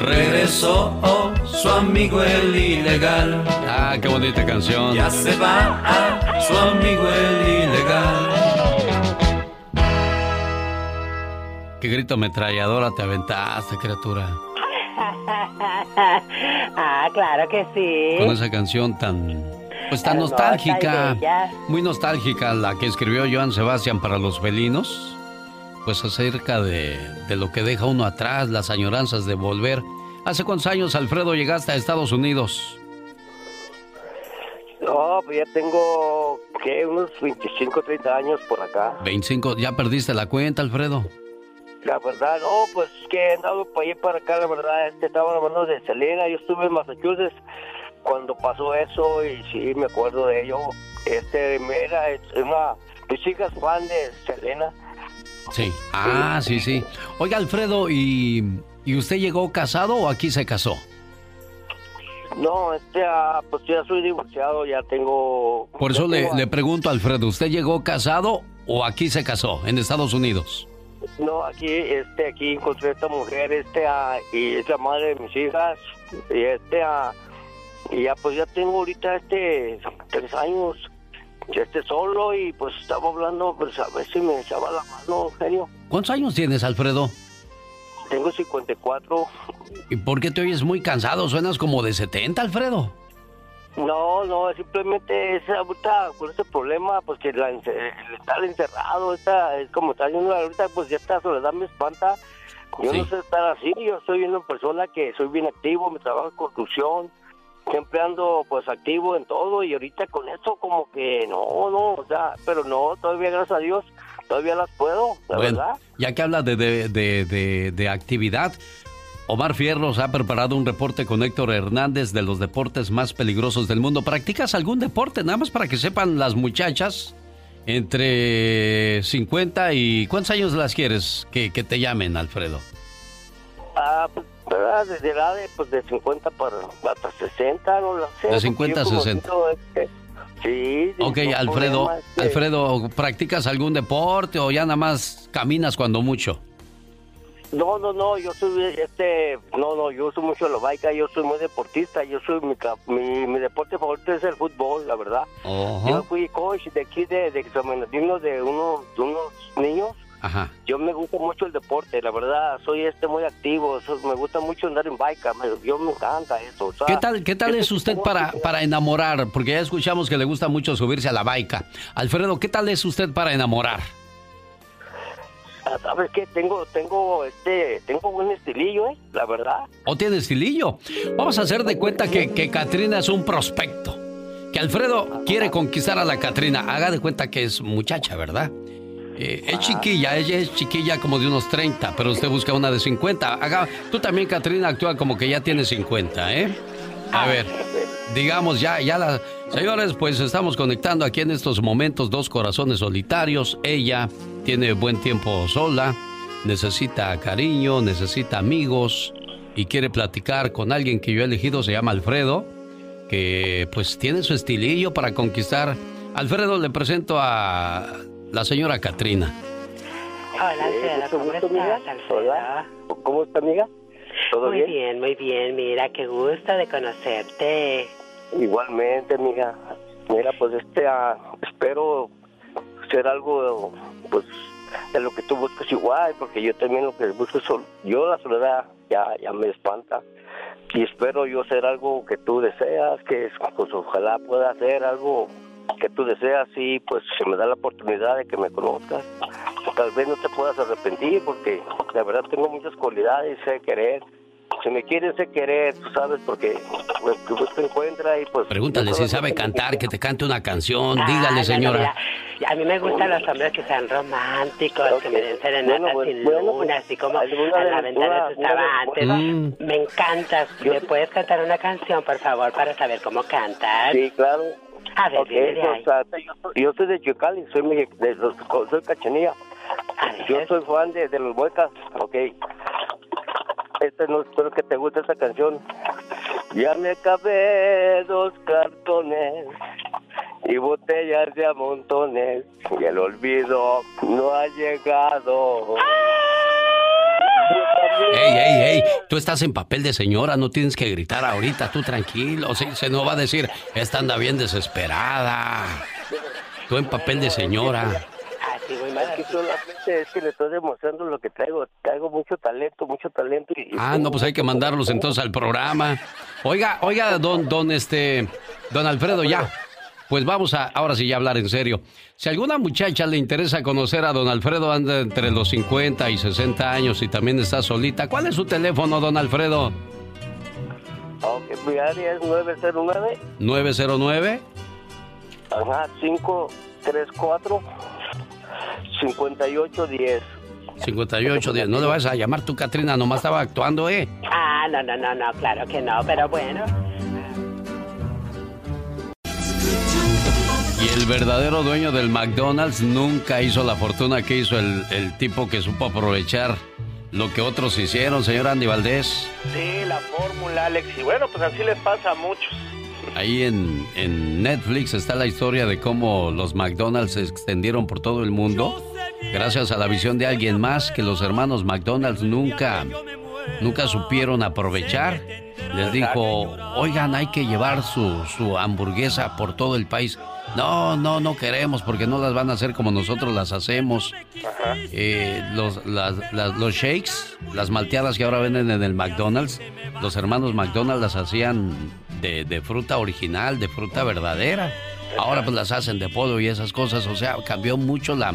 Regresó su amigo el ilegal. Ah, qué bonita canción. Ya se va a su amigo el ilegal. Qué grito ametralladora te aventaste, criatura. ah, claro que sí. Con esa canción tan pues tan nostálgica, muy nostálgica la que escribió Joan Sebastián para los felinos, pues acerca de, de, lo que deja uno atrás, las añoranzas de volver. ¿Hace cuántos años, Alfredo, llegaste a Estados Unidos? No, pues ya tengo, ¿qué? Unos 25, 30 años por acá. 25, ¿ya perdiste la cuenta, Alfredo? La verdad, no, pues que he andado para allá para acá, la verdad, este estaba en manos de Selena, yo estuve en Massachusetts cuando pasó eso y sí, me acuerdo de ello. Este, era una, mis hijas fan de Selena. Sí, ah, sí, sí. Oiga, Alfredo, ¿y, ¿y usted llegó casado o aquí se casó? No, este, ah, pues ya soy divorciado, ya tengo... Por eso le, le pregunto, Alfredo, ¿usted llegó casado o aquí se casó, en Estados Unidos? No, aquí, este, aquí encontré a esta mujer, este, ah, y es la madre de mis hijas, y este, ah, y ya, pues ya tengo ahorita, este, tres años, ya esté solo, y pues estaba hablando, pues a ver si me echaba la mano, genio. ¿Cuántos años tienes, Alfredo? Tengo 54. ¿Y por qué te oyes muy cansado? Suenas como de 70, Alfredo. No, no, simplemente es ahorita con ese problema, pues que la, el estar encerrado, está, es como está yendo ahorita, pues ya esta soledad me espanta. Yo no sé estar así, yo soy una persona que soy bien activo, mi trabajo en construcción, siempre ando pues activo en todo y ahorita con eso como que no, no, o sea, pero no, todavía gracias a Dios, todavía las puedo, la verdad. Ya que habla de, de, de, de actividad, Omar Fierros ha preparado un reporte con Héctor Hernández de los deportes más peligrosos del mundo. ¿Practicas algún deporte? Nada más para que sepan las muchachas entre 50 y... ¿Cuántos años las quieres que, que te llamen, Alfredo? Ah, pues, desde la de, pues, de 50 para, hasta 60, no lo sé. De 50 a 60. Este, sí. Ok, Alfredo, este. Alfredo, ¿practicas algún deporte o ya nada más caminas cuando mucho? No, no, no, yo soy, este, no, no, yo soy mucho lo baica, yo soy muy deportista, yo soy, mi, mi, mi, deporte favorito es el fútbol, la verdad. Uh -huh. Yo fui coach de aquí, de, de, de, de unos, de unos niños. Ajá. Yo me gusta mucho el deporte, la verdad, soy este muy activo, me gusta mucho andar en bike, yo me encanta eso. O sea, ¿Qué tal, qué tal es usted para, para enamorar? Porque ya escuchamos que le gusta mucho subirse a la baica. Alfredo, ¿qué tal es usted para enamorar? ¿Sabes qué? Tengo, tengo, este, tengo buen estilillo, ¿eh? La verdad. ¿O tiene estilillo? Vamos a hacer de cuenta que, que Katrina es un prospecto. Que Alfredo quiere conquistar a la Katrina. Haga de cuenta que es muchacha, ¿verdad? Eh, es chiquilla, ella es chiquilla como de unos 30, pero usted busca una de 50. Haga, tú también, Katrina, actúa como que ya tiene 50, ¿eh? A ver, digamos ya, ya la... Señores, pues estamos conectando aquí en estos momentos dos corazones solitarios. Ella tiene buen tiempo sola, necesita cariño, necesita amigos y quiere platicar con alguien que yo he elegido, se llama Alfredo, que pues tiene su estilillo para conquistar. Alfredo, le presento a la señora Katrina. Hola, Alfredo, ¿cómo estás, Hola, ¿cómo está, amiga? ¿Todo muy bien? bien, muy bien. Mira, qué gusto de conocerte. Igualmente, amiga. Mira, pues este, ah, espero ser algo, pues, de lo que tú buscas igual, porque yo también lo que busco es, yo la soledad ya, ya me espanta. Y espero yo ser algo que tú deseas, que pues ojalá pueda hacer algo que tú deseas y pues se me da la oportunidad de que me conozcas. Tal vez no te puedas arrepentir porque la verdad tengo muchas cualidades, sé querer. Si me quieres sé querer, tú sabes, porque pues, tú te encuentras y pues... Pregúntale si sabe cantar, que te cante una canción. Ah, Dígale, no, señora. mira, a mí me gustan los hombres que sean románticos, que me den serenatas Bueno, pues, sin bueno, luna, pues, así como a la ventana amantes. una- Mm. Me encantas. ¿Me puedes cantar una canción, por favor, para saber cómo cantas? Sí, claro. A ver, Ok, dime de ahí. o sea, yo, soy- de Chicali, soy, de los- soy cachanilla. Yo soy fan de, de los muecas, ok. Este no espero que te guste esa canción. Ya me acabé dos cartones y botellas de a montones y el olvido no ha llegado. ¡Ey, ey, ey! Tú estás en papel de señora, no tienes que gritar ahorita, tú tranquilo. Se, se nos va a decir, esta anda bien desesperada. Tú en papel de señora. Es que solamente es que le estoy demostrando lo que traigo. Traigo mucho talento, mucho talento. Y, Ah, no, pues hay que mandarlos entonces al programa. Oiga, oiga, don, don, este, don Alfredo, ya. Pues vamos a, ahora sí ya hablar en serio. Si alguna muchacha le interesa conocer a don Alfredo, anda entre los 50 y 60 años y también está solita, ¿cuál es su teléfono, don Alfredo? Ok, mi área es 909. 909. Ajá, 534 5810. 5810. No le vas a llamar tú, Katrina, nomás estaba actuando, ¿eh? Ah, no, no, no, no, claro que no, pero bueno. Y el verdadero dueño del McDonald's nunca hizo la fortuna que hizo el, el tipo que supo aprovechar lo que otros hicieron, señor Andy Valdés. Sí, la fórmula, Alex. Y bueno, pues así les pasa a muchos. Ahí en, en Netflix está la historia de cómo los McDonald's se extendieron por todo el mundo gracias a la visión de alguien más que los hermanos McDonald's nunca, nunca supieron aprovechar. Les dijo, oigan, hay que llevar su, su hamburguesa por todo el país. No, no, no queremos porque no las van a hacer como nosotros las hacemos. Eh, los, las- las- los shakes, las malteadas que ahora venden en el McDonald's, los hermanos McDonald's las hacían de, de fruta original, de fruta verdadera. Ahora pues las hacen de pollo y esas cosas. O sea, cambió mucho la,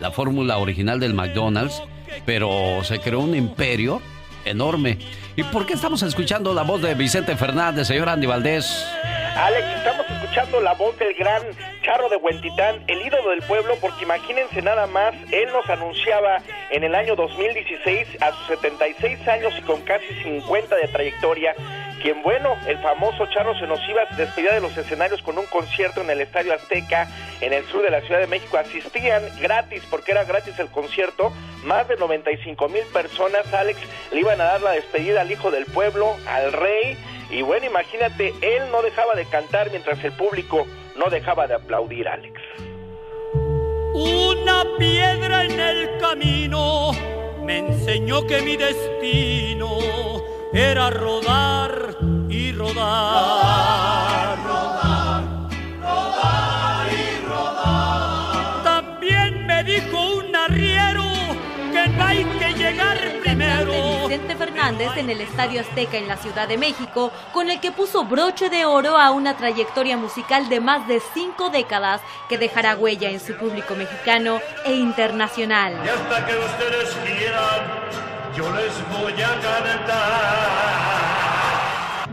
la fórmula original del McDonald's, pero se creó un imperio enorme. ¿Y por qué estamos escuchando la voz de Vicente Fernández, señor Andy Valdés? Alex, estamos escuchando la voz del gran Charro de Huentitán, el ídolo del pueblo, porque imagínense nada más, él nos anunciaba en el año 2016, a sus 76 años y con casi 50 de trayectoria, quien bueno, el famoso Charro se nos iba a despedir de los escenarios con un concierto en el Estadio Azteca, en el sur de la Ciudad de México. Asistían gratis, porque era gratis el concierto, más de 95 mil personas, Alex, le iban a dar la despedida al hijo del pueblo, al rey, y bueno, imagínate, él no dejaba de cantar mientras el público no dejaba de aplaudir, Alex. Una piedra en el camino me enseñó que mi destino era rodar y rodar. En el Estadio Azteca en la Ciudad de México, con el que puso broche de oro a una trayectoria musical de más de cinco décadas que dejará huella en su público mexicano e internacional.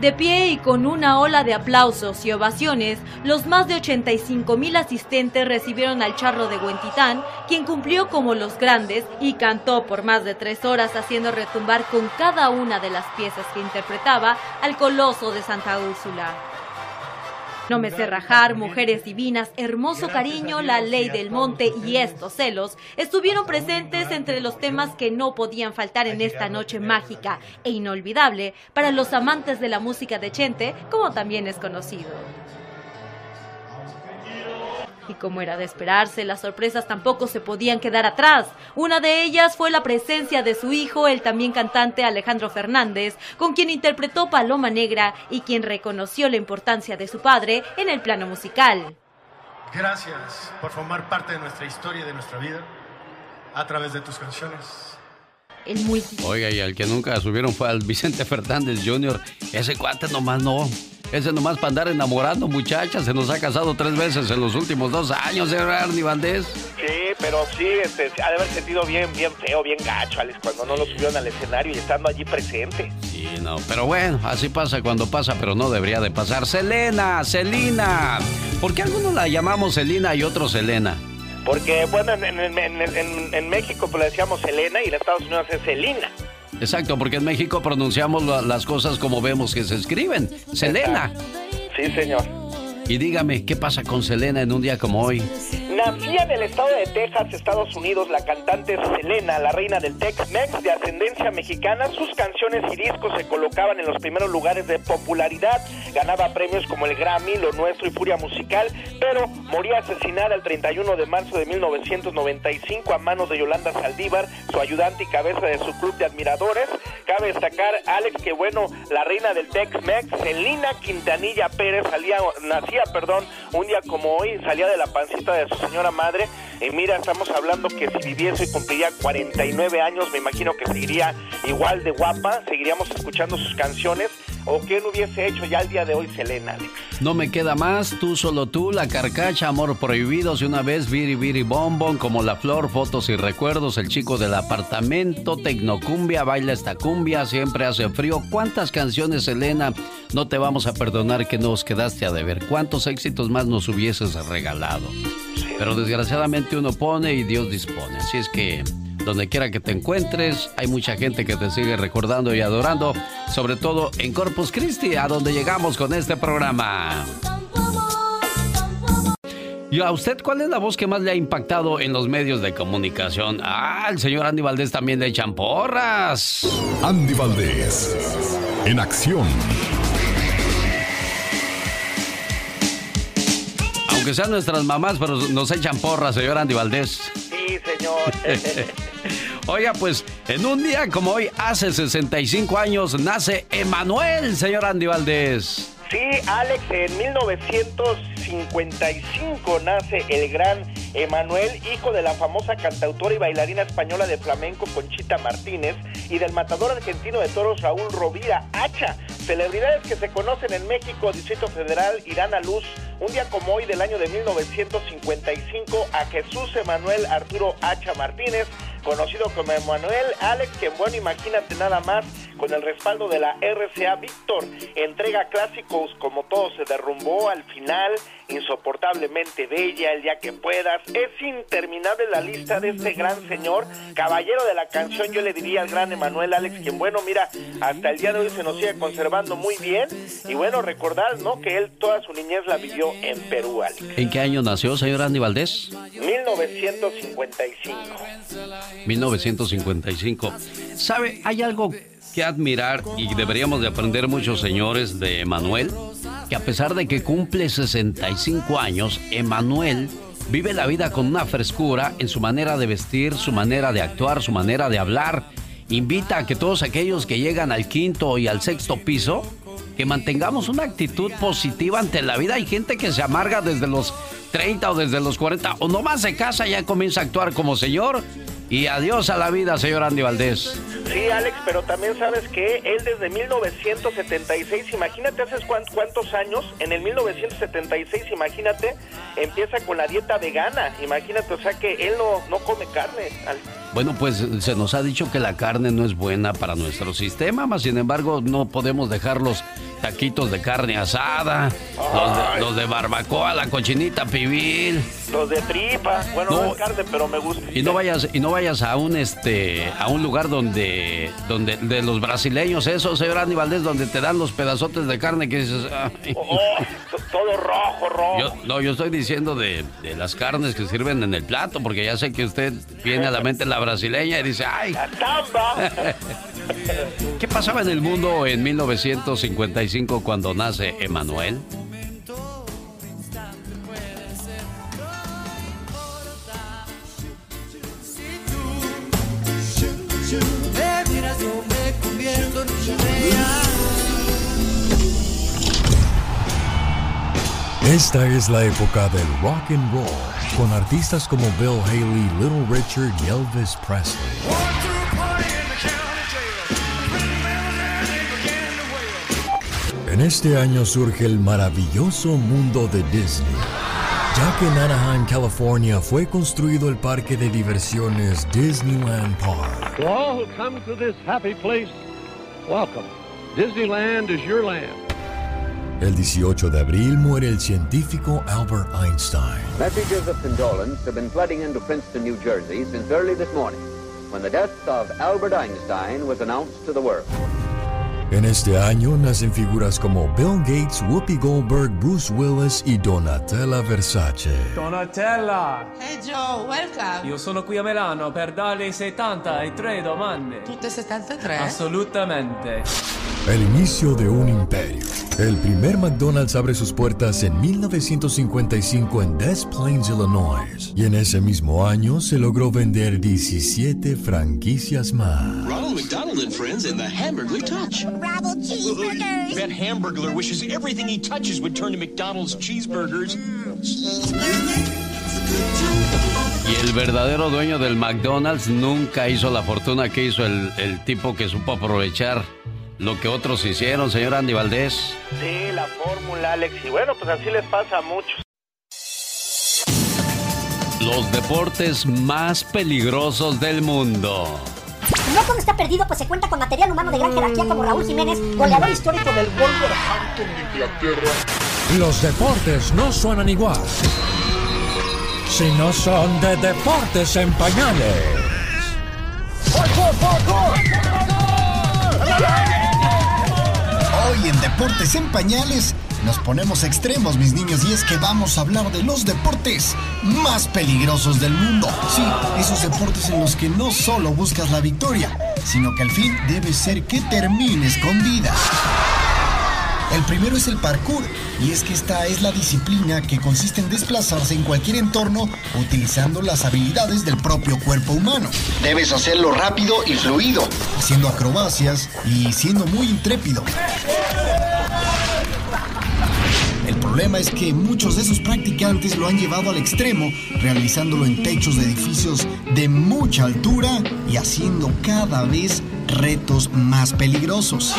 De pie y con una ola de aplausos y ovaciones, los más de 85 mil asistentes recibieron al charro de Huentitán, quien cumplió como los grandes y cantó por más de tres horas haciendo retumbar con cada una de las piezas que interpretaba al coloso de Santa Úrsula. No me sé rajar, mujeres divinas, hermoso cariño, la ley del monte y estos celos estuvieron presentes entre los temas que no podían faltar en esta noche mágica e inolvidable para los amantes de la música de Chente, como también es conocido. Y como era de esperarse, las sorpresas tampoco se podían quedar atrás. Una de ellas fue la presencia de su hijo, el también cantante Alejandro Fernández, con quien interpretó Paloma Negra y quien reconoció la importancia de su padre en el plano musical. Gracias por formar parte de nuestra historia y de nuestra vida a través de tus canciones. El muy Oiga, y al que nunca subieron fue al Vicente Fernández Jr. Ese cuate nomás no. Ese nomás para andar enamorando muchachas. Se nos ha casado tres veces en los últimos dos años, señor Arnie Valdés. Sí, pero sí, este, ha de haber sentido bien, bien feo, bien gacho, Alex, cuando no lo subieron al escenario y estando allí presente. Sí, no, pero bueno, así pasa cuando pasa, pero no debería de pasar. Selena, Selina. ¿Por qué algunos la llamamos Selina y otros Selena? Porque, bueno, en, en- en- en- en México pues, le decíamos Elena y en Estados Unidos es Selina. Exacto, porque en México pronunciamos la- las cosas como vemos que se escriben. Selena. Sí, señor. Y dígame, ¿qué pasa con Selena en un día como hoy? Nacía en el estado de Texas, Estados Unidos, la cantante Selena, la reina del Tex-Mex de ascendencia mexicana. Sus canciones y discos se colocaban en los primeros lugares de popularidad. Ganaba premios como el Grammy, Lo Nuestro y Furia Musical, pero moría asesinada el 31 de marzo de 1995 a manos de Yolanda Saldívar, su ayudante y cabeza de su club de admiradores. Cabe destacar, Alex, que bueno, la reina del Tex-Mex, Selena Quintanilla Pérez, salía, nacía, perdón, un día como hoy, salía de la pancita de su señora madre. Y mira, estamos hablando que si viviese y cumpliría 49 años, me imagino que seguiría igual de guapa, seguiríamos escuchando sus canciones. ¿O qué no hubiese hecho ya el día de hoy Selena, No me queda más, tú solo tú, la carcacha, amor prohibido, si una vez, viri viri bombón, como la flor, fotos y recuerdos, el chico del apartamento, tecnocumbia, baila esta cumbia, siempre hace frío. ¿Cuántas canciones, Selena, no te vamos a perdonar que nos quedaste a deber? ¿Cuántos éxitos más nos hubieses regalado? Pero desgraciadamente uno pone y Dios dispone. Así es que donde quiera que te encuentres, hay mucha gente que te sigue recordando y adorando, sobre todo en Corpus Christi, a donde llegamos con este programa. ¿Y a usted cuál es la voz que más le ha impactado en los medios de comunicación? Ah, el señor Andy Valdés también de champorras. Andy Valdés, en acción. Aunque sean nuestras mamás, pero nos echan porras, señor Andy Valdés. Sí, señor. Oiga, pues en un día como hoy, hace 65 años, nace Emanuel, señor Andy Valdés. Sí, Alex, en 1955 nace el gran Emanuel, hijo de la famosa cantautora y bailarina española de flamenco Conchita Martínez y del matador argentino de toros Raúl Rovira Hacha. Celebridades que se conocen en México, Distrito Federal, irán a luz un día como hoy del año de 1955 a Jesús Emanuel Arturo Hacha Martínez, conocido como Emanuel Alex, que bueno, imagínate nada más, con el respaldo de la RCA Víctor, entrega clásicos como todo se derrumbó al final, insoportablemente bella, el día que puedas, es interminable la lista de este gran señor, caballero de la canción, yo le diría al gran Emanuel Alex, quien bueno, mira, hasta el día de hoy se nos sigue conservando muy bien, y bueno, recordar, ¿no?, que él toda su niñez la vivió en Perú, Alex. ¿En qué año nació, señor Andy Valdés? 1955. 1955. ¿Sabe? Hay algo que admirar y deberíamos de aprender muchos señores de Emanuel, que a pesar de que cumple 65 años, Emanuel vive la vida con una frescura en su manera de vestir, su manera de actuar, su manera de hablar. Invita a que todos aquellos que llegan al quinto y al sexto piso, que mantengamos una actitud positiva ante la vida. Hay gente que se amarga desde los 30 o desde los 40 o nomás se casa y ya comienza a actuar como señor y adiós a la vida, señor Andy Valdés. Sí, Alex, pero también sabes que él desde 1976, imagínate hace cuántos años, en el 1976, imagínate, empieza con la dieta vegana, imagínate, o sea que él no, no come carne. Bueno, pues se nos ha dicho que la carne no es buena para nuestro sistema, más sin embargo no podemos dejar los taquitos de carne asada, los de, barbacoa, la cochinita pibil. Los de tripa, bueno, no, es carne, pero me gusta. Y no vayas, y no vayas a un este, a un lugar donde, donde, de los brasileños, eso, señor Andy Valdés, donde te dan los pedazotes de carne que dices. Oh, todo rojo, rojo. no, yo estoy diciendo de, de, las carnes que sirven en el plato, porque ya sé que usted viene a la mente la brasileña y dice, ¡ay! ¿Qué pasaba en el mundo en 1955 cuando nace Emanuel? Esta es la época del rock and roll, con artistas como Bill Haley, Little Richard y Elvis Presley. En este año surge el maravilloso mundo de Disney, ya que en Anaheim, California, fue construido el parque de diversiones Disneyland Park. To all who come to this happy place, welcome. Disneyland is your land. El 18 de abril muere el científico Albert Einstein. Messages of condolence have been flooding into Princeton, New Jersey since early this morning, when the death of Albert Einstein was announced to the world. En este año nacen figuras como Bill Gates, Whoopi Goldberg, Bruce Willis y Donatella Versace. Donatella! Hey Joe, welcome! Io sono qui a Milano per dare 73 domande. Tutte 73? Assolutamente. El inicio de un imperio. El primer McDonald's abre sus puertas en 1955 en Des Plaines, Illinois. Y en ese mismo año se logró vender 17 franquicias más. Ronald McDonald and Friends and the Hamburglar Touch. Bravo cheeseburgers. That Hamburglar wishes everything he touches would turn to McDonald's cheeseburgers. Y el verdadero dueño del McDonald's nunca hizo la fortuna que hizo el, el tipo que supo aprovechar lo que otros hicieron, señor Andy Valdés. Sí, la fórmula, Alex. Y bueno, pues así les pasa a muchos. Los deportes más peligrosos del mundo. No todo está perdido, pues se cuenta con material humano de gran jerarquía como Raúl Jiménez, goleador histórico del Wolverhampton de Inglaterra. Los deportes no suenan igual. Si no son de deportes en pañales. Hoy en Deportes en Pañales nos ponemos extremos, mis niños, y es que vamos a hablar de los deportes más peligrosos del mundo. Sí, esos deportes en los que no solo buscas la victoria, sino que al fin debe ser que termine escondida. El primero es el parkour, y es que esta es la disciplina que consiste en desplazarse en cualquier entorno utilizando las habilidades del propio cuerpo humano. Debes hacerlo rápido y fluido, haciendo acrobacias y siendo muy intrépido. El problema es que muchos de esos practicantes lo han llevado al extremo, realizándolo en techos de edificios de mucha altura y haciendo cada vez retos más peligrosos.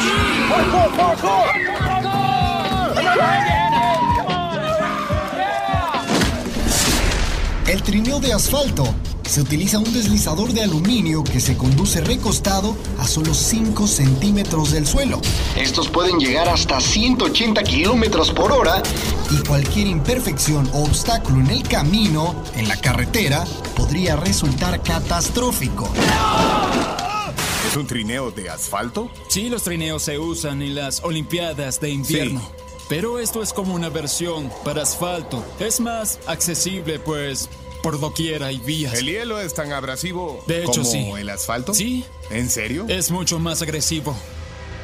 El trineo de asfalto. Se utiliza un deslizador de aluminio que se conduce recostado a solo 5 centímetros del suelo. Estos pueden llegar hasta 180 kilómetros por hora y cualquier imperfección o obstáculo en el camino, en la carretera, podría resultar catastrófico. ¿Es un trineo de asfalto? Sí, los trineos se usan en las Olimpiadas de invierno. Pero esto es como una versión para asfalto. Es más accesible, pues, por doquiera hay vías. ¿El hielo es tan abrasivo De hecho, como sí. el asfalto? Sí. ¿En serio? Es mucho más agresivo.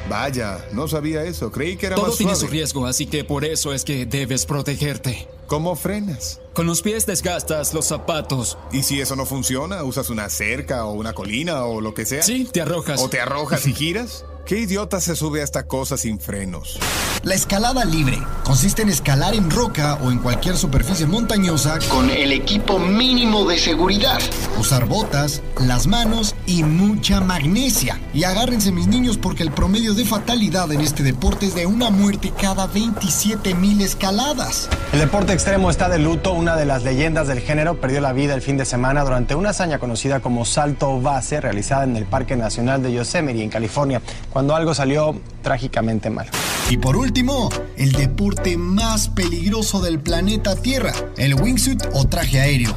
Vaya, no sabía eso. Creí que era Todo más tiene suave. su riesgo, así que por eso es que debes protegerte. ¿Cómo frenas? Con los pies desgastas los zapatos. ¿Y si eso no funciona? ¿Usas una cerca o una colina o lo que sea? Sí, te arrojas. ¿O te arrojas y giras? ¿Qué idiota se sube a esta cosa sin frenos? La escalada libre consiste en escalar en roca o en cualquier superficie montañosa con el equipo mínimo de seguridad. Usar botas, las manos y mucha magnesia. Y agárrense mis niños porque el promedio de fatalidad en este deporte es de una muerte cada 27 mil escaladas. El deporte extremo está de luto. Una de las leyendas del género perdió la vida el fin de semana durante una hazaña conocida como salto base realizada en el Parque Nacional de Yosemite en California, cuando algo salió trágicamente mal. Y por último, el deporte más peligroso del planeta Tierra, el wingsuit o traje aéreo.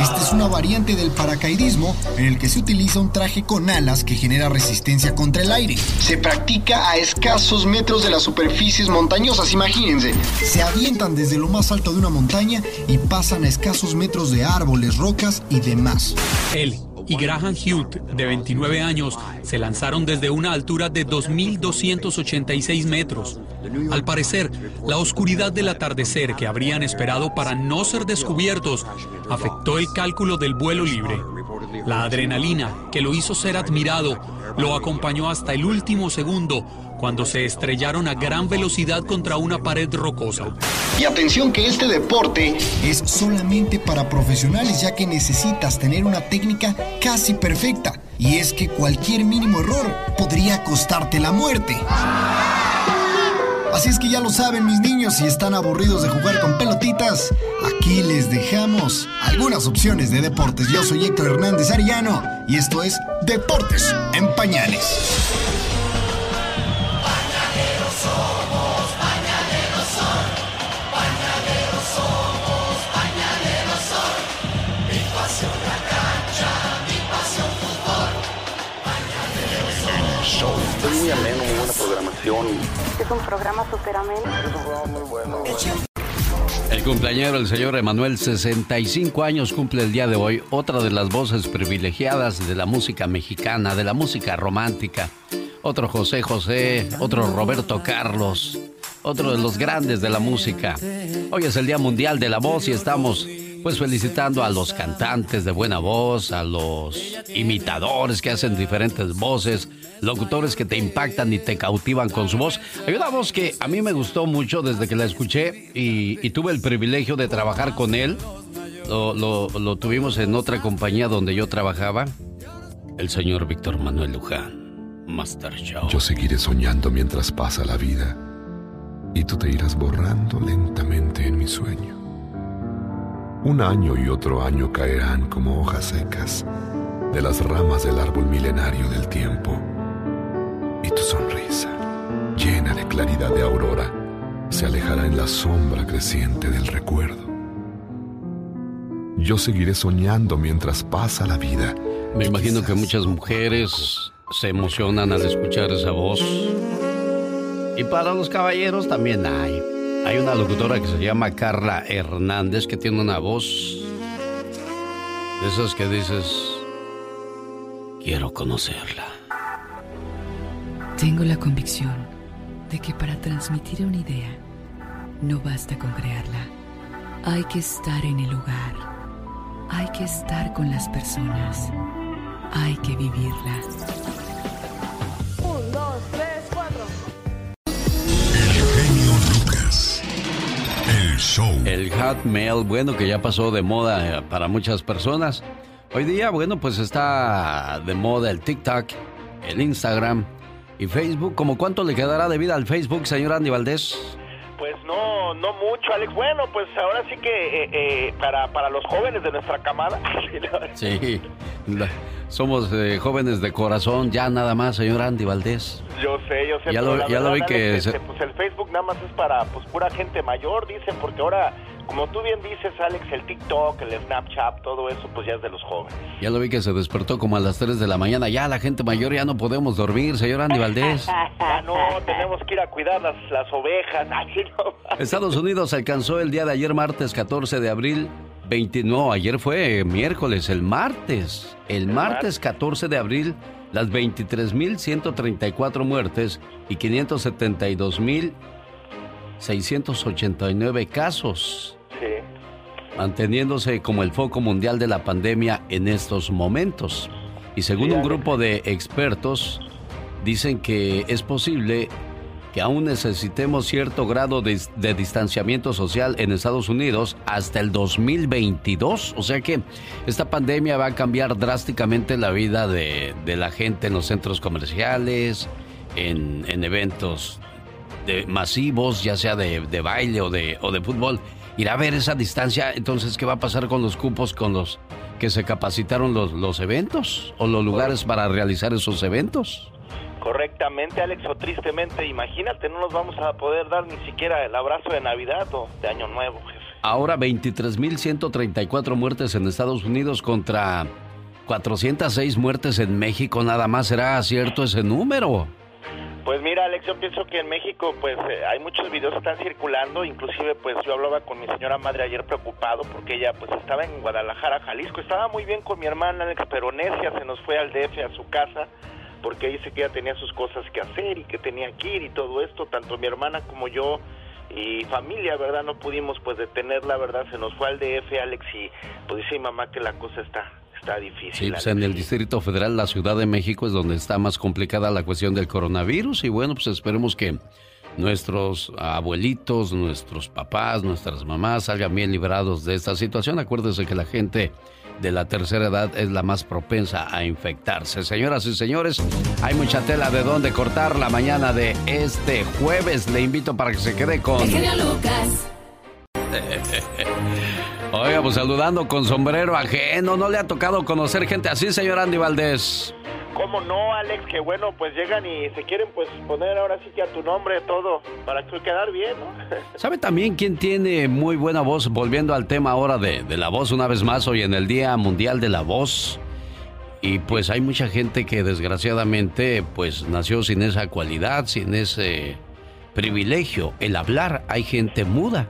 Esta es una variante del paracaidismo en el que se utiliza un traje con alas que genera resistencia contra el aire. Se practica a escasos metros de las superficies montañosas, imagínense. Se avientan desde lo más alto de una montaña y pasan a escasos metros de árboles, rocas y demás. Él y Graham Hewitt, de 29 años, se lanzaron desde una altura de 2.286 metros. Al parecer, la oscuridad del atardecer que habrían esperado para no ser descubiertos afectó el cálculo del vuelo libre. La adrenalina que lo hizo ser admirado lo acompañó hasta el último segundo cuando se estrellaron a gran velocidad contra una pared rocosa. Y atención que este deporte es solamente para profesionales ya que necesitas tener una técnica casi perfecta. Y es que cualquier mínimo error podría costarte la muerte. Así es que ya lo saben mis niños, si están aburridos de jugar con pelotitas, aquí les dejamos algunas opciones de deportes. Yo soy Héctor Hernández Arellano y esto es Deportes en Pañales. somos, pañaleros son, pañaleros somos, pañaleros son. Mi pasión la cancha, mi pasión fútbol, pañaleros somos. Es muy ameno, muy buena programación. Es un programa súper ameno. Es un programa muy bueno. El cumpleañero, el señor Emanuel, 65 años cumple el día de hoy, otra de las voces privilegiadas de la música mexicana, de la música romántica. Otro José José, otro Roberto Carlos, otro de los grandes de la música. Hoy es el Día Mundial de la Voz y estamos pues felicitando a los cantantes de buena voz, a los imitadores que hacen diferentes voces, locutores que te impactan y te cautivan con su voz. Hay una voz que a mí me gustó mucho desde que la escuché y, tuve el privilegio de trabajar con él. Lo, lo tuvimos en otra compañía donde yo trabajaba. El señor Víctor Manuel Luján, Master Show. Yo seguiré soñando mientras pasa la vida y tú te irás borrando lentamente en mi sueño. Un año y otro año caerán como hojas secas de las ramas del árbol milenario del tiempo. Y tu sonrisa, llena de claridad de aurora, se alejará en la sombra creciente del recuerdo. Yo seguiré soñando mientras pasa la vida. Me imagino que muchas mujeres se emocionan al escuchar esa voz. Y para los caballeros también hay. Hay una locutora que se llama Carla Hernández que tiene una voz de esas que dices, quiero conocerla. Tengo la convicción de que para transmitir una idea no basta con crearla. Hay que estar en el lugar. Hay que estar con las personas. Hay que vivirla. El Hotmail, bueno, que ya pasó de moda eh, para muchas personas. Hoy día, bueno, pues está de moda el TikTok, el Instagram y Facebook. ¿Cómo cuánto le quedará de vida al Facebook, señor Andy Valdés? Pues no, no mucho, Alex. Bueno, pues ahora sí que eh, eh, para, para los jóvenes de nuestra camada. sí, somos eh, jóvenes de corazón, ya nada más, señor Andy Valdés. Yo sé, yo sé. Ya, lo, ya lo vi que... Este, pues el Facebook nada más es para pues pura gente mayor, dicen, porque ahora como tú bien dices, Alex, el TikTok, el Snapchat, todo eso, pues ya es de los jóvenes. Ya lo vi que se despertó como a las 3 de la mañana. Ya la gente mayor ya no podemos dormir, señor Andy Valdés. ya no, tenemos que ir a cuidar las, las ovejas. Estados Unidos alcanzó el día de ayer, martes 14 de abril. 20, no, ayer fue miércoles, el martes. El, martes 14 de abril, las 23.134 muertes y 572.689 casos manteniéndose como el foco mundial de la pandemia en estos momentos. Y según un grupo de expertos, dicen que es posible que aún necesitemos cierto grado de, distanciamiento social en Estados Unidos hasta el 2022. O sea que esta pandemia va a cambiar drásticamente la vida de, la gente en los centros comerciales, en, eventos masivos, ya sea de, baile o de, o de fútbol irá a ver esa distancia. Entonces, ¿qué va a pasar con los cupos, con los que se capacitaron los, los eventos o los lugares para realizar esos eventos? Correctamente, Alex, o tristemente, imagínate, no nos vamos a poder dar ni siquiera el abrazo de Navidad o de Año Nuevo, jefe. Ahora 23.134 muertes en Estados Unidos contra 406 muertes en México, nada más será cierto ese número. Pues mira, Alex, yo pienso que en México pues eh, hay muchos videos que están circulando, inclusive pues yo hablaba con mi señora madre ayer preocupado porque ella pues estaba en Guadalajara, Jalisco, estaba muy bien con mi hermana Alex, pero necia se nos fue al DF a su casa porque dice que ella tenía sus cosas que hacer y que tenía que ir y todo esto, tanto mi hermana como yo y familia, ¿verdad? No pudimos pues detenerla, ¿verdad? Se nos fue al DF, Alex, y pues dice mi mamá que la cosa está está difícil. Sí, pues en el Distrito Federal, la Ciudad de México es donde está más complicada la cuestión del coronavirus y bueno, pues esperemos que nuestros abuelitos, nuestros papás, nuestras mamás salgan bien librados de esta situación. Acuérdense que la gente de la tercera edad es la más propensa a infectarse. Señoras y señores, hay mucha tela de dónde cortar la mañana de este jueves. Le invito para que se quede con... Lucas. Oiga, pues saludando con sombrero ajeno. ¿No le ha tocado conocer gente así, señor Andy Valdés? ¿Cómo no, Alex? Que bueno, pues llegan y se quieren pues poner ahora sí que a tu nombre todo para que quedar bien, ¿no? ¿Sabe también quién tiene muy buena voz? Volviendo al tema ahora de, de la voz una vez más, hoy en el Día Mundial de la Voz. Y pues hay mucha gente que desgraciadamente pues nació sin esa cualidad, sin ese privilegio, el hablar. Hay gente muda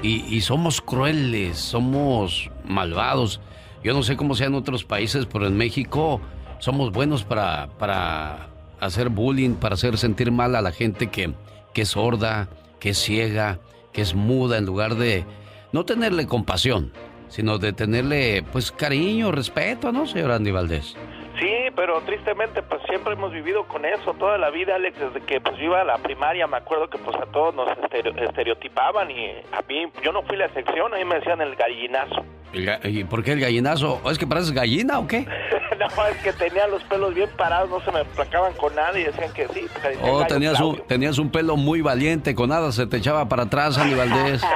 y, y somos crueles, somos malvados. Yo no sé cómo sea en otros países, pero en México somos buenos para, para hacer bullying, para hacer sentir mal a la gente que, que es sorda, que es ciega, que es muda, en lugar de no tenerle compasión, sino de tenerle pues cariño, respeto, ¿no, señor Andy Valdés? Sí, pero tristemente pues siempre hemos vivido con eso toda la vida, Alex, desde que pues yo iba a la primaria, me acuerdo que pues a todos nos estereo- estereotipaban y a mí, yo no fui la excepción, ahí me decían el gallinazo. ¿Y por qué el gallinazo? ¿Es que pareces gallina o qué? no, es que tenía los pelos bien parados, no se me placaban con nada y decían que sí. Oh, tenías un, tenías un pelo muy valiente, con nada se te echaba para atrás, Andy Valdés.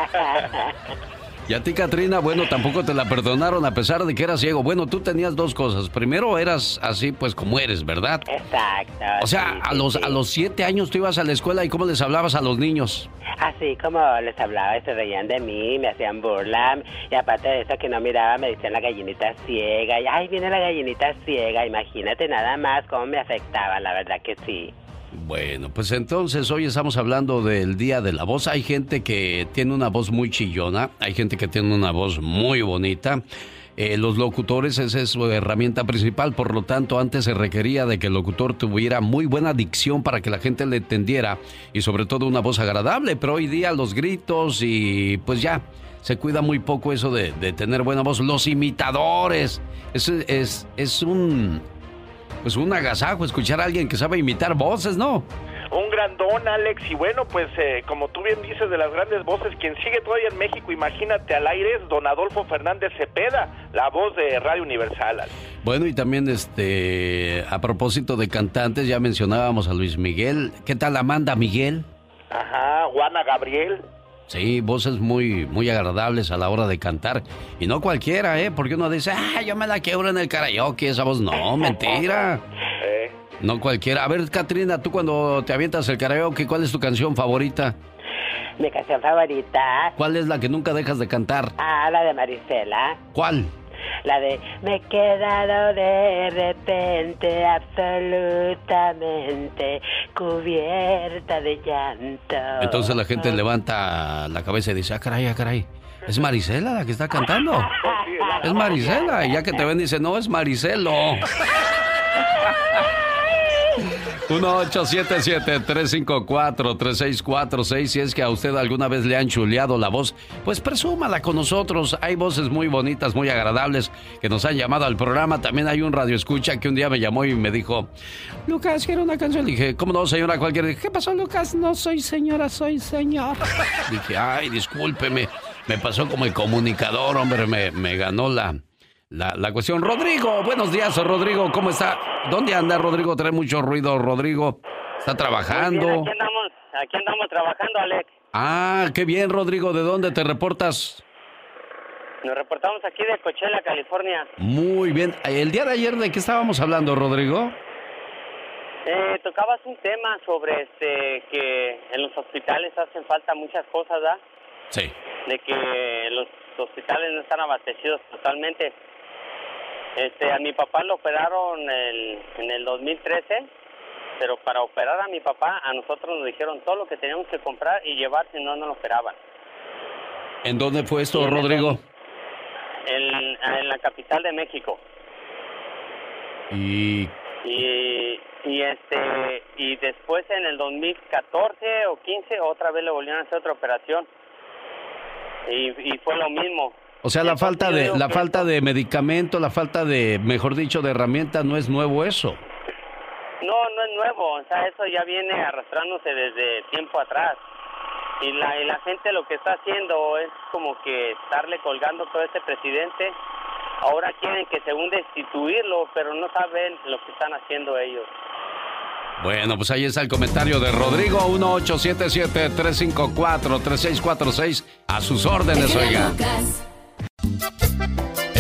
Y a ti, Katrina, bueno, tampoco te la perdonaron a pesar de que eras ciego. Bueno, tú tenías dos cosas. Primero, eras así, pues, como eres, ¿verdad? Exacto. O sea, sí, a los, sí. a los siete años tú ibas a la escuela y cómo les hablabas a los niños. Así como les hablaba y se reían de mí, me hacían burla. Y aparte de eso que no miraba, me decían la gallinita ciega. Y ay, viene la gallinita ciega. Imagínate nada más cómo me afectaba, la verdad que sí. Bueno, pues entonces hoy estamos hablando del Día de la Voz. Hay gente que tiene una voz muy chillona, hay gente que tiene una voz muy bonita. Eh, los locutores, esa es su herramienta principal, por lo tanto antes se requería de que el locutor tuviera muy buena dicción para que la gente le entendiera y sobre todo una voz agradable, pero hoy día los gritos y pues ya, se cuida muy poco eso de, de tener buena voz. Los imitadores, es, es, es un, pues un agasajo escuchar a alguien que sabe imitar voces, ¿no? Un grandón, Alex, y bueno, pues eh, como tú bien dices de las grandes voces, quien sigue todavía en México, imagínate al aire, es don Adolfo Fernández Cepeda, la voz de Radio Universal. Alex. Bueno, y también este a propósito de cantantes, ya mencionábamos a Luis Miguel. ¿Qué tal Amanda Miguel? Ajá, Juana Gabriel. Sí, voces muy muy agradables a la hora de cantar. Y no cualquiera, ¿eh? Porque uno dice, ah, yo me la quiebro en el karaoke, esa voz. No, mentira. Eh, No cualquiera. A ver, Katrina, tú cuando te avientas el karaoke, ¿cuál es tu canción favorita? Mi canción favorita, ¿Cuál es la que nunca dejas de cantar? ah, la de Marisela. ¿Cuál? La de me he quedado de repente absolutamente cubierta de llanto. Entonces la gente levanta la cabeza y dice, ah, caray, ah, caray. Es Marisela la que está cantando. Es Marisela. Y ya que te ven, dice, no, es Maricelo. 1-877-354-3646. Si es que a usted alguna vez le han chuleado la voz, pues presúmala con nosotros. Hay voces muy bonitas, muy agradables que nos han llamado al programa. También hay un radio escucha que un día me llamó y me dijo, Lucas, quiero una canción. Dije, ¿cómo no, señora? Cualquiera. Dije, ¿Qué pasó, Lucas? No soy señora, soy señor. Dije, ay, discúlpeme. Me pasó como el comunicador, hombre, me, me ganó la, la, la cuestión. Rodrigo, buenos días, Rodrigo, ¿cómo está? ¿Dónde anda Rodrigo? Trae mucho ruido, Rodrigo. Está trabajando. Bien, aquí andamos, aquí andamos trabajando, Alex. Ah, qué bien, Rodrigo. ¿De dónde te reportas? Nos reportamos aquí de Coachella, California. Muy bien. El día de ayer, ¿de qué estábamos hablando, Rodrigo? Eh, tocabas un tema sobre este que en los hospitales hacen falta muchas cosas, ¿verdad? Sí. De que los hospitales no están abastecidos totalmente. Este, a mi papá lo operaron el- en el 2013, pero para operar a mi papá, a nosotros nos dijeron todo lo que teníamos que comprar y llevar, si no, no lo operaban. ¿En dónde fue esto, en Rodrigo? En, en la capital de México. Y Y, y este y después en el 2014 o 15 otra vez le volvieron a hacer otra operación y, y fue lo mismo O sea, la falta de la que- falta de medicamento, la falta de, mejor dicho, de herramientas, no es nuevo eso. no no es nuevo o sea eso ya viene arrastrándose desde tiempo atrás y la y la gente lo que está haciendo es como que estarle colgando todo este presidente ahora quieren que según destituirlo pero no saben lo que están haciendo ellos Bueno, pues ahí está el comentario de Rodrigo 1877-354-3646. A sus órdenes, oiga.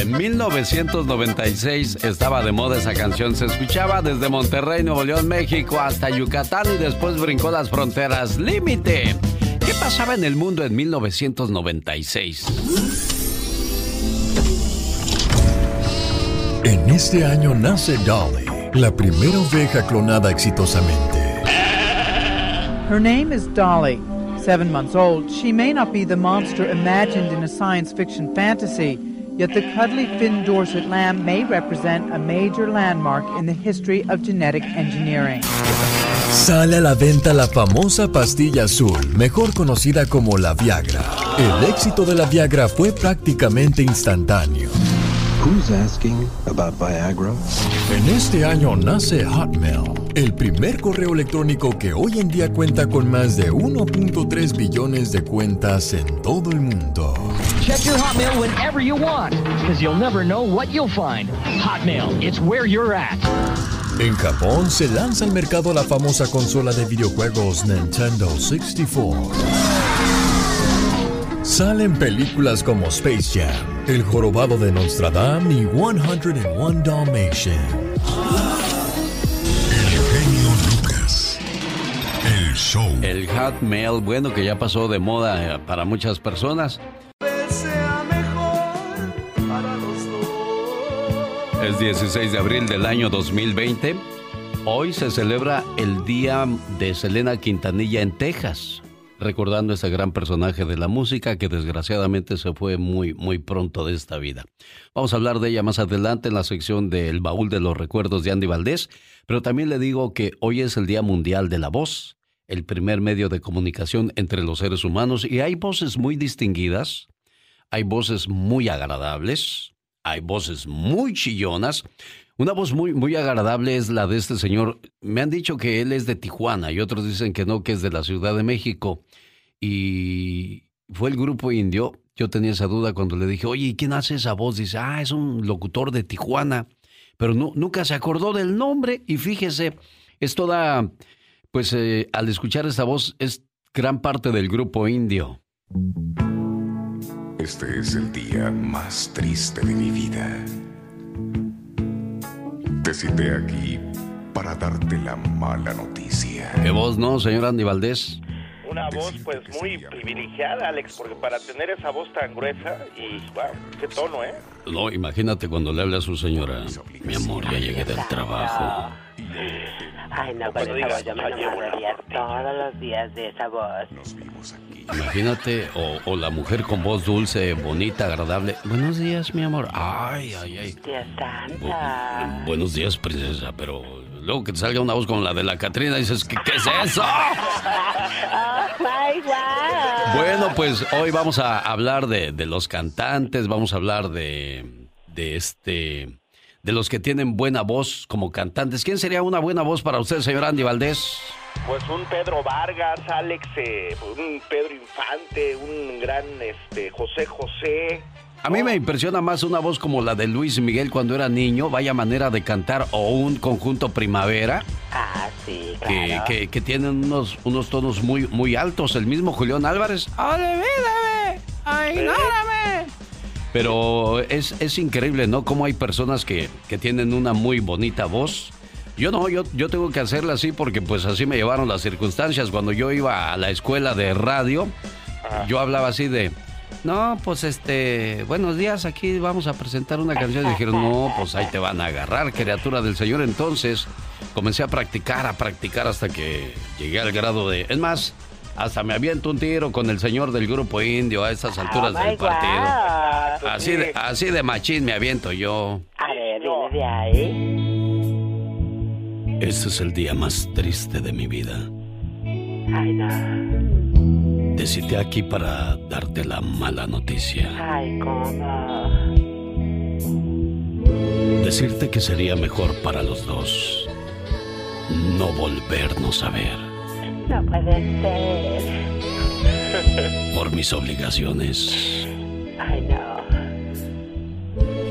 En 1996 estaba de moda esa canción. Se escuchaba desde Monterrey, Nuevo León, México, hasta Yucatán y después brincó las fronteras. ¡Límite! ¿Qué pasaba en el mundo en 1996? En este año nace Dolly, la primera oveja clonada exitosamente. Her name is Dolly. Seven months old, she may not be the monster imagined in a science fiction fantasy, yet the cuddly Finn Dorset lamb may represent a major landmark in the history of genetic engineering. Sale a la venta la famosa pastilla azul, mejor conocida como la Viagra. El éxito de la Viagra fue prácticamente instantáneo. Who's asking about Viagra? En este año nace Hotmail, el primer correo electrónico que hoy en día cuenta con más de 1.3 billones de cuentas en todo el mundo. Check your Hotmail whenever you want, because you'll never know what you'll find. Hotmail, it's where you're at. En Japón se lanza al mercado la famosa consola de videojuegos Nintendo 64. Salen películas como Space Jam, El Jorobado de Notre Dame y 101 Dalmatian. El genio Lucas. El show. El Hotmail, bueno, que ya pasó de moda eh, para muchas personas. Es 16 de abril del año 2020. Hoy se celebra el Día de Selena Quintanilla en Texas, recordando a ese gran personaje de la música que desgraciadamente se fue muy, muy pronto de esta vida. Vamos a hablar de ella más adelante en la sección del baúl de los recuerdos de Andy Valdés, pero también le digo que hoy es el Día Mundial de la Voz, el primer medio de comunicación entre los seres humanos, y hay voces muy distinguidas, hay voces muy agradables, hay voces muy chillonas. Una voz muy, muy agradable es la de este señor. Me han dicho que él es de Tijuana y otros dicen que no, que es de la Ciudad de México. Y fue el grupo indio. Yo tenía esa duda cuando le dije, oye, ¿y quién hace esa voz? Dice, ah, es un locutor de Tijuana. Pero nunca se acordó del nombre. Y fíjese, es toda, pues eh, al escuchar esta voz, es gran parte del grupo indio. Este es el día más triste de mi vida. Te cité aquí para darte la mala noticia. ¿Qué voz, no, señor Andy Valdés? Una voz pues muy privilegiada, Alex, porque para tener esa voz tan gruesa y wow, qué tono, ¿eh? No, imagínate cuando le habla a su señora. Mi amor, ya llegué del trabajo. Ay, no, con esa voz yo me enamoraría todos los días de esa voz. Imagínate, o, o, la mujer con voz dulce, bonita, agradable. Buenos días, mi amor. Ay, ay, ay. Dios santa. Bu buenos días, princesa, pero luego que te salga una voz como la de la Catrina, dices, ¿qué, qué es eso? Oh, my God. Bueno, pues hoy vamos a hablar de, de los cantantes, vamos a hablar de, de este de los que tienen buena voz como cantantes. ¿Quién sería una buena voz para usted, señor Andy Valdés? Pues un Pedro Vargas, Alex, eh, un Pedro Infante, un gran este, José José. A mí me impresiona más una voz como la de Luis Miguel cuando era niño, vaya manera de cantar, o un conjunto primavera. Ah, sí, claro. Que, que, que tienen unos, unos tonos muy, muy altos. El mismo Julián Álvarez. ¡Olvídame! ¡Ignórame! Pero es, es increíble, ¿no? Cómo hay personas que, que tienen una muy bonita voz. Yo no, yo, yo tengo que hacerla así porque pues así me llevaron las circunstancias. Cuando yo iba a la escuela de radio, yo hablaba así de, no, pues este, buenos días, aquí vamos a presentar una canción. Y dijeron, no, pues ahí te van a agarrar, criatura del Señor. Entonces comencé a practicar, a practicar hasta que llegué al grado de, es más, hasta me aviento un tiro con el señor del grupo indio a estas alturas Oh, del my partido. God. Así de, así de machín me aviento yo. A ver, dime de ahí. Este es el día más triste de mi vida. Ay, no. Te cité aquí para darte la mala noticia. Ay, cómo. Decirte que sería mejor para los dos no volvernos a ver No puede ser. por mis obligaciones Ay, no.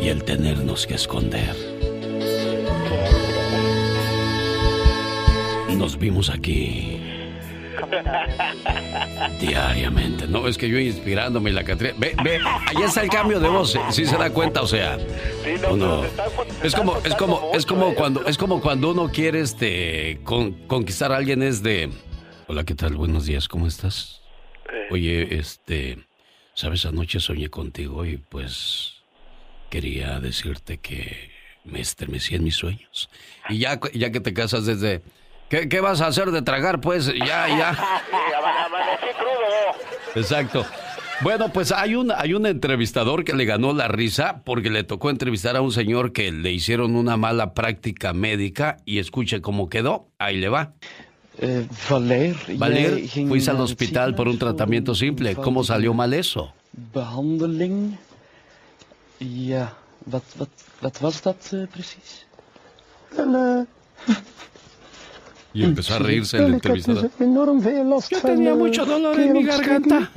y el tenernos que esconder. Nos vimos aquí diariamente. No, es que yo inspirándome y la Catrina. Ve, ve, ahí está el cambio de voz. Si se da cuenta, o sea. uno- es como, es como, es como cuando, es como cuando uno quiere este con- conquistar a alguien es de. Hola, ¿qué tal? Buenos días, ¿cómo estás? Oye, este, sabes, anoche soñé contigo y pues quería decirte que me estremecí en mis sueños. Y ya, ya que te casas desde... ¿Qué, qué vas a hacer de tragar? Pues ya, ya. Amanecí crudo. Exacto. Bueno, pues hay un, hay un entrevistador que le ganó la risa porque le tocó entrevistar a un señor que le hicieron una mala práctica médica y escuche cómo quedó. Ahí le va. Eh, Valer, Valer, fuiste al hospital por un tratamiento simple. ¿Cómo salió mal eso? Behandeling. Ja, wat, wat, wat was dat eh, precies? Y empezó a reírse el entrevistador. enorm veel last Yo tenía eh, mucho dolor en mi garganta,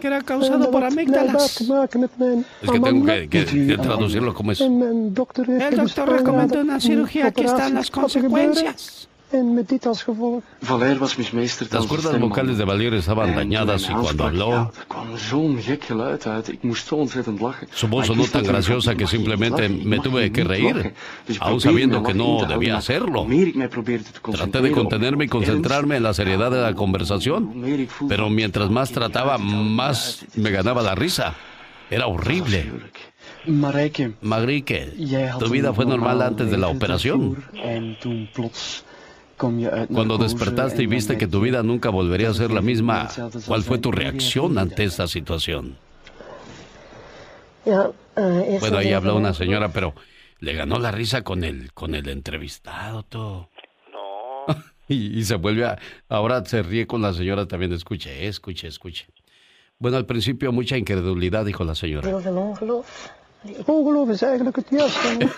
que era causado por amígdalas. Es que tengo que, que- que traducirlo como es. El doctor recomendó una cirugía, aquí están las consecuencias. En met dit als gevolg. Valer was mismeesterd Las cuerdas vocales de Valier estaban dañadas y cuando habló, er su voz sonó tan graciosa que simplemente me tuve que reír, aún sabiendo que no debía hacerlo. Traté de contenerme y concentrarme en la seriedad de la conversación, pero mientras más trataba, más me ganaba la risa. Era horrible. Had tu vida fue normal antes de la operación. Uit Cuando despertaste y viste que tu vida nunca volvería a ser la misma, ¿cuál fue tu reacción ante esta situación? Eh, Bueno, ahí habló una señora, pero le ganó la risa con el, con el entrevistado, todo. No. Y, y se vuelve a... Ahora se ríe con la señora también. Escuche, escuche, escuche. Bueno, al principio mucha incredulidad, dijo la señora. Eigenlijk het juiste.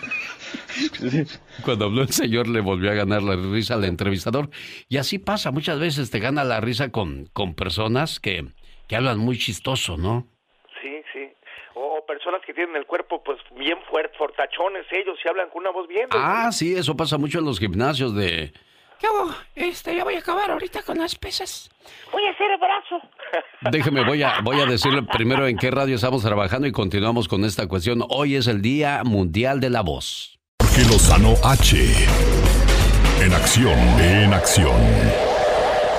Cuando habló el señor le volvió a ganar la risa al entrevistador. Y así pasa, muchas veces te gana la risa con, con personas que, que hablan muy chistoso, ¿no? Sí, sí. O, o personas que tienen el cuerpo pues bien fuerte, fortachones ellos y hablan con una voz bien. Ah, sí, eso pasa mucho en los gimnasios de... ¿Qué hago? Este, ya voy a acabar ahorita con las pesas. Voy a hacer el brazo. Déjeme, voy a, voy a decirle primero en qué radio estamos trabajando y continuamos con esta cuestión. Hoy es el Día Mundial de la Voz. Jorge Lozano H. En acción, en acción.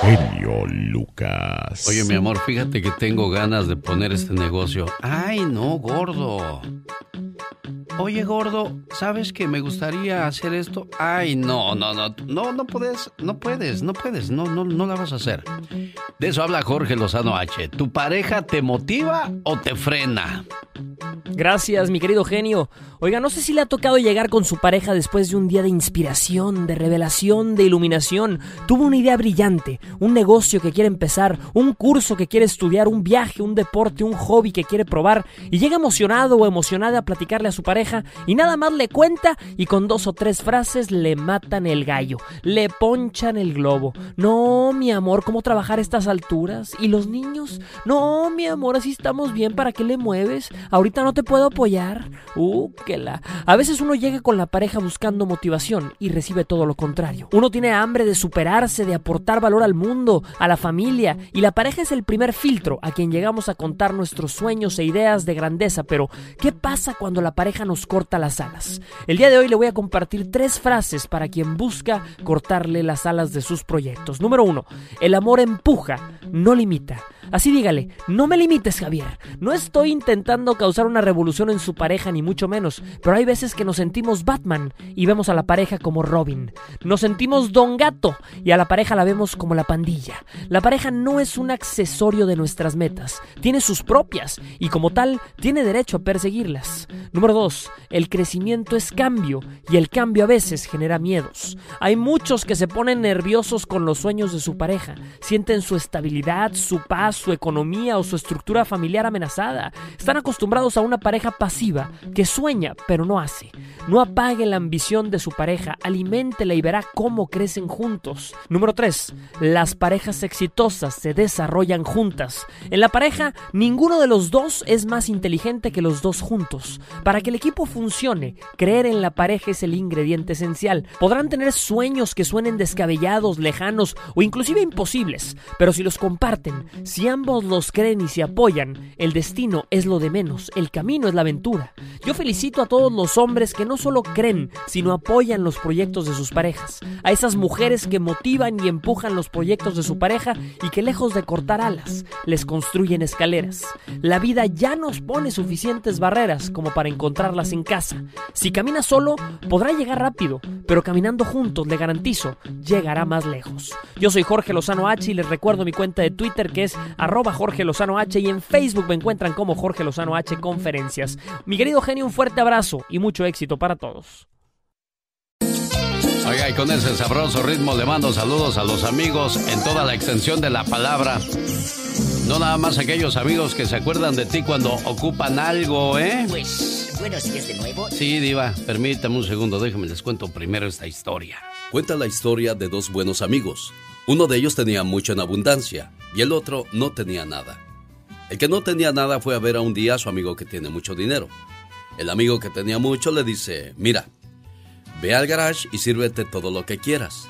Genio Lucas. Oye, mi amor, fíjate que tengo ganas de poner este negocio. Ay, no, gordo. Oye, gordo, ¿sabes que me gustaría hacer esto? Ay, no, no, no, no, no puedes, no puedes, no puedes, no, no, no la vas a hacer. De eso habla Jorge Lozano H. ¿Tu pareja te motiva o te frena? Gracias, mi querido genio. Oiga, no sé si le ha tocado llegar con su pareja después de un día de inspiración, de revelación, de iluminación. Tuvo una idea brillante, un negocio que quiere empezar, un curso que quiere estudiar, un viaje, un deporte, un hobby que quiere probar y llega emocionado o emocionada a platicarle a su pareja y nada más le cuenta y con dos o tres frases le matan el gallo, le ponchan el globo. No, mi amor, ¿cómo trabajar a estas alturas? ¿Y los niños? No, mi amor, así estamos bien, ¿para qué le mueves? Ahorita no te puedo apoyar. Uh, que la. A veces uno llega con la pareja buscando motivación y recibe todo lo contrario. Uno tiene hambre de superarse, de aportar valor al mundo, a la familia, y la pareja es el primer filtro a quien llegamos a contar nuestros sueños e ideas de grandeza. Pero, ¿qué pasa cuando la pareja nos corta las alas? El día de hoy le voy a compartir tres frases para quien busca cortarle las alas de sus proyectos. Número uno, el amor empuja, no limita. Así dígale, no me limites Javier, no estoy intentando causar una revolución en su pareja ni mucho menos, pero hay veces que nos sentimos Batman y vemos a la pareja como Robin, nos sentimos Don Gato y a la pareja la vemos como la pandilla. La pareja no es un accesorio de nuestras metas, tiene sus propias y como tal tiene derecho a perseguirlas. Número 2. El crecimiento es cambio y el cambio a veces genera miedos. Hay muchos que se ponen nerviosos con los sueños de su pareja, sienten su estabilidad, su paz, su economía o su estructura familiar amenazada. Están acostumbrados a una pareja pasiva que sueña pero no hace. No apague la ambición de su pareja, aliméntela y verá cómo crecen juntos. Número 3. Las parejas exitosas se desarrollan juntas. En la pareja, ninguno de los dos es más inteligente que los dos juntos. Para que el equipo funcione, creer en la pareja es el ingrediente esencial. Podrán tener sueños que suenen descabellados, lejanos o inclusive imposibles, pero si los comparten, siempre Ambos los creen y se apoyan, el destino es lo de menos, el camino es la aventura. Yo felicito a todos los hombres que no solo creen, sino apoyan los proyectos de sus parejas, a esas mujeres que motivan y empujan los proyectos de su pareja y que lejos de cortar alas, les construyen escaleras. La vida ya nos pone suficientes barreras como para encontrarlas en casa. Si camina solo, podrá llegar rápido, pero caminando juntos, le garantizo, llegará más lejos. Yo soy Jorge Lozano H y les recuerdo mi cuenta de Twitter que es arroba Jorge Lozano H y en Facebook me encuentran como Jorge Lozano H Conferencias. Mi querido genio, un fuerte abrazo y mucho éxito para todos. Oiga, y con ese sabroso ritmo le mando saludos a los amigos en toda la extensión de la palabra. No nada más aquellos amigos que se acuerdan de ti cuando ocupan algo, ¿eh? Pues, buenos días de nuevo. Sí, Diva, permítame un segundo, déjame les cuento primero esta historia. Cuenta la historia de dos buenos amigos. Uno de ellos tenía mucho en abundancia y el otro no tenía nada. El que no tenía nada fue a ver a un día a su amigo que tiene mucho dinero. El amigo que tenía mucho le dice, mira, ve al garage y sírvete todo lo que quieras.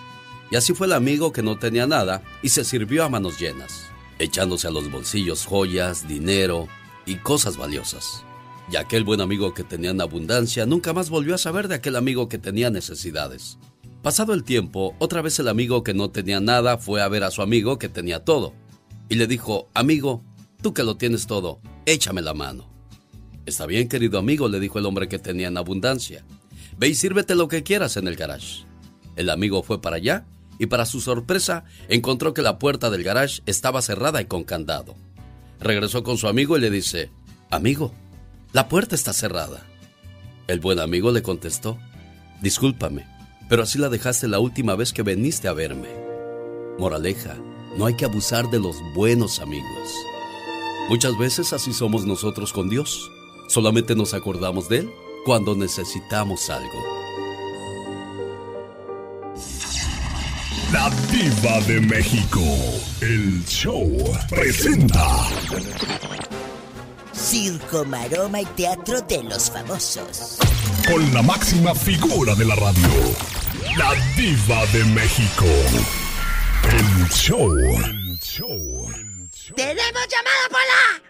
Y así fue el amigo que no tenía nada y se sirvió a manos llenas, echándose a los bolsillos joyas, dinero y cosas valiosas. Y aquel buen amigo que tenía en abundancia nunca más volvió a saber de aquel amigo que tenía necesidades. Pasado el tiempo, otra vez el amigo que no tenía nada fue a ver a su amigo que tenía todo. Y le dijo, amigo, Tú que lo tienes todo, échame la mano. Está bien, querido amigo, le dijo el hombre que tenía en abundancia. Ve y sírvete lo que quieras en el garage. El amigo fue para allá y para su sorpresa encontró que la puerta del garage estaba cerrada y con candado. Regresó con su amigo y le dice, Amigo, la puerta está cerrada. El buen amigo le contestó, Discúlpame, pero así la dejaste la última vez que viniste a verme. Moraleja, no hay que abusar de los buenos amigos. Muchas veces así somos nosotros con Dios. Solamente nos acordamos de Él cuando necesitamos algo. La Diva de México, el show, presenta. Circo, maroma y teatro de los famosos. Con la máxima figura de la radio, la Diva de México. El show. El show. ¡Tenemos llamada, Pola!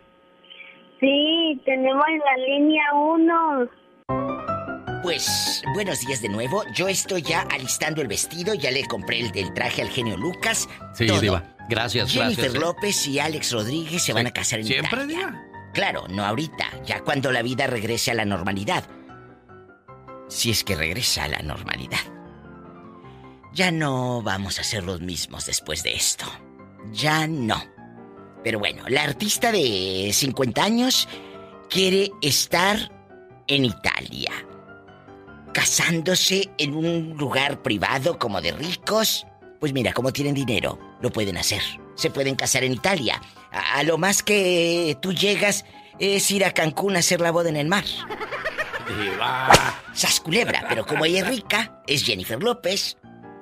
Sí, tenemos la línea 1. Pues, buenos días de nuevo. Yo estoy ya alistando el vestido, ya le compré el del traje al genio Lucas. Sí, todo. Diva. Gracias, Jennifer gracias. ¿eh? López y Alex Rodríguez se van a casar en ¿Siempre, Italia. Diva? Claro, no ahorita, ya cuando la vida regrese a la normalidad. Si es que regresa a la normalidad. Ya no vamos a ser los mismos después de esto. Ya no. Pero bueno, la artista de 50 años quiere estar en Italia. Casándose en un lugar privado como de ricos. Pues mira, como tienen dinero, lo pueden hacer. Se pueden casar en Italia. A, a lo más que tú llegas es ir a Cancún a hacer la boda en el mar. Sas culebra, pero como ella es rica, es Jennifer López.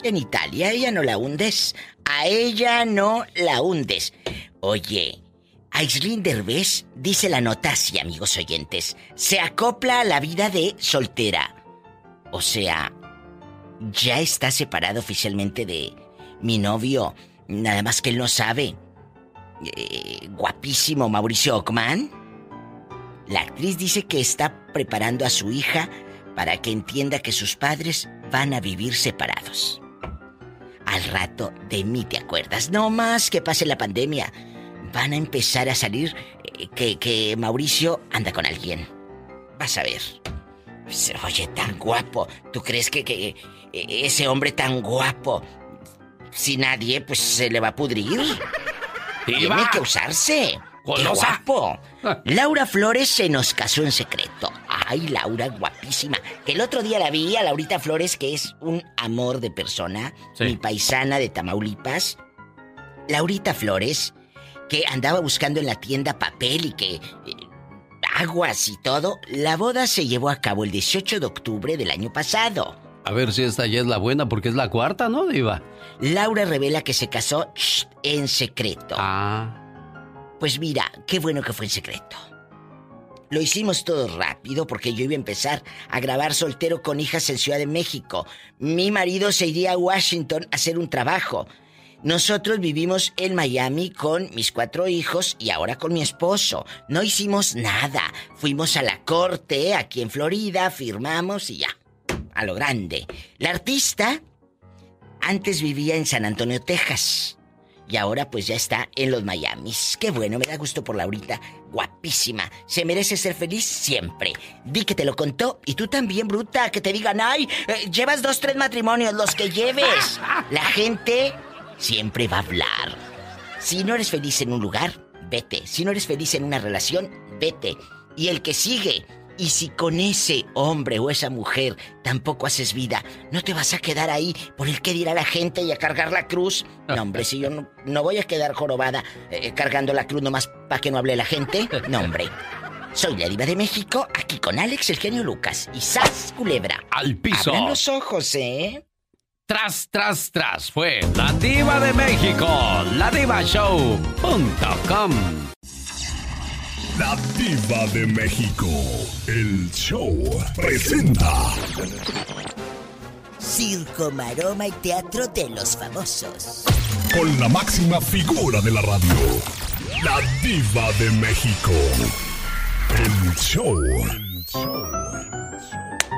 En Italia ella no la hundes. A ella no la hundes. Oye, Aislinn Derbez dice la nota así, amigos oyentes. Se acopla a la vida de soltera. O sea, ya está separado oficialmente de mi novio. Nada más que él no sabe. Eh, guapísimo Mauricio Ockman. La actriz dice que está preparando a su hija para que entienda que sus padres van a vivir separados. Al rato de mí te acuerdas, no más que pase la pandemia. Van a empezar a salir eh, que, que Mauricio anda con alguien. Vas a ver. Oye, tan guapo. ¿Tú crees que, que eh, ese hombre tan guapo, si nadie, pues se le va a pudrir? Tiene que usarse. ¡Qué guapo! Laura Flores se nos casó en secreto. Ay, Laura, guapísima. Que el otro día la vi a Laurita Flores, que es un amor de persona, Sí. mi paisana de Tamaulipas. Laurita Flores, que andaba buscando en la tienda papel y que... eh, aguas y todo. La boda se llevó a cabo el 18 de octubre del año pasado. A ver si esta ya es la buena, porque es la cuarta, ¿no, Diva? Laura revela que se casó shh, en secreto. Ah. Pues mira, qué bueno que fue en secreto. Lo hicimos todo rápido porque yo iba a empezar a grabar soltero con hijas en Ciudad de México. Mi marido se iría a Washington a hacer un trabajo. Nosotros vivimos en Miami con mis cuatro hijos y ahora con mi esposo. No hicimos nada. Fuimos a la corte aquí en Florida, firmamos y ya. A lo grande. La artista antes vivía en San Antonio, Texas. Y ahora pues ya está en los Miamis. Qué bueno, me da gusto por Laurita. Guapísima. Se merece ser feliz siempre. Di que te lo contó. Y tú también, bruta, que te digan, ay, eh, llevas dos, tres matrimonios, los que lleves. La gente siempre va a hablar. Si no eres feliz en un lugar, vete. Si no eres feliz en una relación, vete. Y el que sigue, y si con ese hombre o esa mujer tampoco haces vida, ¿no te vas a quedar ahí por el que dirá la gente y a cargar la cruz? No, hombre, si yo no, voy a quedar jorobada eh, cargando la cruz nomás para que no hable la gente. No, hombre. Soy la diva de México, aquí con Alex, el genio Lucas. Y ¡Sas, culebra! ¡Al piso! Abran los ojos, ¿eh? Tras, tras, tras, fue la diva de México, la la diva de México. El show presenta. Circo, maroma y teatro de los famosos. Con la máxima figura de la radio. La diva de México. El show.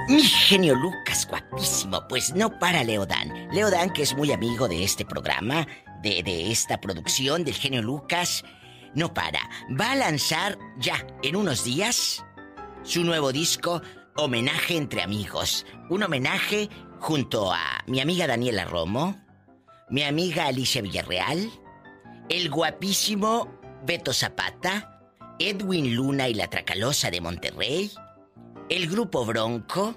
Mi genio Lucas, guapísimo. Pues no para Leodan. Leodan, que es muy amigo de este programa, de, de esta producción del genio Lucas no para. Va a lanzar ya en unos días su nuevo disco Homenaje entre amigos. Un homenaje junto a mi amiga Daniela Romo, mi amiga Alicia Villarreal, el guapísimo Beto Zapata, Edwin Luna y la Tracalosa de Monterrey, el grupo Bronco,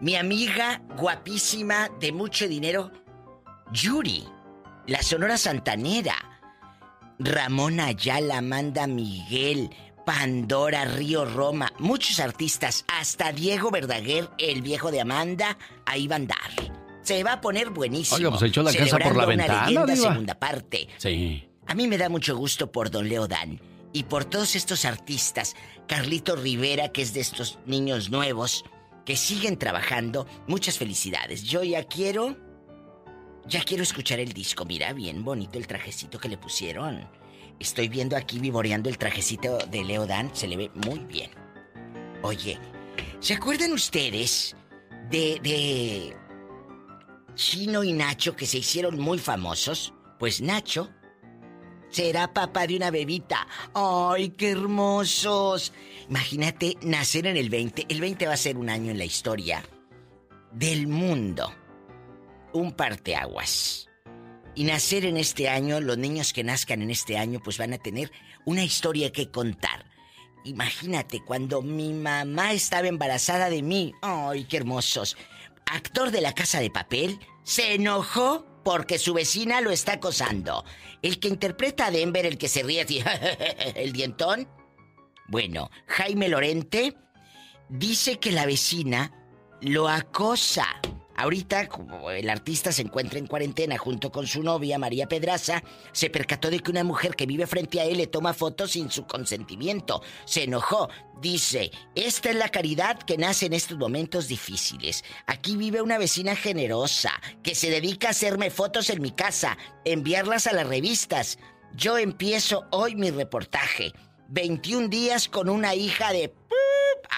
mi amiga guapísima de mucho dinero, Yuri, la Sonora Santanera, Ramón Ayala, Amanda Miguel, Pandora, Río Roma, muchos artistas, hasta Diego Verdaguer, el viejo de Amanda, ahí va a andar. Se va a poner buenísimo. Oiga, pues echó la casa por la ventana, leyenda, segunda parte. Sí. A mí me da mucho gusto por Don Leo Dan y por todos estos artistas. Carlito Rivera, que es de estos niños nuevos que siguen trabajando. Muchas felicidades. Yo ya quiero ya quiero escuchar el disco. Mira, bien bonito el trajecito que le pusieron. Estoy viendo aquí vivoreando el trajecito de Leo Dan. Se le ve muy bien. Oye, ¿se acuerdan ustedes de, de Chino y Nacho que se hicieron muy famosos? Pues Nacho será papá de una bebita. ¡Ay, qué hermosos! Imagínate nacer en el 20. El 20 va a ser un año en la historia del mundo un parteaguas. Y nacer en este año, los niños que nazcan en este año, pues van a tener una historia que contar. Imagínate cuando mi mamá estaba embarazada de mí. ¡Ay, qué hermosos! Actor de la casa de papel se enojó porque su vecina lo está acosando. El que interpreta a Denver, el que se ríe el dientón. Bueno, Jaime Lorente dice que la vecina lo acosa. Ahorita, como el artista se encuentra en cuarentena junto con su novia, María Pedraza, se percató de que una mujer que vive frente a él le toma fotos sin su consentimiento. Se enojó. Dice, esta es la caridad que nace en estos momentos difíciles. Aquí vive una vecina generosa que se dedica a hacerme fotos en mi casa, enviarlas a las revistas. Yo empiezo hoy mi reportaje. 21 días con una hija de...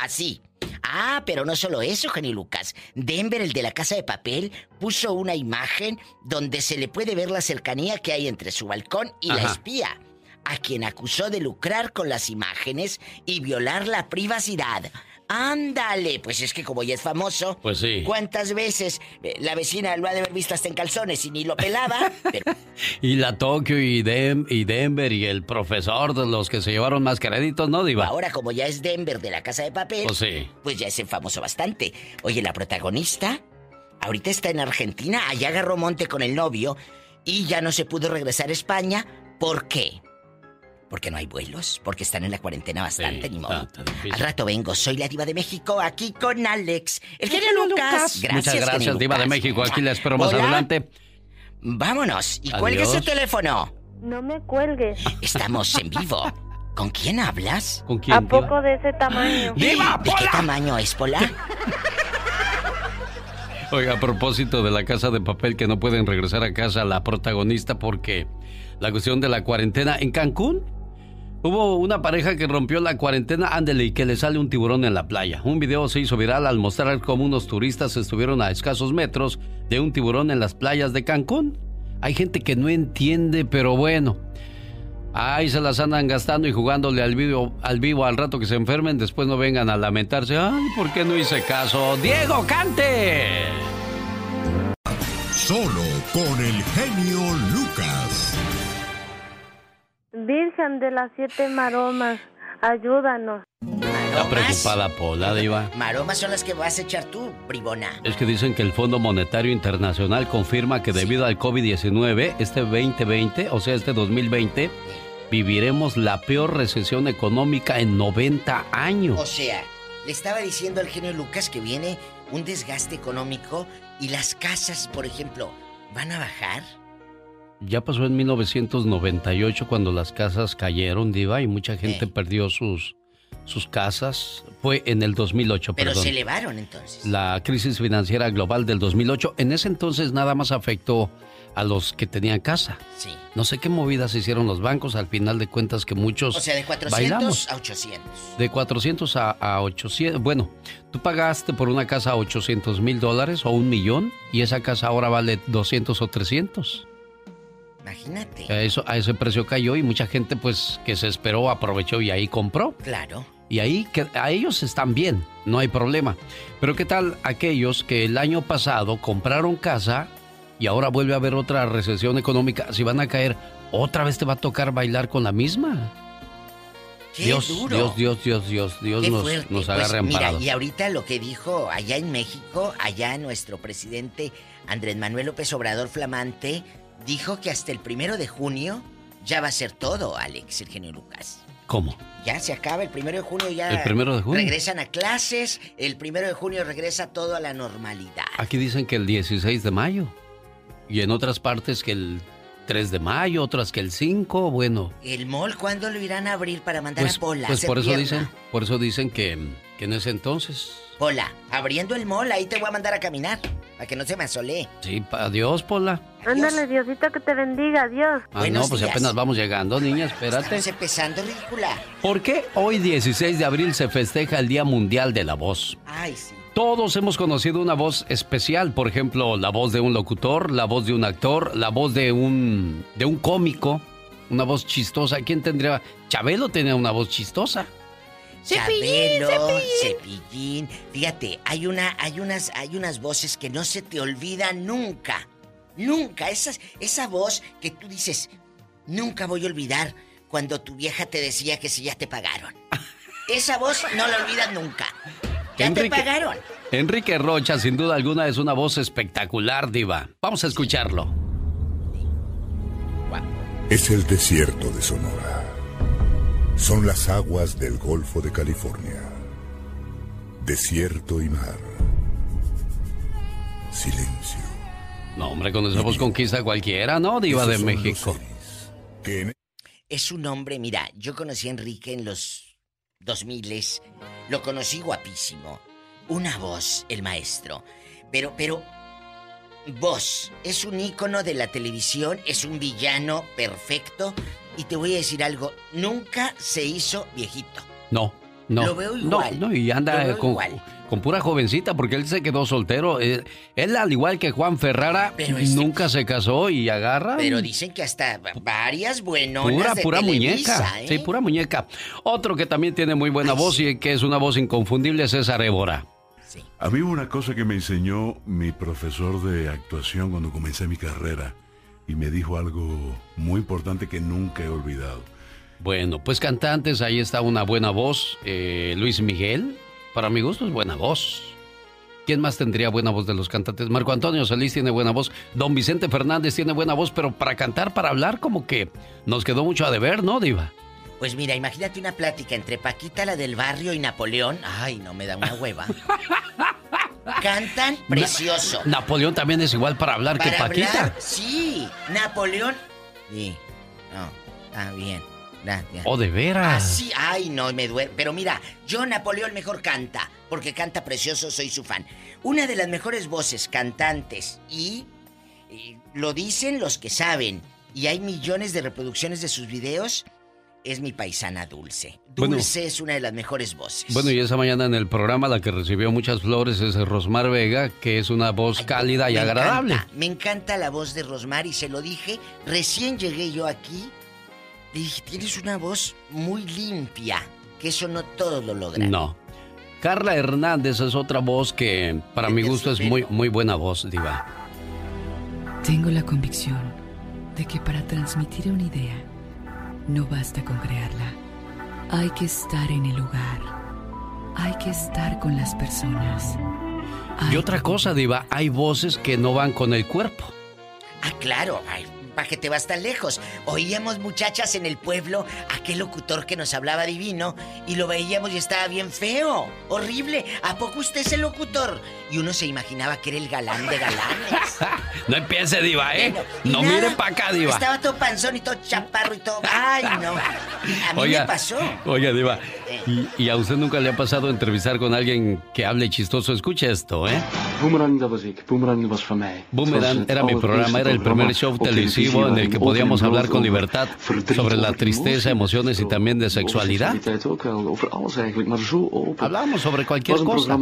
Así. Ah, pero no solo eso, Jenny Lucas. Denver, el de la casa de papel, puso una imagen donde se le puede ver la cercanía que hay entre su balcón y la espía, a quien acusó de lucrar con las imágenes y violar la privacidad. Ándale, pues es que como ya es famoso, pues sí. ¿Cuántas veces eh, la vecina lo ha de haber visto hasta en calzones y ni lo pelaba? y la Tokio y, y, Denver y el profesor de los que se llevaron más créditos, ¿no, Diva? Ahora, como ya es Denver de la casa de papel, pues, sí. pues ya es famoso bastante. Oye, la protagonista ahorita está en Argentina, allá agarró monte con el novio y ya no se pudo regresar a España. ¿Por qué? Porque no hay vuelos, porque están en la cuarentena bastante, ni modo. Al rato vengo, soy la diva de México, aquí con Alex. El genio Lucas. Gracias, Muchas gracias, diva de México. Aquí la espero más adelante. Vámonos, y cuelgue ese teléfono. No me cuelgues. Estamos en vivo. ¿Con quién hablas? ¿Con quién? ¿A poco de ese tamaño? ¡Diva, ¿De qué tamaño es, Pola? Oiga, a propósito de la casa de papel que no pueden regresar a casa la protagonista porque la cuestión de la cuarentena en Cancún. Hubo una pareja que rompió la cuarentena, ándele, y que le sale un tiburón en la playa. Un video se hizo viral al mostrar cómo unos turistas estuvieron a escasos metros de un tiburón en las playas de Cancún. Hay gente que no entiende, pero bueno. Ahí se las andan gastando y jugándole al vivo, al vivo al rato que se enfermen, después no vengan a lamentarse. Ay, ¿por qué no hice caso? ¡Diego Cante! Solo con el genio Lucas. Virgen de las siete maromas, ayúdanos. Está preocupada Pola, Diva. Maromas son las que vas a echar tú, bribona. Es que dicen que el Fondo Monetario Internacional confirma que debido al COVID-19, este 2020, o sea, este 2020, viviremos la peor recesión económica en 90 años. O sea, le estaba diciendo al genio Lucas que viene un desgaste económico y las casas, por ejemplo, ¿van a bajar? Ya pasó en 1998 cuando las casas cayeron, Diva, y mucha gente perdió sus, sus casas. Fue en el 2008, Pero perdón. se elevaron entonces. La crisis financiera global del 2008. En ese entonces nada más afectó a los que tenían casa. Sí. No sé qué movidas hicieron los bancos, al final de cuentas que muchos O sea, de 400 bailamos. a 800. De 400 a, a 800. Bueno, tú pagaste por una casa 800 mil dólares o un millón y esa casa ahora vale 200 o 300. Imagínate. A, eso, a ese precio cayó y mucha gente pues que se esperó aprovechó y ahí compró. Claro. Y ahí que a ellos están bien, no hay problema. Pero ¿qué tal aquellos que el año pasado compraron casa y ahora vuelve a haber otra recesión económica? Si van a caer, otra vez te va a tocar bailar con la misma. Qué Dios, duro. Dios, Dios, Dios, Dios, Dios Qué nos, fuerte. nos Pues, agarre Mira, y ahorita lo que dijo allá en México, allá nuestro presidente Andrés Manuel López Obrador Flamante, dijo que hasta el primero de junio ya va a ser todo, Alex, el genio Lucas. ¿Cómo? Ya se acaba, el primero de junio ya. El primero de junio. Regresan a clases, el primero de junio regresa todo a la normalidad. Aquí dicen que el 16 de mayo. Y en otras partes que el 3 de mayo, otras que el 5, bueno. ¿El mall cuándo lo irán a abrir para mandar Pues, a Pola? pues por eso dicen, por eso dicen que, que en ese entonces. Pola, abriendo el mall, ahí te voy a mandar a caminar, para que no se me asole. Sí, adiós, Pola. Ándale, Diosito, que te bendiga, adiós. Ah, no, pues apenas vamos llegando, niña, espérate. Estamos empezando, ridícula. ¿Por qué hoy 16 de abril se festeja el Día Mundial de la Voz? Ay, sí. Todos hemos conocido una voz especial, por ejemplo, la voz de un locutor, la voz de un actor, la voz de un de un cómico, una voz chistosa. ¿Quién tendría? Chabelo tenía una voz chistosa. Chabelo, cepillín. Fíjate, hay una, hay unas, hay unas voces que no se te olvidan nunca. Nunca. Esa, esa voz que tú dices, nunca voy a olvidar cuando tu vieja te decía que si ya te pagaron. Esa voz no la olvidas nunca. Ya te pagaron. Enrique Rocha, sin duda alguna, es una voz espectacular, diva. Vamos a escucharlo. Es el desierto de Sonora. Son las aguas del Golfo de California. Desierto y mar. Silencio. No, hombre, con esa voz conquista cualquiera, ¿no? Diva de México. En Es un hombre, mira, yo conocí a Enrique en los 2000 Lo conocí guapísimo. Una voz, el maestro. Pero, pero. Voz. Es un ícono de la televisión, es un villano perfecto. Y te voy a decir algo, nunca se hizo viejito. No, no. Lo veo no, igual. no, y Lo anda veo con, igual. con pura jovencita porque él se quedó soltero. Eh, Él, al igual que Juan Ferrara, Pero este- nunca se casó y agarra. Pero dicen que hasta varias buenonas Pura, de pura Televisa, muñeca. ¿eh? Sí, pura muñeca. Otro que también tiene muy buena voz y que es una voz inconfundible es César Évora. A mí una cosa que me enseñó mi profesor de actuación cuando comencé mi carrera y me dijo algo muy importante que nunca he olvidado. Bueno, pues cantantes, ahí está una buena voz. Eh, Luis Miguel, para mi gusto es buena voz. ¿Quién más tendría buena voz de los cantantes? Marco Antonio Solís tiene buena voz. Don Vicente Fernández tiene buena voz, pero para cantar, para hablar, como que nos quedó mucho a deber, ¿no, Diva? Pues mira, imagínate una plática entre Paquita, la del barrio, y Napoleón. Ay, no me da una hueva. Cantan precioso. Napoleón también es igual para hablar que Paquita. hablar, sí. Napoleón. Sí. No, está bien. Gracias. Oh, de veras. Así, ay, no, me duele. Pero mira, yo Napoleón mejor canta, porque canta precioso, soy su fan. una de las mejores voces, cantantes, y, y lo dicen los que saben, y hay millones de reproducciones de sus videos, es mi paisana Dulce. Bueno. Dulce es una de las mejores voces. Bueno, y esa mañana en el programa la que recibió muchas flores es Rosmar Vega, que es una voz cálida y Me agradable. encanta, me encanta la voz de Rosmar y se lo dije, recién llegué yo aquí, le dije, tienes una voz muy limpia, que eso no todos lo logran. No. Carla Hernández es otra voz que para mi gusto es muy, muy buena voz, diva. Tengo la convicción de que para transmitir una idea no basta con crearla. Hay que estar en el lugar. Hay que estar con las personas. Y otra cosa, diva, hay voces que no van con el cuerpo. Ah, claro, ay, ¿para qué te vas tan lejos? Oíamos muchachas en el pueblo, aquel locutor que nos hablaba divino, y lo veíamos y estaba bien feo, horrible. ¿A poco usted es el locutor? Y uno se imaginaba que era el galán de galanes. No empiece, diva, ¿eh? Bueno, no nada, mire para acá, diva. Estaba todo panzón y todo chaparro y todo. Ay, no. A mí Oiga, me pasó. Oiga, diva, y, y a usted nunca le ha pasado entrevistar con alguien que hable chistoso? Escuche esto, ¿eh? Boomerang, dat was ik. Boomerang was van mij. Boomerang era mi programa, era el primer show televisivo en el que podíamos hablar con libertad sobre la tristeza, emociones y también de sexualidad. zo open. Hablábamos sobre cualquier cosa.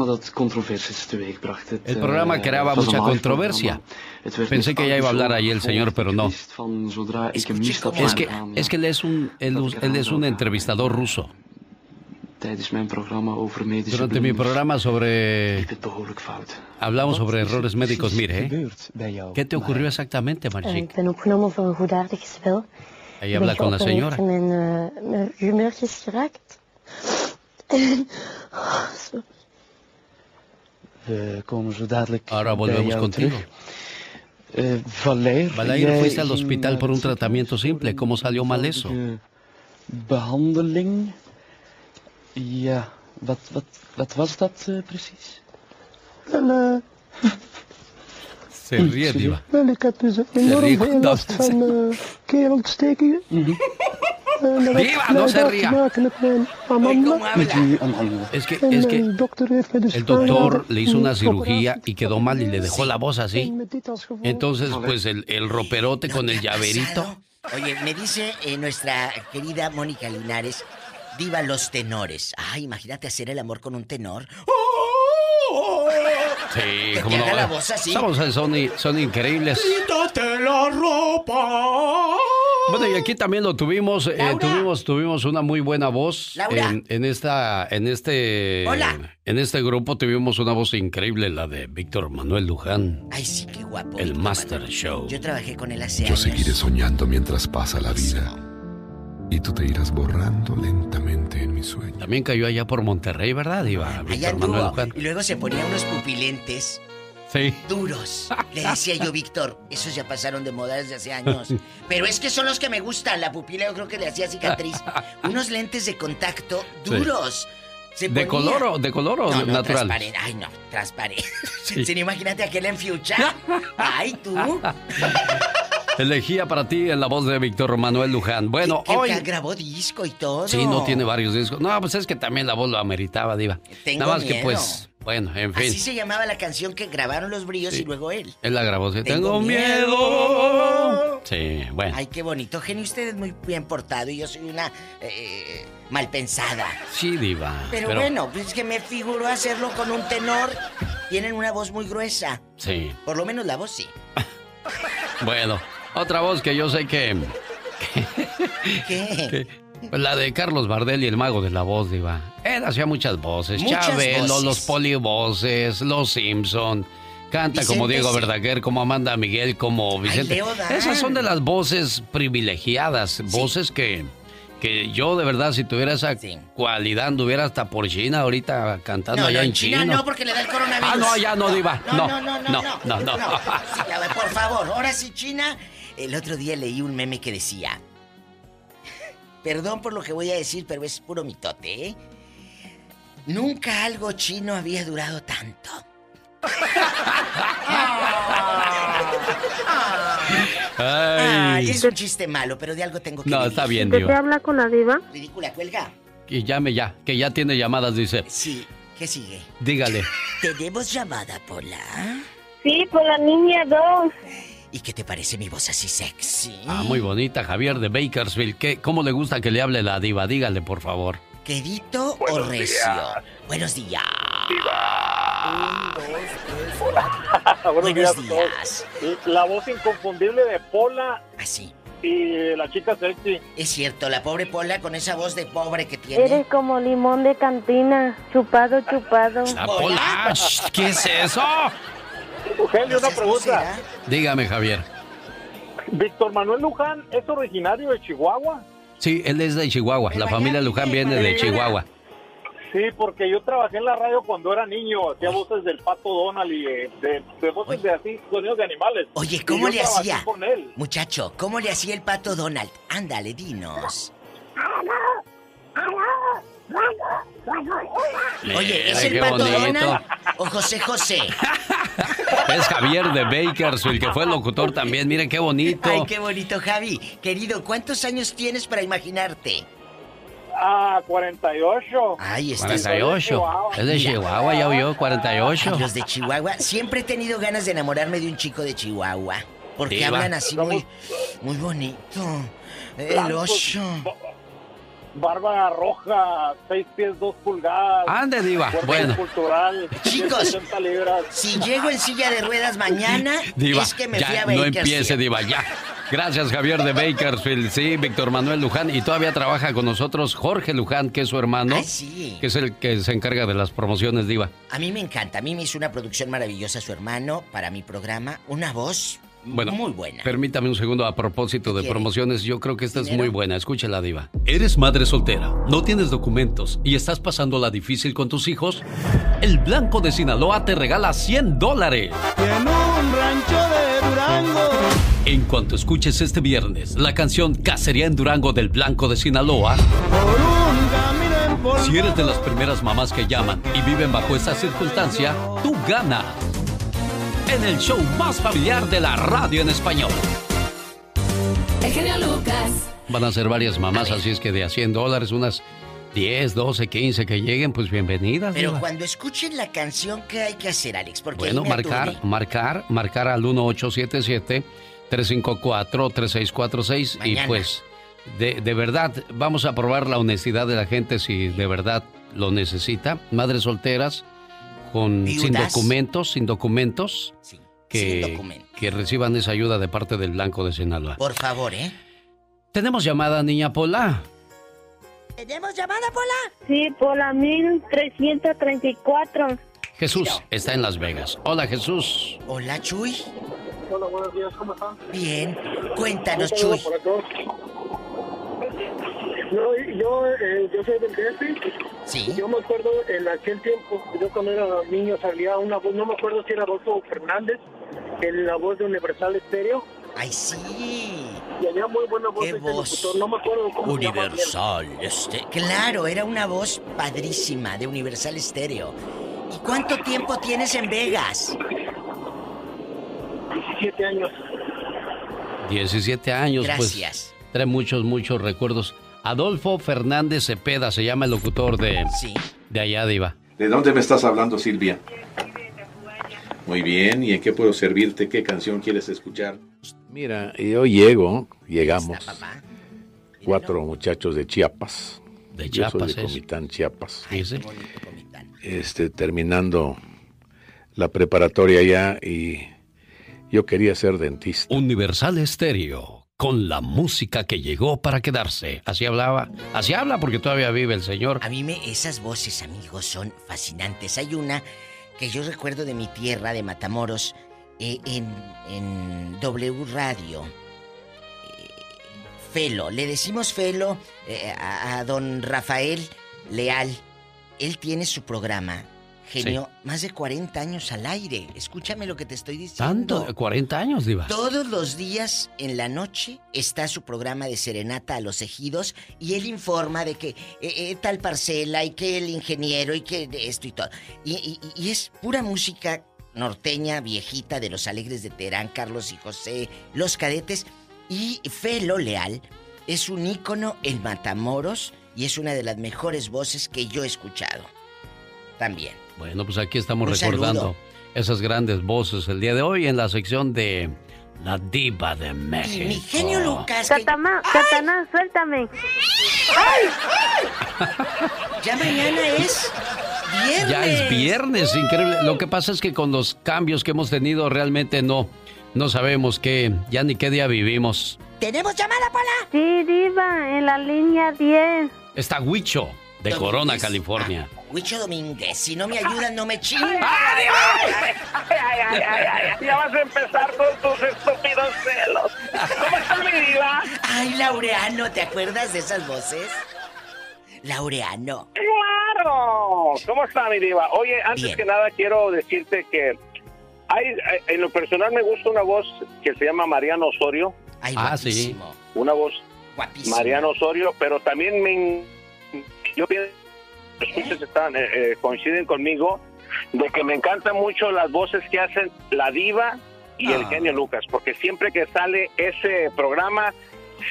El eh, programa creaba was een mucha controversia. Pensé que ya iba a hablar ahí el señor, pero no. Es que, es que él es un, él, él es un entrevistador ruso. Durante mi programa sobre... Hablamos sobre errores médicos. Mire, ¿eh? ¿Qué te ocurrió exactamente, Eh, Marchic? Ik ben opgenomen voor een goedaardig spel. Ahí Ik habla con la señora. eh, mijn humeurtjes geraakt. En... zo. We komen zo dadelijk Ahora bij volvemos jou contigo. terug. Eh, Valère, Valair, jij fuiste al hospital por un tratamiento simple. ¿Cómo salió mal eso? de behandeling. Ja, wat, wat, wat was dat eh, precies? Wel, Se ríe, diva. wel, ik had dus cuando last van eh keelontstekingen. En Diva, no se ría. maken met mijn. Met. Es que, es que el doctor le hizo una cirugía y quedó mal y le dejó la voz así. Entonces, pues el, el roperote con el llaverito. Oye, me dice eh, nuestra querida Mónica Linares, diva los tenores. Ay, imagínate hacer el amor con un tenor. Sí, Que como te no. la voz así. Esas voces son, son increíbles. Quítate la ropa. Bueno, y aquí también lo tuvimos, eh, tuvimos, tuvimos una muy buena voz Laura. en, en esta, en este, Hola. en este grupo tuvimos una voz increíble, la de Víctor Manuel Luján, Ay, sí, qué guapo. el Master Show. Yo trabajé con él hace Yo años. seguiré soñando mientras pasa la vida. Y tú te irás borrando lentamente en mi sueño. También cayó allá por Monterrey, ¿verdad, Iba? Allá anduvo. Y luego se ponía unos pupilentes Sí. duros. Le decía yo, Víctor, esos ya pasaron de moda desde hace años. Pero es que son los que me gustan. La pupila yo creo que le hacía cicatriz. Unos lentes de contacto Sí. duros. Se ¿De color o, de color o No, no, natural? transparente. Ay, no, transparente. Sí. Sí, imagínate aquel en fuchsia. Ay, tú. Elegía para ti en la voz de Víctor Manuel Luján. Bueno, Que, hoy... que grabó disco y todo. Sí, no tiene varios discos. No, pues es que también la voz lo ameritaba, Diva. Tengo Nada más que pues, bueno, en fin. Así se llamaba la canción que grabaron los brillos y luego él. Él la grabó. sí, Tengo Tengo miedo. Sí, bueno. Ay, qué bonito. Genio, usted es muy bien portado y yo soy una eh, mal pensada. Sí, Diva. Pero, bueno, pues es que me figuró hacerlo con un tenor. Tienen una voz muy gruesa. Sí. Por lo menos la voz sí. Bueno, otra voz que yo sé que. ¿Qué? que- pues la de Carlos Bardel y el mago de la voz, Diva. Él hacía muchas voces. Muchas Chabelo, voces. los polivoces, los Simpson. Canta como Diego sí. Verdaguer, como Amanda Miguel, como Vicente. Esas son de las voces privilegiadas, voces que, que yo de verdad, si tuviera esa cualidad, anduviera hasta por China ahorita cantando No, allá no, en China chino. no, porque le da el coronavirus. Ah, no, ya no, Diva. No, No, no, no, no, no, no, por favor, ahora sí, China. El otro día leí un meme que decía. Perdón por lo que voy a decir, pero es puro mitote, ¿eh? Nunca algo chino había durado tanto. Ay, es un chiste malo, pero de algo tengo que No, vivir. está bien, ¿De qué habla con la diva? Ridícula, cuelga. Y llame ya, que ya tiene llamadas, dice. Sí. ¿Qué sigue? Dígale. ¿Tenemos llamada, Pola? Sí, por la niña 2. ¿Y qué te parece mi voz así sexy? Ah, muy bonita, Javier de Bakersfield. ¿Qué, ¿Cómo le gusta que le hable la diva? Dígale, por favor. ¿Quedito o Buenos recio? días. Buenos días. Buenos, Buenos días. a días. todos. La voz inconfundible de Pola. Así. Y la chica sexy. Es cierto, la pobre Pola con esa voz de pobre que tiene. Eres como limón de cantina, chupado, chupado. La Pola, ¿qué es eso? Eugenio, una pregunta. Dígame, Javier. ¿Víctor Manuel Luján es originario de Chihuahua? Sí, él es de Chihuahua. La familia Luján viene de Chihuahua. Sí, porque yo trabajé en la radio cuando era niño, hacía voces del pato Donald y eh, de, de voces de así, sonidos de animales. Oye, ¿cómo le hacía? con él. Muchacho, ¿cómo le hacía el pato Donald? Ándale, dinos. Oye, ¿es Ay, el qué pato bonito. Donald o José José? Es Javier de Bakersfield, que fue locutor también. Miren qué bonito. Ay, qué bonito, Javi. Querido, ¿cuántos años tienes para imaginarte? Ah, 48. Ay, está 48. Es de Chihuahua, ya oyó, 48. Los de Chihuahua. Siempre he tenido ganas de enamorarme de un chico de Chihuahua. Porque Diva. hablan así muy, muy bonito. El Blancos, Barba roja, 6 pies 2 pulgadas. Ande, diva. cuerpo Bueno. cultural. Chicos, 180 libras. Si llego en silla de ruedas mañana, Diva, es que me ya fui a no empiece, Diva, ya. Gracias, Javier de Bakersfield. Sí, Víctor Manuel Luján. Y todavía trabaja con nosotros Jorge Luján, que es su hermano. Ay, sí. Que es el que se encarga de las promociones, Diva. A mí me encanta. A mí me hizo una producción maravillosa su hermano para mi programa. Una voz Bueno, muy buena. Permítame un segundo a propósito de promociones. Yo creo que esta es muy buena. Escúchela, Diva. ¿Eres madre soltera? ¿No tienes documentos y estás pasándola difícil con tus hijos? El Blanco de Sinaloa te regala 100 dólares. En un rancho de Durango. En cuanto escuches este viernes la canción Cacería en Durango del Blanco de Sinaloa, Por un camino en polvo. si eres de las primeras mamás que llaman y viven bajo esa circunstancia, tú ganas. En el show más familiar de la radio en español. El genio Lucas. Van a ser varias mamás, así es que de a 100 dólares, unas 10, 12, 15 que lleguen, pues bienvenidas. Pero Diva. cuando escuchen la canción, ¿qué hay que hacer, Alex? Porque Bueno, marcar, marcar, marcar al 1877-354-3646 y pues de, de verdad vamos a probar la honestidad de la gente si de verdad lo necesita. Madres solteras con sin documentos, sin documentos, que, sin documentos. que reciban esa ayuda de parte del Blanco de Sinaloa. Por favor, ¿eh? Tenemos llamada, niña Pola. ¿Tenemos llamada, Pola? Sí, por la 1334. Jesús está en Las Vegas. Hola, Jesús. Hola, Chuy. Hola, buenos días, ¿cómo están? Bien. Cuéntanos, Chuy. para todos. No, yo, eh, yo soy del DF. Sí. Yo me acuerdo en aquel tiempo, yo cuando era niño salía una voz, no me acuerdo si era Adolfo Fernández, en la voz de Universal Estéreo. Ay, sí. Y había muy buena voz ¿Qué voz? no me acuerdo cómo. Universal este. Claro, era una voz padrísima de Universal Stereo. ¿Y cuánto tiempo tienes en Vegas? 17 años. 17 años, Gracias. pues trae muchos, muchos recuerdos. Adolfo Fernández Cepeda se llama el locutor de, de allá, Diva. ¿De dónde me estás hablando, Silvia? Muy bien, ¿y en qué puedo servirte? ¿Qué canción quieres escuchar? Mira, yo llego, llegamos, cuatro muchachos de Chiapas. De Yo soy Chiapas de es. Comitán, Chiapas. Sí, sí. Este, terminando la preparatoria ya y yo quería ser dentista. Universal Estéreo, con la música que llegó para quedarse. Así hablaba, así habla porque todavía vive el señor. A mí me, esas voces, amigos, son fascinantes. Hay una que yo recuerdo de mi tierra, de Matamoros, eh, en, W Radio. Eh, Felo, le decimos Felo eh, a don Rafael Leal. Él tiene su programa, genio, más de 40 años al aire. Escúchame lo que te estoy diciendo. Tanto, 40 años, Diva. Todos los días en la noche está su programa de serenata a los ejidos y él informa de que eh, eh, tal parcela y que el ingeniero y que esto y todo. Y, y- y es pura música norteña, viejita, de los alegres de Terán, Carlos y José, los cadetes. Y Felo Leal es un ícono en Matamoros y es una de las mejores voces que yo he escuchado. También. Bueno, pues aquí estamos Un recordando saludo. esas grandes voces el día de hoy en la sección de La Diva de México. Mi genio Lucas. Catama, Catana, suéltame. ¡Ay! Ya mañana es viernes. Ya es viernes, increíble. Lo que pasa es que con los cambios que hemos tenido realmente no, no sabemos qué, ya ni qué día vivimos. ¿Tenemos llamada, Pola? Sí, Diva, en la línea 10. Está Huicho de. Corona, California. Huicho Domínguez, si no me ayudan, no me chingan. Ay, ay, ay, ay, ay, Ya vas a empezar con tus estúpidos celos. ¿Cómo está mi diva? Ay, Laureano, ¿te acuerdas de esas voces? Laureano. ¡Claro! ¿Cómo está mi diva? Oye, antes Bien. que nada quiero decirte que hay, eh, en lo personal me gusta una voz que se llama Mariano Osorio. Ay, Ah, sí. Una voz Guapísimo. Mariano Osorio, pero también me, yo pienso escuchas están, eh, eh, coinciden conmigo de que me encantan mucho las voces que hacen la diva y el Ah. genio Lucas, porque siempre que sale ese programa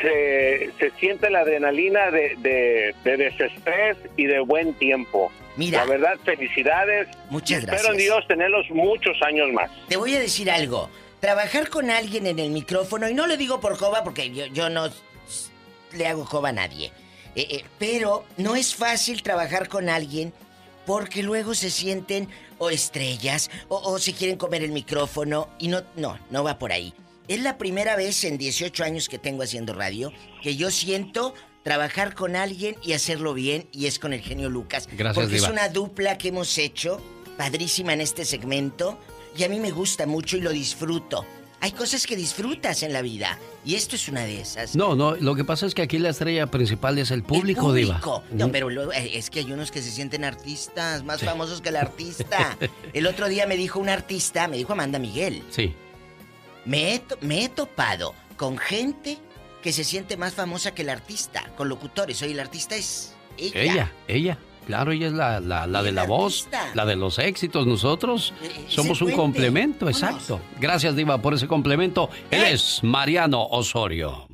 se, se siente la adrenalina de, de, de desestrés y de buen tiempo. Mira. La verdad, felicidades. Muchas Espero en gracias. Dios tenerlos muchos años más. Te voy a decir algo. Trabajar con alguien en el micrófono, y no le digo por coba porque yo, yo no le hago coba a nadie. Eh, eh, pero no es fácil trabajar con alguien porque luego se sienten o estrellas o, o se quieren comer el micrófono y no, no, no va por ahí. Es la primera vez en 18 años que tengo haciendo radio que yo siento trabajar con alguien y hacerlo bien y es con el genio Lucas. Gracias, porque es una dupla que hemos hecho padrísima en este segmento y a mí me gusta mucho y lo disfruto. Hay cosas que disfrutas en la vida y esto es una de esas. No, no, lo que pasa es que aquí la estrella principal es el público, El Diva. público. No, pero luego eh, es que hay unos que se sienten artistas, más famosos que el artista. El otro día me dijo un artista, me dijo Amanda Miguel, Sí. me he, to- me he topado con gente que se siente más famosa que el artista, con locutores. Oye, el artista es ella. Ella, ella. Claro, ella es la, la, la de la voz, la de los éxitos. Nosotros somos un complemento, exacto. Gracias, Diva, por ese complemento. Él es Mariano Osorio.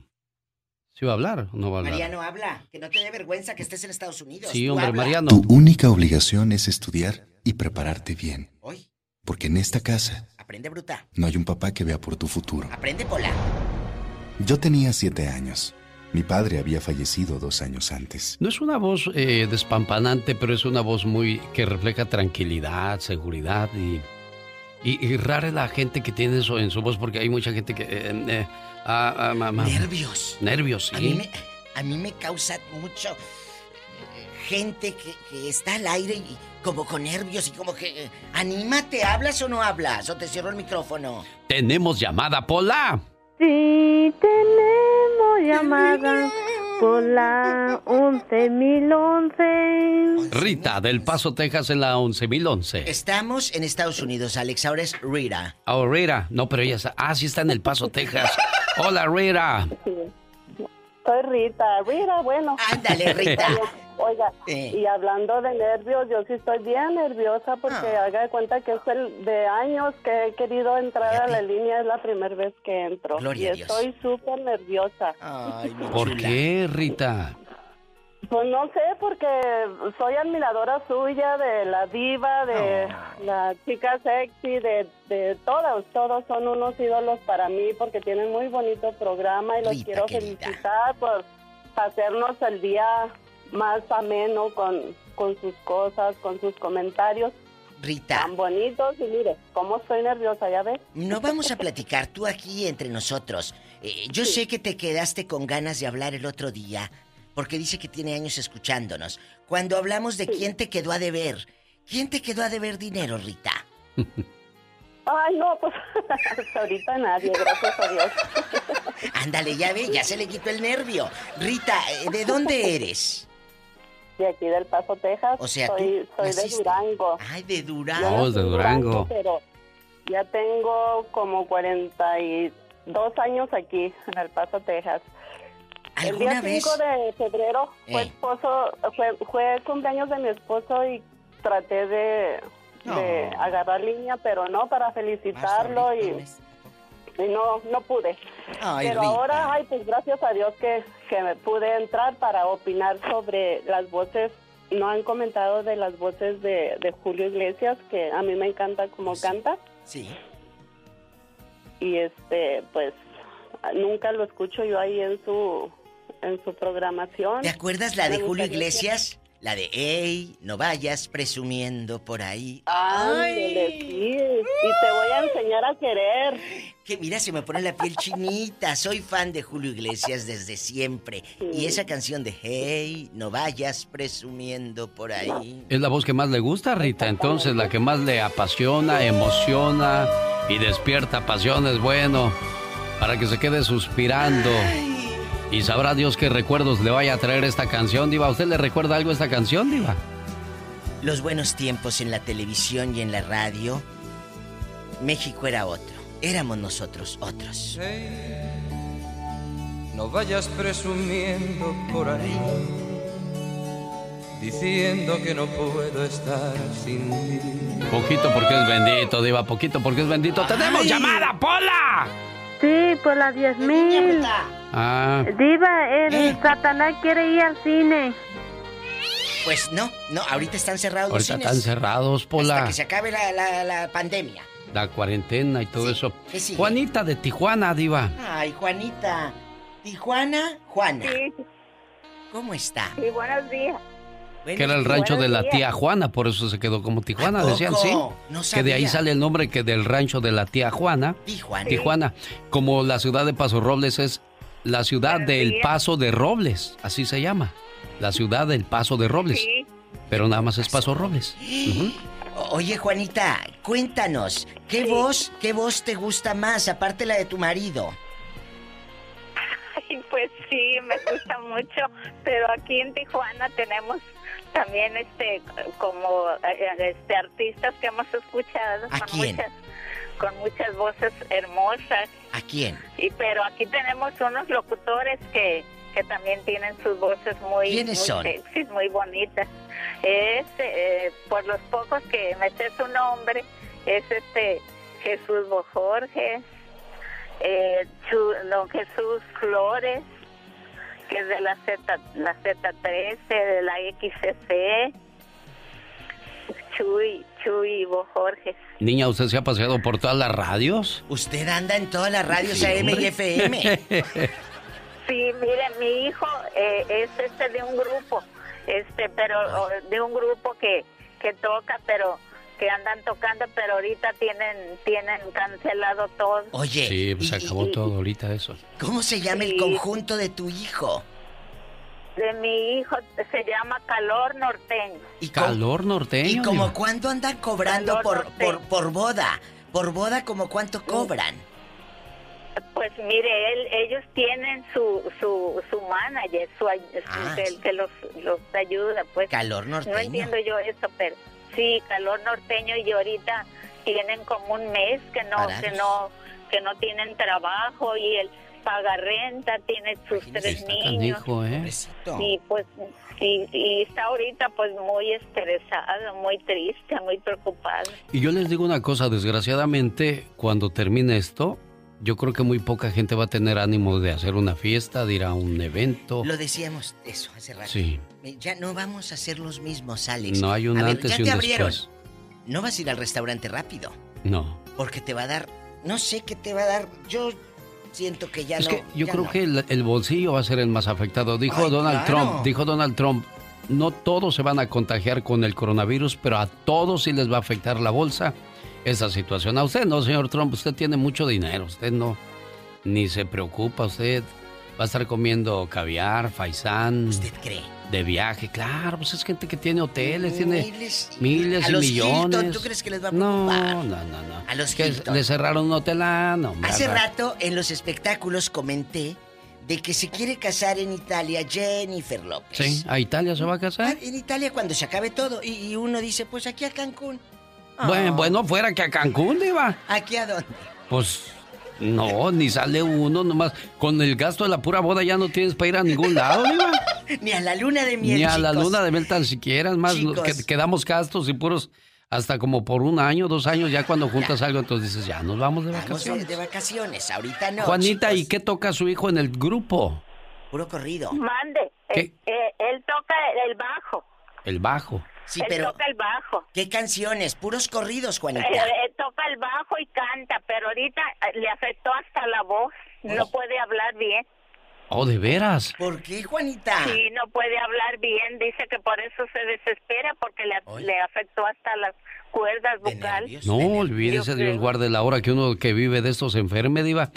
¿Sí va a hablar o no va a hablar? Mariano, habla, que no te dé vergüenza que estés en Estados Unidos. Sí, hombre, habla. Mariano. Tu única obligación es estudiar y prepararte bien. Hoy, Porque en esta casa aprende bruta, no hay un papá que vea por tu futuro. aprende pola. Yo tenía siete años. Mi padre había fallecido dos años antes. No es una voz eh, despampanante, pero es una voz muy que refleja tranquilidad, seguridad y, y, y rara es la gente que tiene eso en su voz porque hay mucha gente que... eh, eh, ah, ah, ma- ma- Nervios. Nervios, sí. A mí me, a mí me causa mucho eh, gente que, que está al aire y como con nervios y como que... eh, anímate, ¿hablas o no hablas? O te cierro el micrófono. Tenemos llamada, Pola. Sí, tenemos llamada por la 11011. Rita del Paso, Texas en la 11011. Estamos en Estados Unidos, Alex. Ahora es Rita. Oh, Rita. No, pero ella está... Ah, sí está en el Paso, Texas. Hola, Rita. Soy Rita. Rita, bueno. Ándale, Rita. Oiga, Eh. y hablando de nervios, yo sí estoy bien nerviosa porque Ah. haga de cuenta que es el de años que he querido entrar a la línea, es la primera vez que entro. Gloria y a Dios. estoy súper nerviosa. ¿Por qué, Rita? Pues no sé, porque soy admiradora suya, de la diva, de la chica sexy, de, de todos, todos son unos ídolos para mí porque tienen muy bonito programa y los Rita, quiero querida. felicitar por hacernos el día más ameno con, con sus cosas, con sus comentarios Rita. tan bonitos y mire, cómo estoy nerviosa, ¿ya ves? No vamos a platicar tú aquí entre nosotros. Eh, yo sé que te quedaste con ganas de hablar el otro día, porque dice que tiene años escuchándonos. Cuando hablamos de quién te quedó a deber, ¿quién te quedó a deber dinero, Rita? Ay, no, pues hasta ahorita nadie, gracias a Dios. Ándale, ya ve, ya se le quitó el nervio. Rita, eh, ¿de dónde eres? De aquí del Paso, Texas. O sea, tú soy, soy de Durango. Ay, de Durango. Oh, de Durango. Pero ya tengo como 42 años aquí, en El Paso, Texas. El día ¿Alguna vez? 5 de febrero fue, Eh. esposo, fue, fue cumpleaños de mi esposo y traté de, agarrar línea, pero no, para felicitarlo y, y no, no pude. Ay, pero Rita. ahora, ay, pues gracias a Dios que, que me pude entrar para opinar sobre las voces no han comentado de las voces de, de Julio Iglesias, que a mí me encanta como canta. Sí. Y este, pues, nunca lo escucho yo ahí en su, en su programación. ¿Te acuerdas la de Julio Iglesias? La de, ey, no vayas presumiendo por ahí. Ándele, sí. Y te voy a enseñar a querer. Que mira, se me pone la piel chinita. Soy fan de Julio Iglesias desde siempre. Y esa canción de, hey, no vayas presumiendo por ahí. Es la voz que más le gusta, Rita. Entonces, la que más le apasiona, emociona y despierta pasiones. Bueno, para que se quede suspirando. Y sabrá Dios qué recuerdos le vaya a traer esta canción, Diva. ¿A usted le recuerda algo esta canción, Diva? Los buenos tiempos en la televisión y en la radio. México era otro. Éramos nosotros otros. No vayas presumiendo por ahí, diciendo que no puedo estar sin ti. Poquito porque es bendito, Diva. Poquito porque es bendito. ¡Tenemos llamada, Pola! Sí, por las 10 mil. Ah, Diva, el ¿Eh? Satanás quiere ir al cine. Pues no, no, ahorita están cerrados los ahorita cines. están cerrados, Hasta Pola. que se acabe la, la- la pandemia. La cuarentena y todo eso. ¿qué sigue? Juanita de Tijuana, Diva. Ay, Juanita. Tijuana, Juana. ¿Cómo está? Sí, buenos días. que era el rancho de la tía Juana, por eso se quedó como Tijuana, ¿A poco? decían, sí. No que de ahí sabía. sale el nombre que del rancho de la tía Juana. Tijuana. Tijuana. Como la ciudad de Paso Robles es la ciudad del Paso de Robles, así se llama. La ciudad del Paso de Robles. Pero nada más es Paso Robles. Oye, Juanita, cuéntanos, ¿qué voz, qué voz te gusta más, aparte la de tu marido? Ay, pues sí, me gusta mucho, pero aquí en Tijuana tenemos también este como eh, este artistas que hemos escuchado ¿A quién? muchas con muchas voces hermosas ¿A quién? y pero aquí tenemos unos locutores que que también tienen sus voces muy ¿Quiénes muy son? sexys, muy bonitas. Es eh, por los pocos que me sé su nombre es este Jesús Bojorges, eh, Chu- don Jesús Flores, que es de la Z, la Z13, de la XCC, Chuy, Chuy Bojorges. Niña, ¿usted se ha paseado por todas las radios? Usted anda en todas las radios Sí, AM y. FM. Sí, mire, mi hijo eh, es este de un grupo, este, pero o, de un grupo que, que toca, pero que andan tocando, pero ahorita tienen tienen cancelado todo. Oye, Sí, pues se acabó todo ahorita eso. ¿cómo se llama el conjunto de tu hijo? De mi hijo se llama Calor Norteño. Calor norteño. ¿Y como cuánto andan cobrando Calor por, norteño. por, por boda? Por boda, ¿como cuánto cobran? Pues mire, él, ellos tienen su su, su manager, su, ay- su- Ah. que, que los, los ayuda, pues. Calor norteño. No entiendo yo eso, pero sí, calor norteño y ahorita tienen como un mes que no Parados. que no que no tienen trabajo y él paga renta, tiene sus tres niños. Canijo, ¿eh? Y pues sí, y está ahorita pues muy estresado, muy triste, muy preocupado. Y yo les digo una cosa, desgraciadamente, cuando termine esto, yo creo que muy poca gente va a tener ánimo de hacer una fiesta, de ir a un evento. Lo decíamos eso hace rato. Sí. Eh, Ya no vamos a ser los mismos, Alex. No hay un A ver, antes ya y un te abrieron. después. No vas a ir al restaurante rápido, No. porque te va a dar, no sé qué te va a dar. Yo siento que ya es no. que yo ya creo no. que el, el bolsillo va a ser el más afectado. Dijo Ay, Donald claro. Trump, dijo Donald Trump, no todos se van a contagiar con el coronavirus, pero a todos sí les va a afectar la bolsa esa situación. A usted no, señor Trump, usted tiene mucho dinero, usted no, ni se preocupa, usted va a estar comiendo caviar, faisán. ¿Usted cree? De viaje, claro, pues es gente que tiene hoteles, tiene Miles a y los millones. Hilton, ¿tú crees que les va a No, preocupar? no, no, no. A los que Hilton. le cerraron un hotel, ah, no, Hace rato en los espectáculos comenté de que se quiere casar en Italia Jennifer López. Sí, a Italia se va a casar. En Italia cuando se acabe todo y, y uno dice, pues aquí a Cancún. Ah. Bueno, bueno, fuera que a Cancún, Diva. ¿Aquí a dónde? Pues no, ni sale uno, nomás. Con el gasto de la pura boda ya no tienes para ir a ningún lado, Diva. Ni a la luna de miel. Ni a la luna de miel tan siquiera. Es más, que- quedamos gastos y puros hasta como por un año, dos años, ya cuando juntas algo, entonces dices, ya nos vamos de Vamos de, vacaciones. de vacaciones, ahorita no. Juanita, ¿y qué toca su hijo en el grupo? Puro corrido. Mande, ¿Qué? eh, eh, él toca el bajo. El bajo. Sí, Él pero toca el bajo. ¿qué canciones? Puros corridos, Juanita. Eh, eh, toca el bajo y canta, pero ahorita eh, le afectó hasta la voz. No puede hablar bien. Oh, ¿de veras? ¿Por qué, Juanita? Sí, no puede hablar bien. Dice que por eso se desespera porque le, le afectó hasta las cuerdas vocales. No, olvídese, Dios guarde la hora que uno que vive de estos enferme, diva.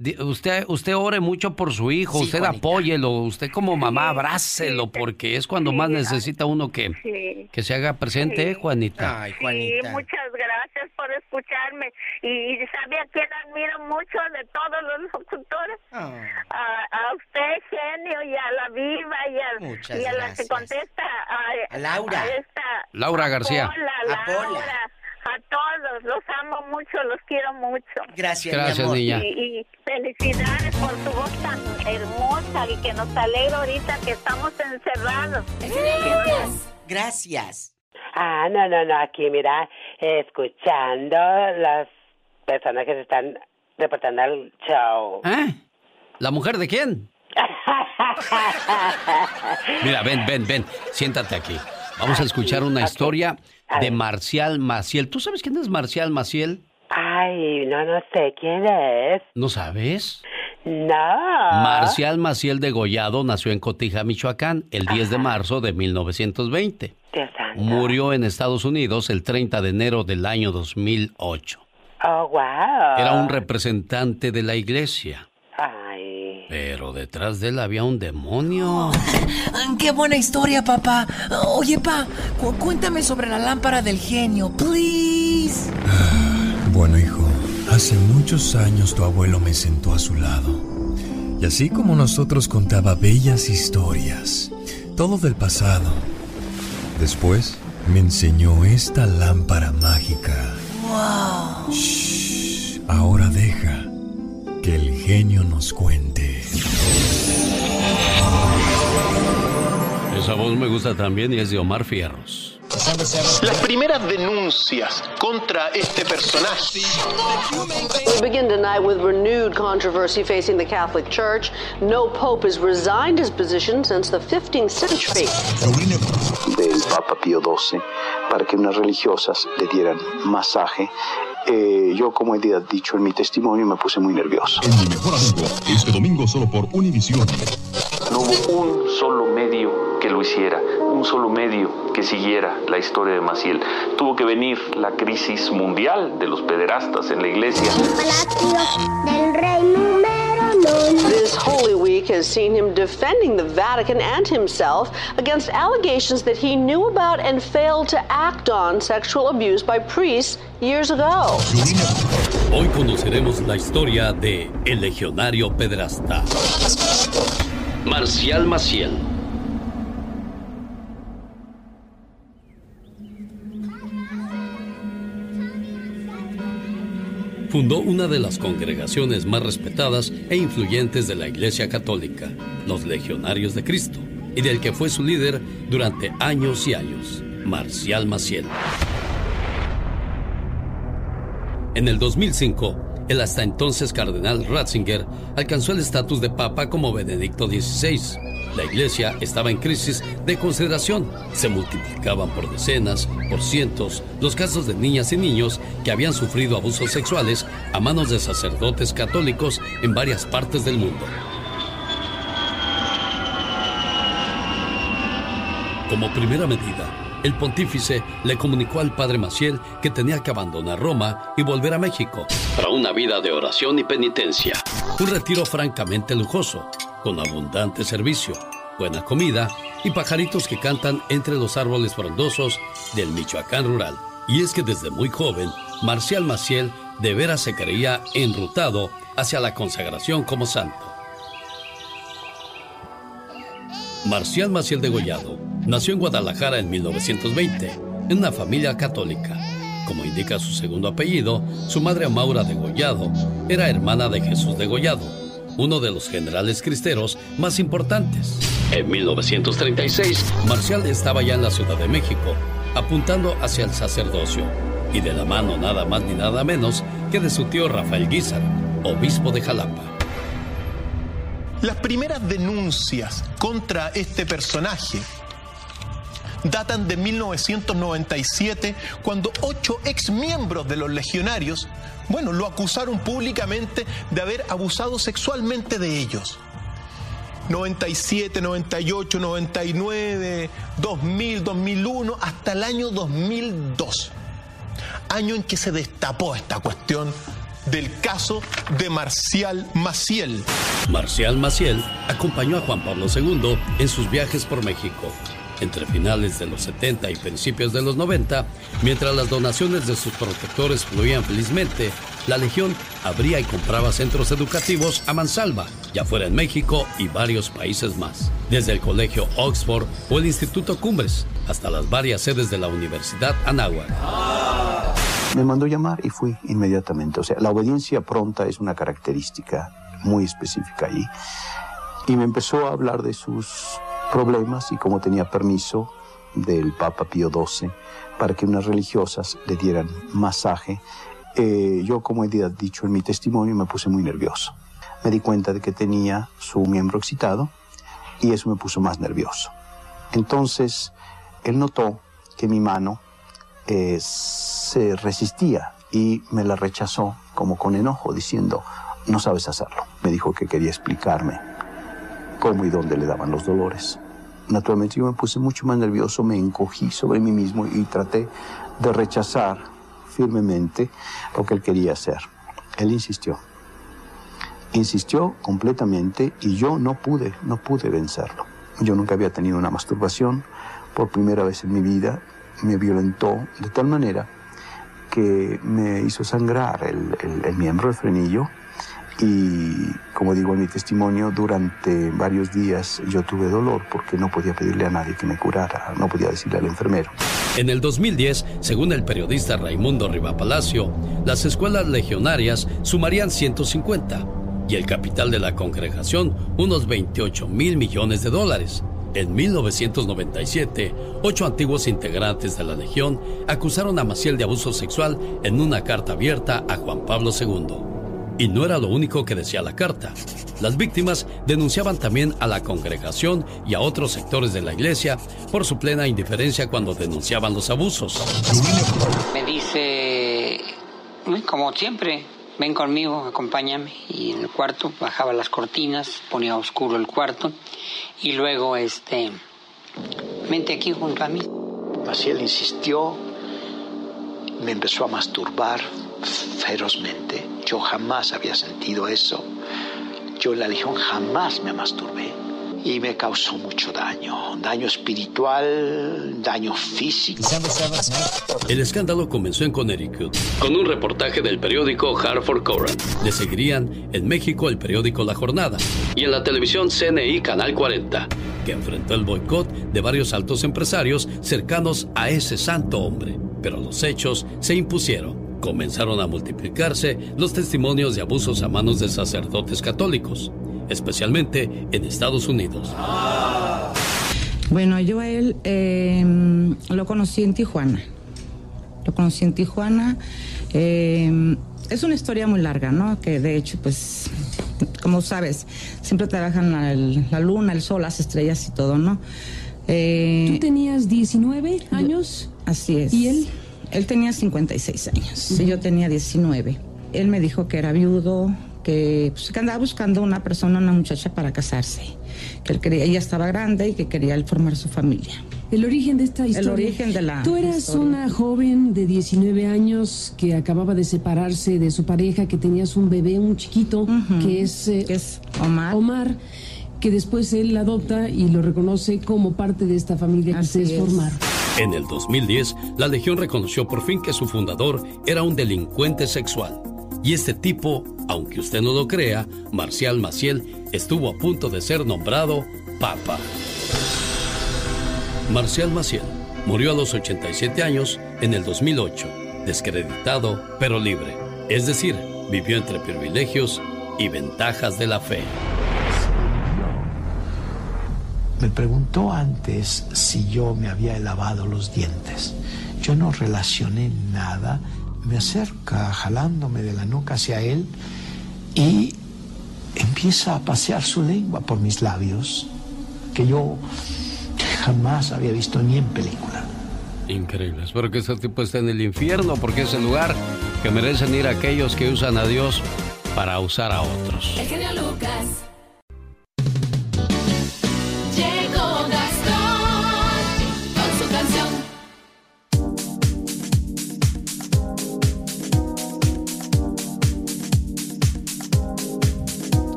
Usted, usted ore mucho por su hijo, Sí, usted Juanita. apóyelo, usted como mamá abrácelo, porque es cuando más necesita uno que, Sí. que se haga presente, ¿eh, Juanita. Ay, Sí, muchas gracias por escucharme. Y sabe a quién admiro mucho de todos los locutores. Ah. A, a usted, genio, y a la viva, y a, Muchas y a la que contesta. A, A Laura. a esta, Laura García. Pola, A Pola. A todos. Los amo mucho, los quiero mucho. Gracias, Gracias, mi amor. niña. Y, y felicidades por tu voz tan hermosa y que nos alegra ahorita que estamos encerrados. Gracias. Ah, no, no, no, aquí mira, escuchando las personas que se están reportando al show. ¿Eh? ¿La mujer de quién? Mira, ven, ven, ven, siéntate aquí. Vamos a escuchar una historia de Marcial Maciel. ¿Tú sabes quién es Marcial Maciel? Ay, no, no sé quién es. ¿No sabes? No. Marcial Maciel Degollado nació en Cotija, Michoacán, el 10 de marzo de 1920. Dios santo. Murió en Estados Unidos el 30 de enero del año 2008. Oh, wow. Era un representante de la iglesia, Ay. Pero detrás de él había un demonio. ¡Qué buena historia, papá! Oye, pa, cu- cuéntame sobre la lámpara del genio, please. Bueno, hijo, hace muchos años tu abuelo me sentó a su lado. Y así como nosotros contaba bellas historias, todo del pasado. Después me enseñó esta lámpara mágica. ¡Wow! Shh, ahora deja que el genio nos cuente. Esa voz me gusta también y es de Omar Fierros. Las primeras denuncias contra este personaje We begin tonight with renewed controversy facing the Catholic Church. No pope has resigned his position since the 15th century. del Papa Pío XII para que unas religiosas le dieran masaje. Eh, yo, como he dicho en mi testimonio, me puse muy nervioso. En mi mejor amigo, este domingo solo por Univisión. No hubo un solo medio que lo hiciera, un solo medio que siguiera la historia de Maciel. Tuvo que venir la crisis mundial de los pederastas en la iglesia. del número This Holy Week has seen him defending the Vatican and himself against allegations that he knew about and failed to act on sexual abuse by priests years ago. Hoy conoceremos la historia de El Legionario Pedrasta. Marcial Maciel. Fundó una de las congregaciones más respetadas e influyentes de la Iglesia Católica, los Legionarios de Cristo, y del que fue su líder durante años y años, Marcial Maciel. En el 2005, el hasta entonces cardenal Ratzinger alcanzó el estatus de papa como Benedicto XVI. La iglesia estaba en crisis de consideración. Se multiplicaban por decenas, por cientos, los casos de niñas y niños que habían sufrido abusos sexuales a manos de sacerdotes católicos en varias partes del mundo. Como primera medida, el pontífice le comunicó al padre Maciel que tenía que abandonar Roma y volver a México para una vida de oración y penitencia. Un retiro francamente lujoso, con abundante servicio, buena comida y pajaritos que cantan entre los árboles frondosos del Michoacán rural. Y es que desde muy joven, Marcial Maciel de veras se creía enrutado hacia la consagración como santo. Marcial Maciel Degollado nació en Guadalajara en 1920, en una familia católica. Como indica su segundo apellido, su madre Maura Degollado era hermana de Jesús Degollado, uno de los generales cristeros más importantes. En 1936, Marcial estaba ya en la Ciudad de México, apuntando hacia el sacerdocio, y de la mano nada más ni nada menos que de su tío Rafael Guízar, obispo de Jalapa. Las primeras denuncias contra este personaje datan de 1997, cuando ocho ex miembros de los legionarios, bueno, lo acusaron públicamente de haber abusado sexualmente de ellos. 97, 98, 99, 2000, 2001, hasta el año 2002. Año en que se destapó esta cuestión del caso de Marcial Maciel. Marcial Maciel acompañó a Juan Pablo II en sus viajes por México entre finales de los 70 y principios de los 90, mientras las donaciones de sus protectores fluían felizmente, la Legión abría y compraba centros educativos a mansalva, ya fuera en México y varios países más, desde el Colegio Oxford o el Instituto Cumbres, hasta las varias sedes de la Universidad Anáhuac. Me mandó llamar y fui inmediatamente. O sea, la obediencia pronta es una característica muy específica ahí. Y me empezó a hablar de sus problemas y como tenía permiso del Papa Pío XII para que unas religiosas le dieran masaje, eh, yo como he dicho en mi testimonio me puse muy nervioso. Me di cuenta de que tenía su miembro excitado y eso me puso más nervioso. Entonces, él notó que mi mano eh, se resistía y me la rechazó como con enojo, diciendo, no sabes hacerlo. Me dijo que quería explicarme cómo y dónde le daban los dolores. Naturalmente yo me puse mucho más nervioso, me encogí sobre mí mismo y traté de rechazar firmemente lo que él quería hacer. Él insistió. Insistió completamente y yo no pude, no pude vencerlo. Yo nunca había tenido una masturbación. Por primera vez en mi vida me violentó de tal manera que me hizo sangrar el, el miembro, el frenillo, y como digo en mi testimonio, durante varios días yo tuve dolor porque no podía pedirle a nadie que me curara, no podía decirle al enfermero. En el 2010, según el periodista Raimundo Palacio, las escuelas legionarias sumarían 150 y el capital de la congregación unos 28 mil millones de dólares. En 1997, ocho antiguos integrantes de la Legión acusaron a Maciel de abuso sexual en una carta abierta a Juan Pablo II. Y no era lo único que decía la carta. Las víctimas denunciaban también a la congregación y a otros sectores de la iglesia por su plena indiferencia cuando denunciaban los abusos. Me dice, como siempre, ven conmigo, acompáñame. Y en el cuarto bajaba las cortinas, ponía oscuro el cuarto y luego, este, vente aquí junto a mí. Maciel insistió, me empezó a masturbar ferozmente. Yo jamás había sentido eso. Yo en la Legión jamás me masturbé y me causó mucho daño, daño espiritual, daño físico. El escándalo comenzó en Connecticut con un reportaje del periódico Hartford Courant. Le seguirían en México el periódico La Jornada y en la televisión CNI Canal 40, que enfrentó el boicot de varios altos empresarios cercanos a ese santo hombre. Pero los hechos se impusieron comenzaron a multiplicarse los testimonios de abusos a manos de sacerdotes católicos, especialmente en Estados Unidos. Bueno, yo a él em, lo conocí en Tijuana. Lo conocí en Tijuana. Em, es una historia muy larga, ¿no? Que de hecho, pues, como sabes, siempre trabajan la, la luna, el sol, las estrellas y todo, ¿no? Eh, ¿Tú tenías 19 años? así es. ¿Y él? Él tenía 56 años y yo tenía 19. Él me dijo que era viudo, que, pues, que andaba buscando una persona, una muchacha para casarse, que él quería, ella estaba grande y que quería él formar su familia. El origen de esta historia. El origen de la. Tú eras una joven de 19 años que acababa de separarse de su pareja, que tenías un bebé, un chiquito, que es, eh, es Omar. Omar que después él adopta y lo reconoce como parte de esta familia que ustedes formaron. En el 2010, la Legión reconoció por fin que su fundador era un delincuente sexual. Y este tipo, aunque usted no lo crea, Marcial Maciel, estuvo a punto de ser nombrado Papa. Marcial Maciel murió a los 87 años en el 2008, descreditado pero libre. Es decir, vivió entre privilegios y ventajas de la fe. Me preguntó antes si yo me había lavado los dientes. Yo no relacioné nada. Me acerca jalándome de la nuca hacia él y empieza a pasear su lengua por mis labios, que yo jamás había visto ni en película. Increíble. Espero que este tipo esté en el infierno porque es el lugar que merecen ir aquellos que usan a Dios para usar a otros. El genio Lucas.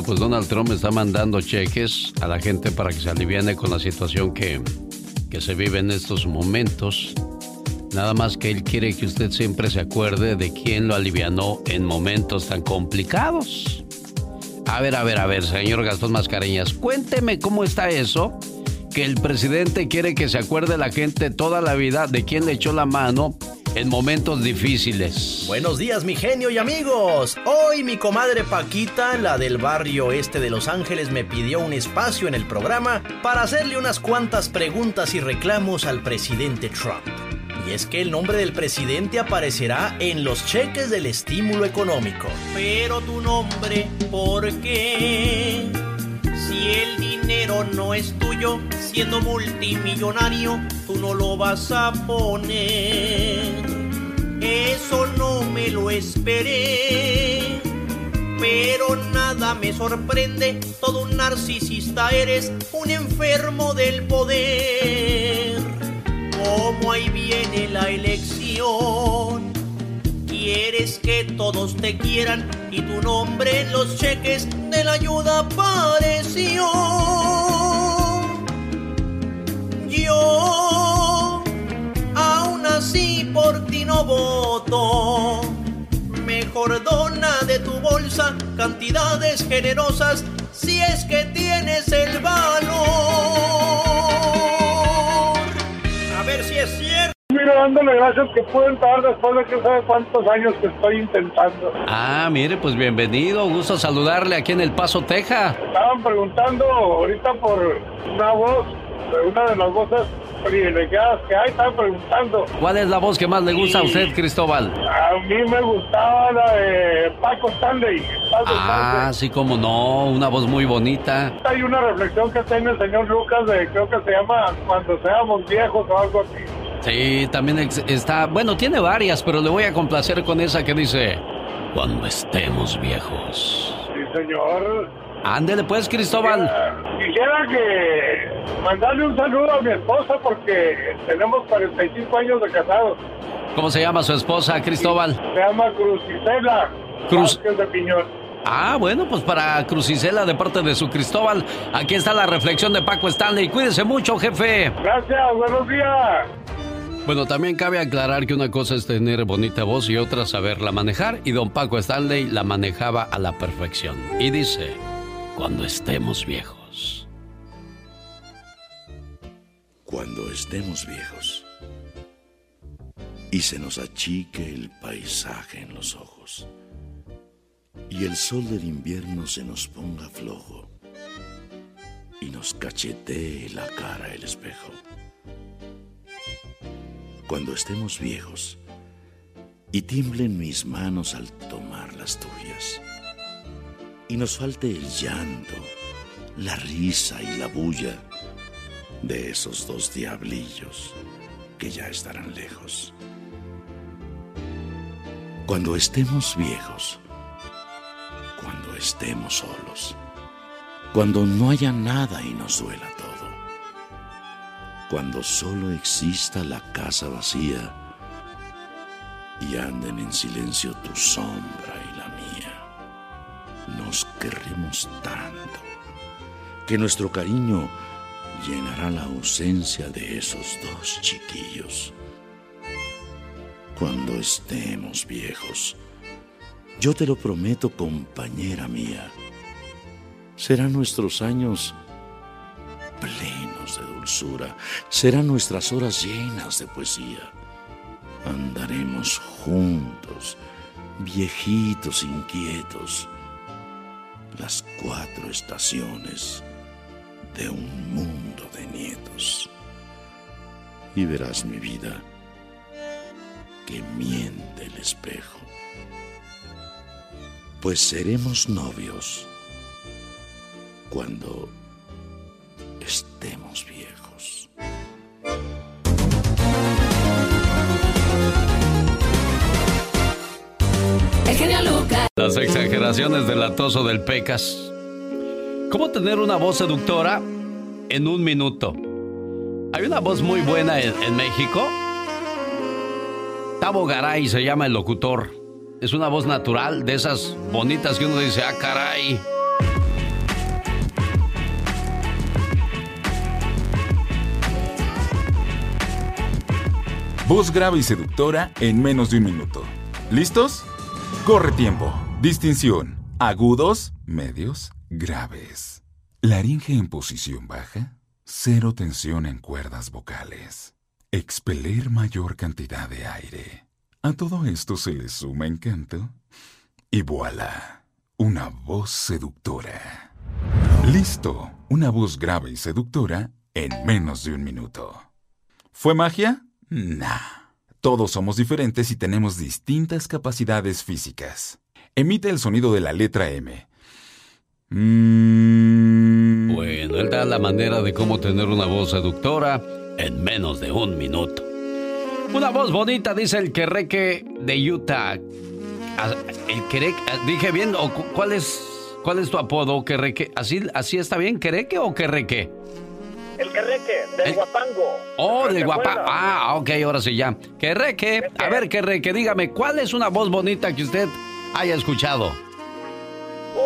Pues Donald Trump está mandando cheques a la gente para que se aliviane con la situación que, que se vive en estos momentos. Nada más que él quiere que usted siempre se acuerde de quién lo alivianó en momentos tan complicados. A ver, a ver, a ver, señor Gastón Mascareñas, cuénteme cómo está eso. Que el presidente quiere que se acuerde la gente toda la vida de quién le echó la mano en momentos difíciles. Buenos días, mi genio y amigos. Hoy mi comadre Paquita, la del barrio este de Los Ángeles, me pidió un espacio en el programa para hacerle unas cuantas preguntas y reclamos al presidente Trump. Y es que el nombre del presidente aparecerá en los cheques del estímulo económico. Pero tu nombre, ¿por qué? Si el dinero no es tuyo, siendo multimillonario, tú no lo vas a poner. Eso no me lo esperé. Pero nada me sorprende, todo un narcisista eres, un enfermo del poder. Como ahí viene la elección, quieres que todos te quieran y tu nombre en los cheques de la ayuda apareció. Yo aún así por ti no voto. Mejor dona de tu bolsa cantidades generosas si es que tienes el valor. Mira, dándole gracias que puedo entrar después de que sabe cuántos años que estoy intentando. Ah, mire, pues bienvenido. Gusto saludarle aquí en El Paso, Texas. Estaban preguntando ahorita por una voz, una de las voces privilegiadas que hay, estaban preguntando. ¿Cuál es la voz que más le gusta a usted, Cristóbal? A mí me gustaba la de Paco Stanley. Paco Ah, sí, como no, una voz muy bonita. Stanley. Hay una reflexión que tiene el señor Lucas de, creo que se llama Cuando seamos viejos o algo así. Sí, también está, bueno, tiene varias, pero le voy a complacer con esa que dice, cuando estemos viejos. Sí, señor. Ándele pues, Cristóbal. Quisiera que mandarle un saludo a mi esposa porque tenemos 45 años de casados. ¿Cómo se llama su esposa, Cristóbal? Se llama Crucisela Cruz. De Piñón. Ah, bueno, pues para Crucicela de parte de su Cristóbal, aquí está la reflexión de Paco Stanley. Cuídese mucho, jefe. Gracias, buenos días. Bueno, también cabe aclarar que una cosa es tener bonita voz y otra saberla manejar, y don Paco Stanley la manejaba a la perfección. Y dice, cuando estemos viejos. Cuando estemos viejos y se nos achique el paisaje en los ojos y el sol del invierno se nos ponga flojo y nos cachetee la cara el espejo. Cuando estemos viejos y tiemblen mis manos al tomar las tuyas y nos falte el llanto, la risa y la bulla de esos dos diablillos que ya estarán lejos. Cuando estemos viejos, cuando estemos solos, cuando no haya nada y nos duela cuando solo exista la casa vacía y anden en silencio tu sombra y la mía, nos querremos tanto que nuestro cariño llenará la ausencia de esos dos chiquillos. Cuando estemos viejos, yo te lo prometo, compañera mía, serán nuestros años plenos de serán nuestras horas llenas de poesía. Andaremos juntos, viejitos inquietos, las cuatro estaciones de un mundo de nietos. Y verás mi vida que miente el espejo, pues seremos novios cuando estemos viejos. declaraciones del atoso del Pecas. ¿Cómo tener una voz seductora en un minuto? Hay una voz muy buena en, en México. Tabo Garay se llama el locutor. Es una voz natural, de esas bonitas que uno dice, ah, caray. Voz grave y seductora en menos de un minuto. ¿Listos? Corre tiempo. Distinción. Agudos, medios, graves. Laringe en posición baja. Cero tensión en cuerdas vocales. Expeler mayor cantidad de aire. A todo esto se le suma encanto. Y voilà. Una voz seductora. Listo. Una voz grave y seductora en menos de un minuto. ¿Fue magia? Nah. Todos somos diferentes y tenemos distintas capacidades físicas. Emite el sonido de la letra M. Mm. Bueno, él da la manera de cómo tener una voz seductora en menos de un minuto. Una voz bonita, dice el querreque de Utah. Ah, El quereque, ah, dije bien, ¿cuál es, cuál es tu apodo, querreque? ¿Así, así está bien, quereque o querreque? El querreque, del guapango. Oh, del ¿Te guapa. acuerdas? Ah, ok, ahora sí ya. Querreque, a ver, querreque, dígame, ¿cuál es una voz bonita que usted haya escuchado?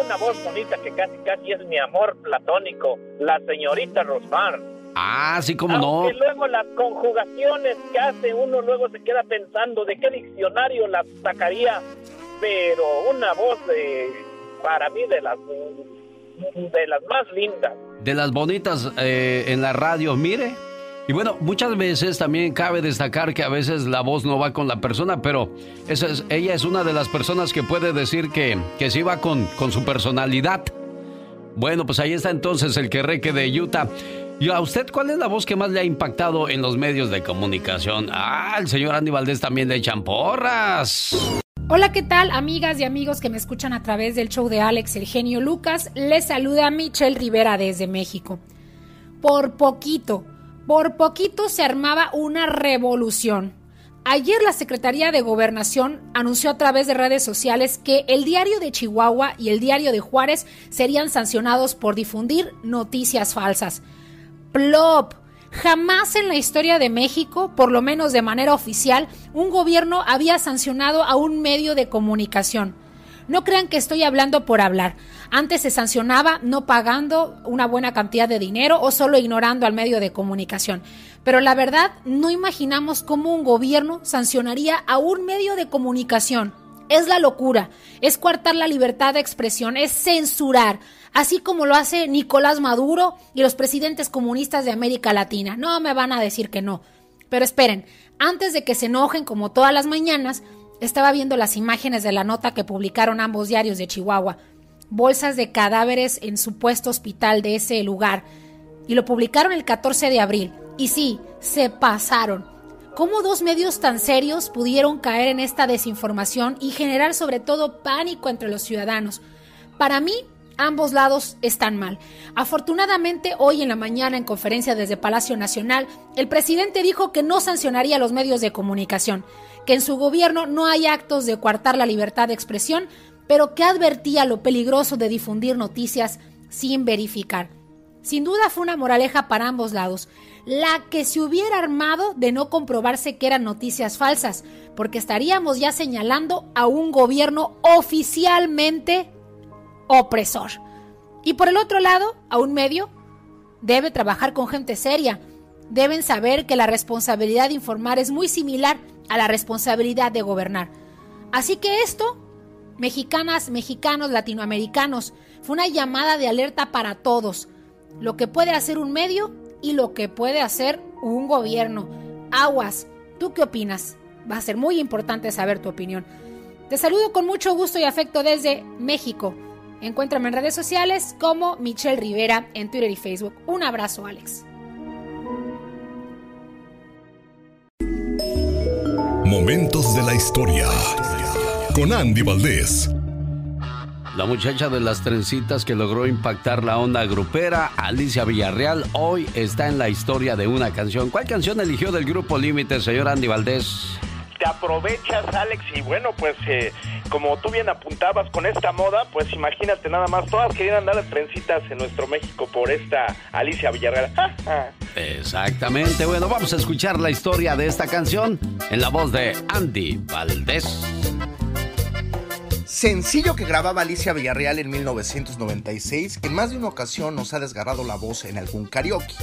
Una voz bonita que casi casi es mi amor platónico, la señorita Rosmar. Ah, sí, cómo no. Aunque luego las conjugaciones que hace uno luego se queda pensando de qué diccionario las sacaría, pero una voz de, para mí de las de las más lindas. De las bonitas eh, en la radio, mire. Y bueno, muchas veces también cabe destacar que a veces la voz no va con la persona, pero es- ella es una de las personas que puede decir que, que sí va con, con su personalidad. Bueno, pues ahí está entonces el querreque de Utah. ¿Y a usted cuál es la voz que más le ha impactado en los medios de comunicación? Ah, el señor Andy Valdés también le echan porras. Hola, ¿qué tal, amigas y amigos que me escuchan a través del show de Alex, el genio Lucas? Les saluda Michelle Rivera desde México. Por poquito, por poquito se armaba una revolución. Ayer la Secretaría de Gobernación anunció a través de redes sociales que el diario de Chihuahua y el diario de Juárez serían sancionados por difundir noticias falsas. Plop. Jamás en la historia de México, por lo menos de manera oficial, un gobierno había sancionado a un medio de comunicación. No crean que estoy hablando por hablar. Antes se sancionaba no pagando una buena cantidad de dinero o solo ignorando al medio de comunicación. Pero la verdad, no imaginamos cómo un gobierno sancionaría a un medio de comunicación. Es la locura, es coartar la libertad de expresión, es censurar, así como lo hace Nicolás Maduro y los presidentes comunistas de América Latina. No me van a decir que no. Pero esperen, antes de que se enojen como todas las mañanas, estaba viendo las imágenes de la nota que publicaron ambos diarios de Chihuahua. Bolsas de cadáveres en supuesto hospital de ese lugar. Y lo publicaron el 14 de abril. Y sí, se pasaron. ¿Cómo dos medios tan serios pudieron caer en esta desinformación y generar sobre todo pánico entre los ciudadanos? Para mí, ambos lados están mal. Afortunadamente, hoy en la mañana en conferencia desde Palacio Nacional, el presidente dijo que no sancionaría a los medios de comunicación, que en su gobierno no hay actos de coartar la libertad de expresión, pero que advertía lo peligroso de difundir noticias sin verificar. Sin duda fue una moraleja para ambos lados, la que se hubiera armado de no comprobarse que eran noticias falsas, porque estaríamos ya señalando a un gobierno oficialmente opresor. Y por el otro lado, a un medio debe trabajar con gente seria. Deben saber que la responsabilidad de informar es muy similar a la responsabilidad de gobernar. Así que esto, mexicanas, mexicanos, latinoamericanos, fue una llamada de alerta para todos. Lo que puede hacer un medio y lo que puede hacer un gobierno. Aguas, ¿tú qué opinas? Va a ser muy importante saber tu opinión. Te saludo con mucho gusto y afecto desde México. Encuéntrame en redes sociales como Michelle Rivera en Twitter y Facebook. Un abrazo, Alex. Momentos de la historia. Con Andy Valdés. La muchacha de las trencitas que logró impactar la onda grupera, Alicia Villarreal, hoy está en la historia de una canción. ¿Cuál canción eligió del grupo Límite, señor Andy Valdés? Aprovechas, Alex, y bueno, pues eh, como tú bien apuntabas con esta moda, pues imagínate nada más, todas querían andar de trencitas en nuestro México por esta Alicia Villarreal. Exactamente. Bueno, vamos a escuchar la historia de esta canción en la voz de Andy Valdés. Sencillo que grababa Alicia Villarreal en 1996, que en más de una ocasión nos ha desgarrado la voz en algún karaoke.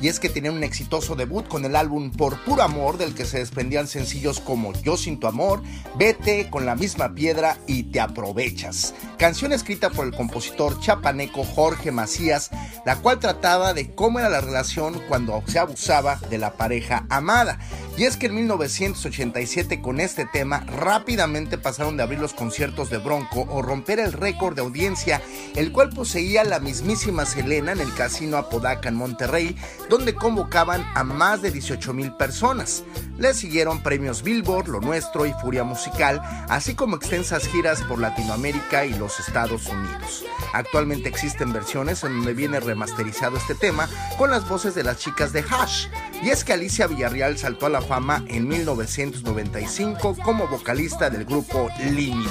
Y es que tenía un exitoso debut con el álbum Por Puro Amor, del que se desprendían sencillos como Yo Sin Tu Amor, Vete con la misma piedra y Te Aprovechas. Canción escrita por el compositor chapaneco Jorge Macías, la cual trataba de cómo era la relación cuando se abusaba de la pareja amada. Y es que en 1987 con este tema rápidamente pasaron de abrir los conciertos de Bronco o romper el récord de audiencia, el cual poseía la mismísima Selena en el Casino Apodaca en Monterrey, donde convocaban a más de 18 mil personas. Le siguieron premios Billboard, Lo Nuestro y Furia Musical, así como extensas giras por Latinoamérica y los Estados Unidos. Actualmente existen versiones en donde viene remasterizado este tema con las voces de las chicas de Hash. Y es que Alicia Villarreal saltó a la fama en 1995 como vocalista del grupo Límite.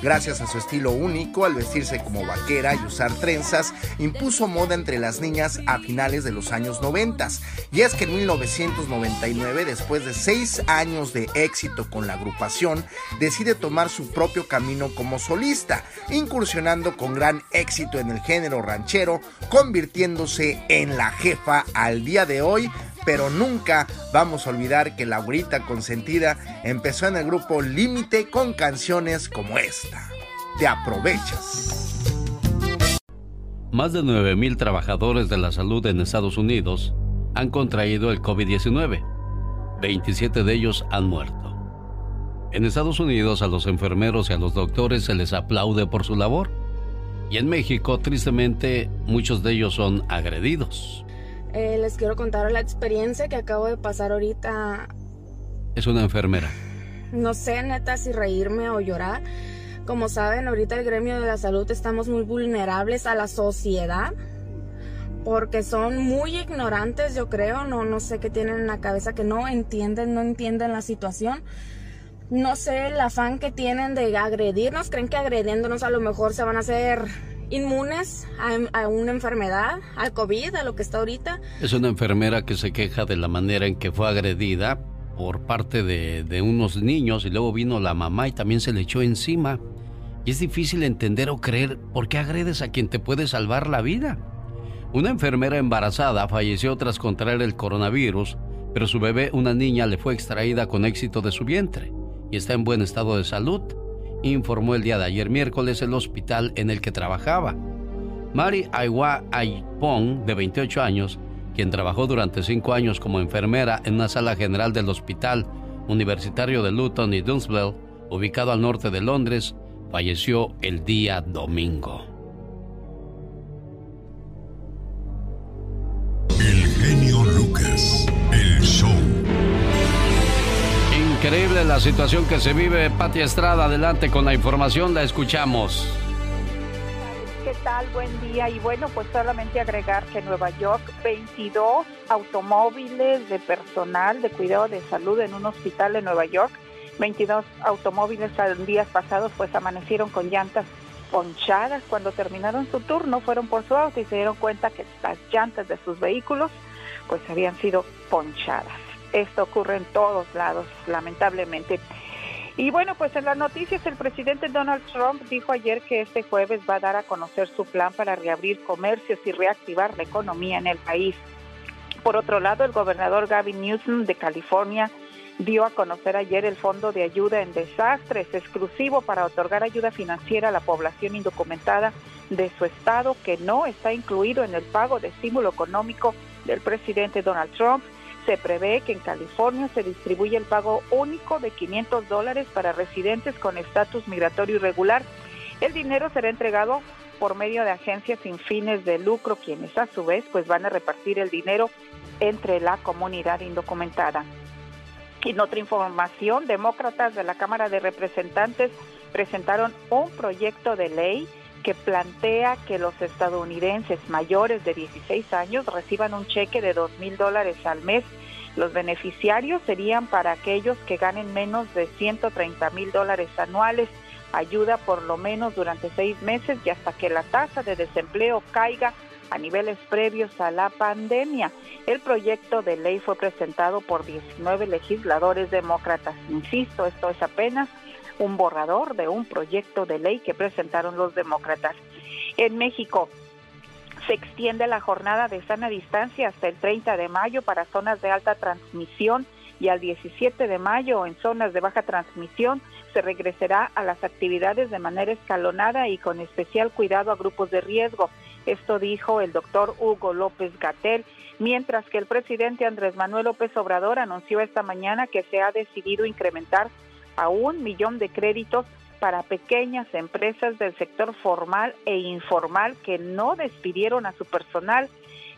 Gracias a su estilo único, al vestirse como vaquera y usar trenzas, impuso moda entre las niñas a finales de los años 90. Y es que en 1999, después de seis años de éxito con la agrupación, decide tomar su propio camino como solista, incursionando con gran éxito en el género ranchero, convirtiéndose en la jefa al día de hoy pero nunca vamos a olvidar que la abuelita consentida empezó en el grupo Límite con canciones como esta. Te aprovechas. Más de 9.000 trabajadores de la salud en Estados Unidos han contraído el COVID-19. 27 de ellos han muerto. En Estados Unidos a los enfermeros y a los doctores se les aplaude por su labor. Y en México, tristemente, muchos de ellos son agredidos. Eh, les quiero contar la experiencia que acabo de pasar ahorita. Es una enfermera. No sé, neta, si reírme o llorar. Como saben, ahorita el gremio de la salud estamos muy vulnerables a la sociedad porque son muy ignorantes, yo creo, no, no sé qué tienen en la cabeza, que no entienden, no entienden la situación. No sé el afán que tienen de agredirnos, creen que agrediéndonos a lo mejor se van a hacer inmunes a, una enfermedad, al COVID, a lo que está ahorita. Es una enfermera que se queja de la manera en que fue agredida por parte de, de, unos niños y luego vino la mamá y también se le echó encima. Y es difícil entender o creer por qué agredes a quien te puede salvar la vida. Una enfermera embarazada falleció tras contraer el coronavirus, pero su bebé, una niña, le fue extraída con éxito de su vientre y está en buen estado de salud informó el día de ayer miércoles el hospital en el que trabajaba. Mari Aiwa Aipong, de 28 años, quien trabajó durante cinco años como enfermera en una sala general del Hospital Universitario de Luton y Dunsville, ubicado al norte de Londres, falleció el día domingo. El genio Lucas, el show. Increíble la situación que se vive. Pati Estrada, adelante con la información, la escuchamos. ¿Qué tal? Buen día. Y bueno, pues solamente agregar que en Nueva York 22 automóviles de personal de cuidado de salud en un hospital de Nueva York, 22 automóviles en días pasados pues amanecieron con llantas ponchadas cuando terminaron su turno, fueron por su auto y se dieron cuenta que las llantas de sus vehículos pues habían sido ponchadas. Esto ocurre en todos lados, lamentablemente. Y bueno, pues en las noticias el presidente Donald Trump dijo ayer que este jueves va a dar a conocer su plan para reabrir comercios y reactivar la economía en el país. Por otro lado, el gobernador Gavin Newsom de California dio a conocer ayer el Fondo de Ayuda en Desastres, exclusivo para otorgar ayuda financiera a la población indocumentada de su estado que no está incluido en el pago de estímulo económico del presidente Donald Trump se prevé que en California se distribuye el pago único de 500 dólares para residentes con estatus migratorio irregular. El dinero será entregado por medio de agencias sin fines de lucro, quienes a su vez pues van a repartir el dinero entre la comunidad indocumentada. En otra información, demócratas de la Cámara de Representantes presentaron un proyecto de ley que plantea que los estadounidenses mayores de 16 años reciban un cheque de 2 mil dólares al mes. Los beneficiarios serían para aquellos que ganen menos de 130 mil dólares anuales. ayuda por lo menos durante seis meses y hasta que la tasa de desempleo caiga a niveles previos a la pandemia. El proyecto de ley fue presentado por 19 legisladores demócratas. Insisto, esto es apenas un borrador de un proyecto de ley que presentaron los demócratas. En México, se extiende la jornada de sana distancia hasta el 30 de mayo para zonas de alta transmisión y al 17 de mayo en zonas de baja transmisión se regresará a las actividades de manera escalonada y con especial cuidado a grupos de riesgo. Esto dijo el doctor Hugo López Gatel, mientras que el presidente Andrés Manuel López Obrador anunció esta mañana que se ha decidido incrementar a un millón de créditos para pequeñas empresas del sector formal e informal que no despidieron a su personal.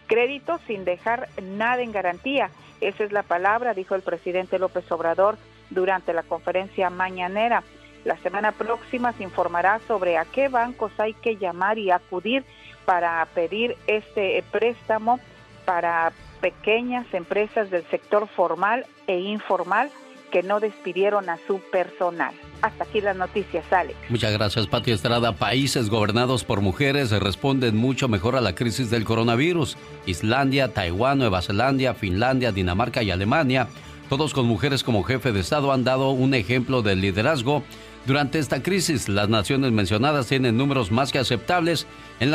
Créditos sin dejar nada en garantía. Esa es la palabra, dijo el presidente López Obrador durante la conferencia mañanera. La semana próxima se informará sobre a qué bancos hay que llamar y acudir para pedir este préstamo para pequeñas empresas del sector formal e informal que no despidieron a su personal. Hasta aquí las noticias, Alex. Muchas gracias, Pati Estrada. Países gobernados por mujeres responden mucho mejor a la crisis del coronavirus. Islandia, Taiwán, Nueva Zelanda, Finlandia, Dinamarca y Alemania, todos con mujeres como jefe de Estado, han dado un ejemplo de liderazgo durante esta crisis, las naciones mencionadas tienen números más que aceptables en,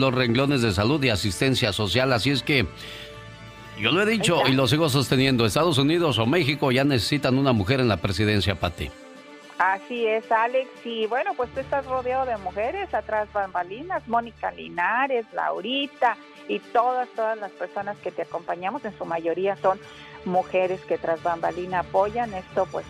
los renglones de salud y asistencia social, así es que yo lo he dicho y lo sigo sosteniendo, Estados Unidos o México ya necesitan una mujer en la presidencia, Pati. Así es, Alex. Y bueno, pues tú estás rodeado de mujeres atrás bambalinas, Mónica Linares, Laurita y todas, todas las personas que te acompañamos, en su mayoría son mujeres que tras bambalina apoyan. Esto pues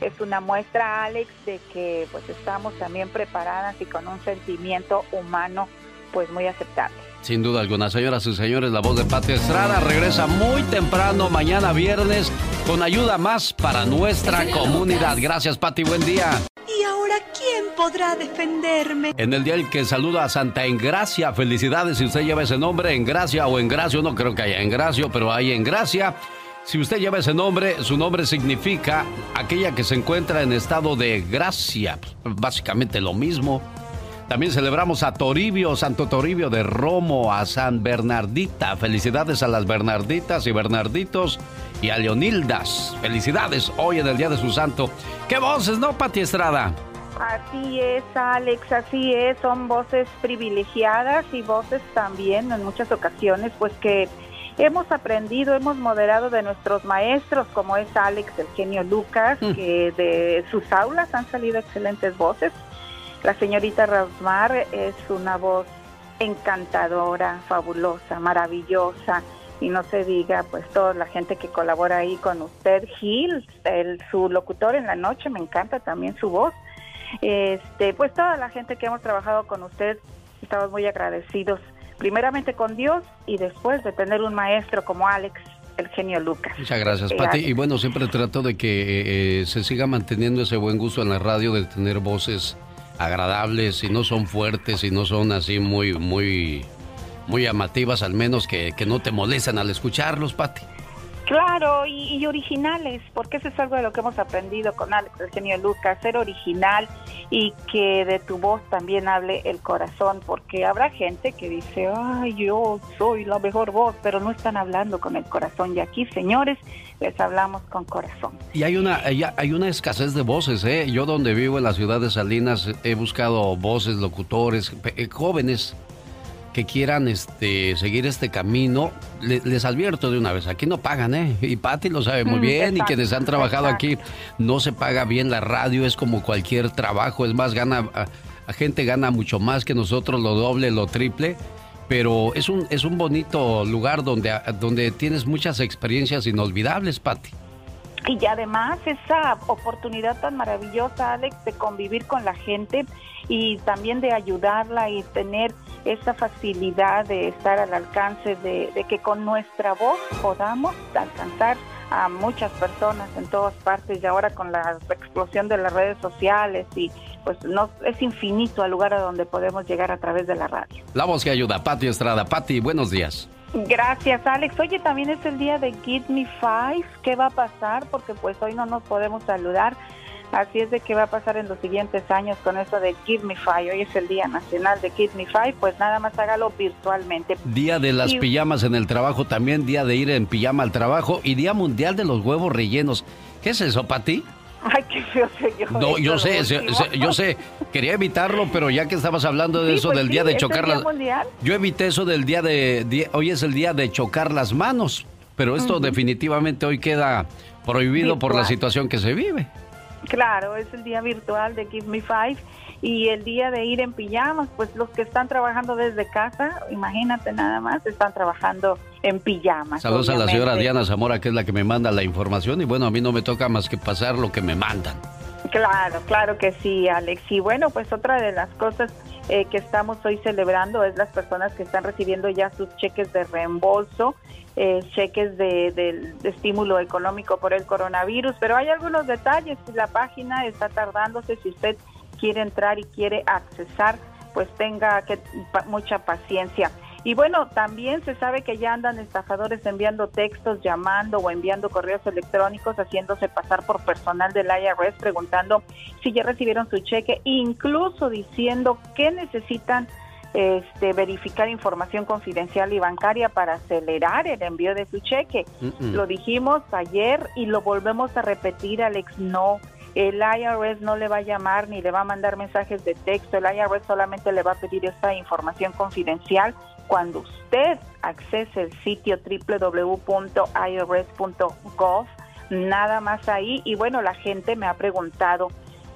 es una muestra, Alex, de que pues estamos también preparadas y con un sentimiento humano pues muy aceptable. Sin duda alguna, señoras y señores, la voz de Pati Estrada regresa muy temprano mañana viernes con ayuda más para nuestra comunidad. Gracias, Pati, buen día. ¿Y ahora quién podrá defenderme? En el día en que saluda a Santa Engracia, felicidades si usted lleva ese nombre, Engracia o Engracio, no creo que haya Engracio, pero hay Engracia. Si usted lleva ese nombre, su nombre significa aquella que se encuentra en estado de gracia. Básicamente lo mismo. También celebramos a Toribio, Santo Toribio de Romo, a San Bernardita. Felicidades a las Bernarditas y Bernarditos y a Leonildas. Felicidades hoy en el Día de su Santo. ¡Qué voces, no, Pati Estrada! Así es, Alex, así es. Son voces privilegiadas y voces también en muchas ocasiones, pues que hemos aprendido, hemos moderado de nuestros maestros, como es Alex, el genio Lucas, mm. que de sus aulas han salido excelentes voces. La señorita Rosmar es una voz encantadora, fabulosa, maravillosa. Y no se diga, pues, toda la gente que colabora ahí con usted. Gil, el, su locutor en la noche, me encanta también su voz. Este, pues toda la gente que hemos trabajado con usted, estamos muy agradecidos primeramente con Dios y después de tener un maestro como Alex, el genio Lucas. Muchas gracias, Pati. Y bueno, siempre trato de que eh, eh, se siga manteniendo ese buen gusto en la radio de tener voces agradables y no son fuertes y no son así muy, muy, muy llamativas, al menos que, que no te molestan al escucharlos, Pati. Claro, y, originales, porque eso es algo de lo que hemos aprendido con Alex, el genio Lucas, ser original y que de tu voz también hable el corazón, porque habrá gente que dice, ay, yo soy la mejor voz, pero no están hablando con el corazón. Y aquí, señores, les hablamos con corazón. Y hay una, hay una escasez de voces, ¿eh? Yo donde vivo en la ciudad de Salinas he buscado voces, locutores, eh, jóvenes que quieran este, seguir este camino, les advierto de una vez, aquí no pagan, ¿eh? Y Patti lo sabe muy mm, bien y quienes han trabajado aquí, no se paga bien la radio, es como cualquier trabajo, es más, gana, a, gente gana mucho más que nosotros, lo doble, lo triple, pero es un, es un bonito lugar donde, donde tienes muchas experiencias inolvidables, Patti. Y además esa oportunidad tan maravillosa, Alex, de convivir con la gente y también de ayudarla y tener esa facilidad de estar al alcance de, que con nuestra voz podamos alcanzar a muchas personas en todas partes y ahora con la explosión de las redes sociales y pues no es infinito el lugar a donde podemos llegar a través de la radio. La voz que ayuda, Pati Estrada. Pati, buenos días. Gracias, Alex. Oye, también es el día de Give Me Five. ¿Qué va a pasar? Porque pues hoy no nos podemos saludar Así es de que va a pasar en los siguientes años con eso de Give Me Five. Hoy es el Día Nacional de Give Me Five, pues nada más hágalo virtualmente. Día de las Y- pijamas en el trabajo también, día de ir en pijama al trabajo y Día Mundial de los Huevos Rellenos. ¿Qué es eso, Pati? Ay, qué feo se oyó No, yo sé, se- último. se- yo sé. Quería evitarlo, pero ya que estabas hablando de Sí, eso pues del sí, día de chocar Día las... Mundial. Yo evité eso del día de... Hoy es el día de chocar las manos, pero esto definitivamente hoy queda prohibido por la situación que se vive. Claro, es el día virtual de Give Me Five y el día de ir en pijamas, pues los que están trabajando desde casa, imagínate nada más, están trabajando en pijamas. Saludos a la señora. Diana Zamora, que es la que me manda la información y bueno, a mí no me toca más que pasar lo que me mandan. Claro, claro que sí, Alex. Y bueno, pues otra de las cosas eh, que estamos hoy celebrando es las personas que están recibiendo ya sus cheques de reembolso, eh, cheques de, de- de estímulo económico por el coronavirus, pero hay algunos detalles. La página está tardándose. Si usted quiere entrar y quiere accesar, pues tenga que pa- mucha paciencia. Y bueno, también se sabe que ya andan estafadores enviando textos, llamando o enviando correos electrónicos, haciéndose pasar por personal del IRS, preguntando si ya recibieron su cheque, incluso diciendo que necesitan este, verificar información confidencial y bancaria para acelerar el envío de su cheque. Lo dijimos ayer y lo volvemos a repetir, Alex, no. El IRS no le va a llamar ni le va a mandar mensajes de texto. El IRS solamente le va a pedir esta información confidencial cuando usted accese el sitio www.irs.gov. Nada más ahí. Y bueno, la gente me ha preguntado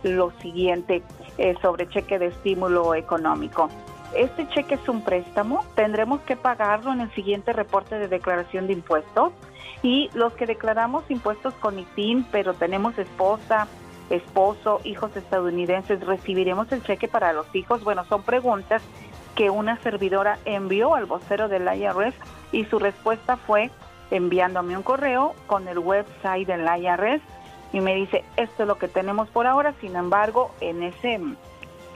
lo siguiente eh, sobre cheque de estímulo económico. Este cheque es un préstamo, tendremos que pagarlo en el siguiente reporte de declaración de impuestos y los que declaramos impuestos con ITIN, pero tenemos esposa, esposo, hijos estadounidenses, ¿recibiremos el cheque para los hijos? Bueno, son preguntas que una servidora envió al vocero del IRS y su respuesta fue enviándome un correo con el website del IRS y me dice, esto es lo que tenemos por ahora, sin embargo, en ese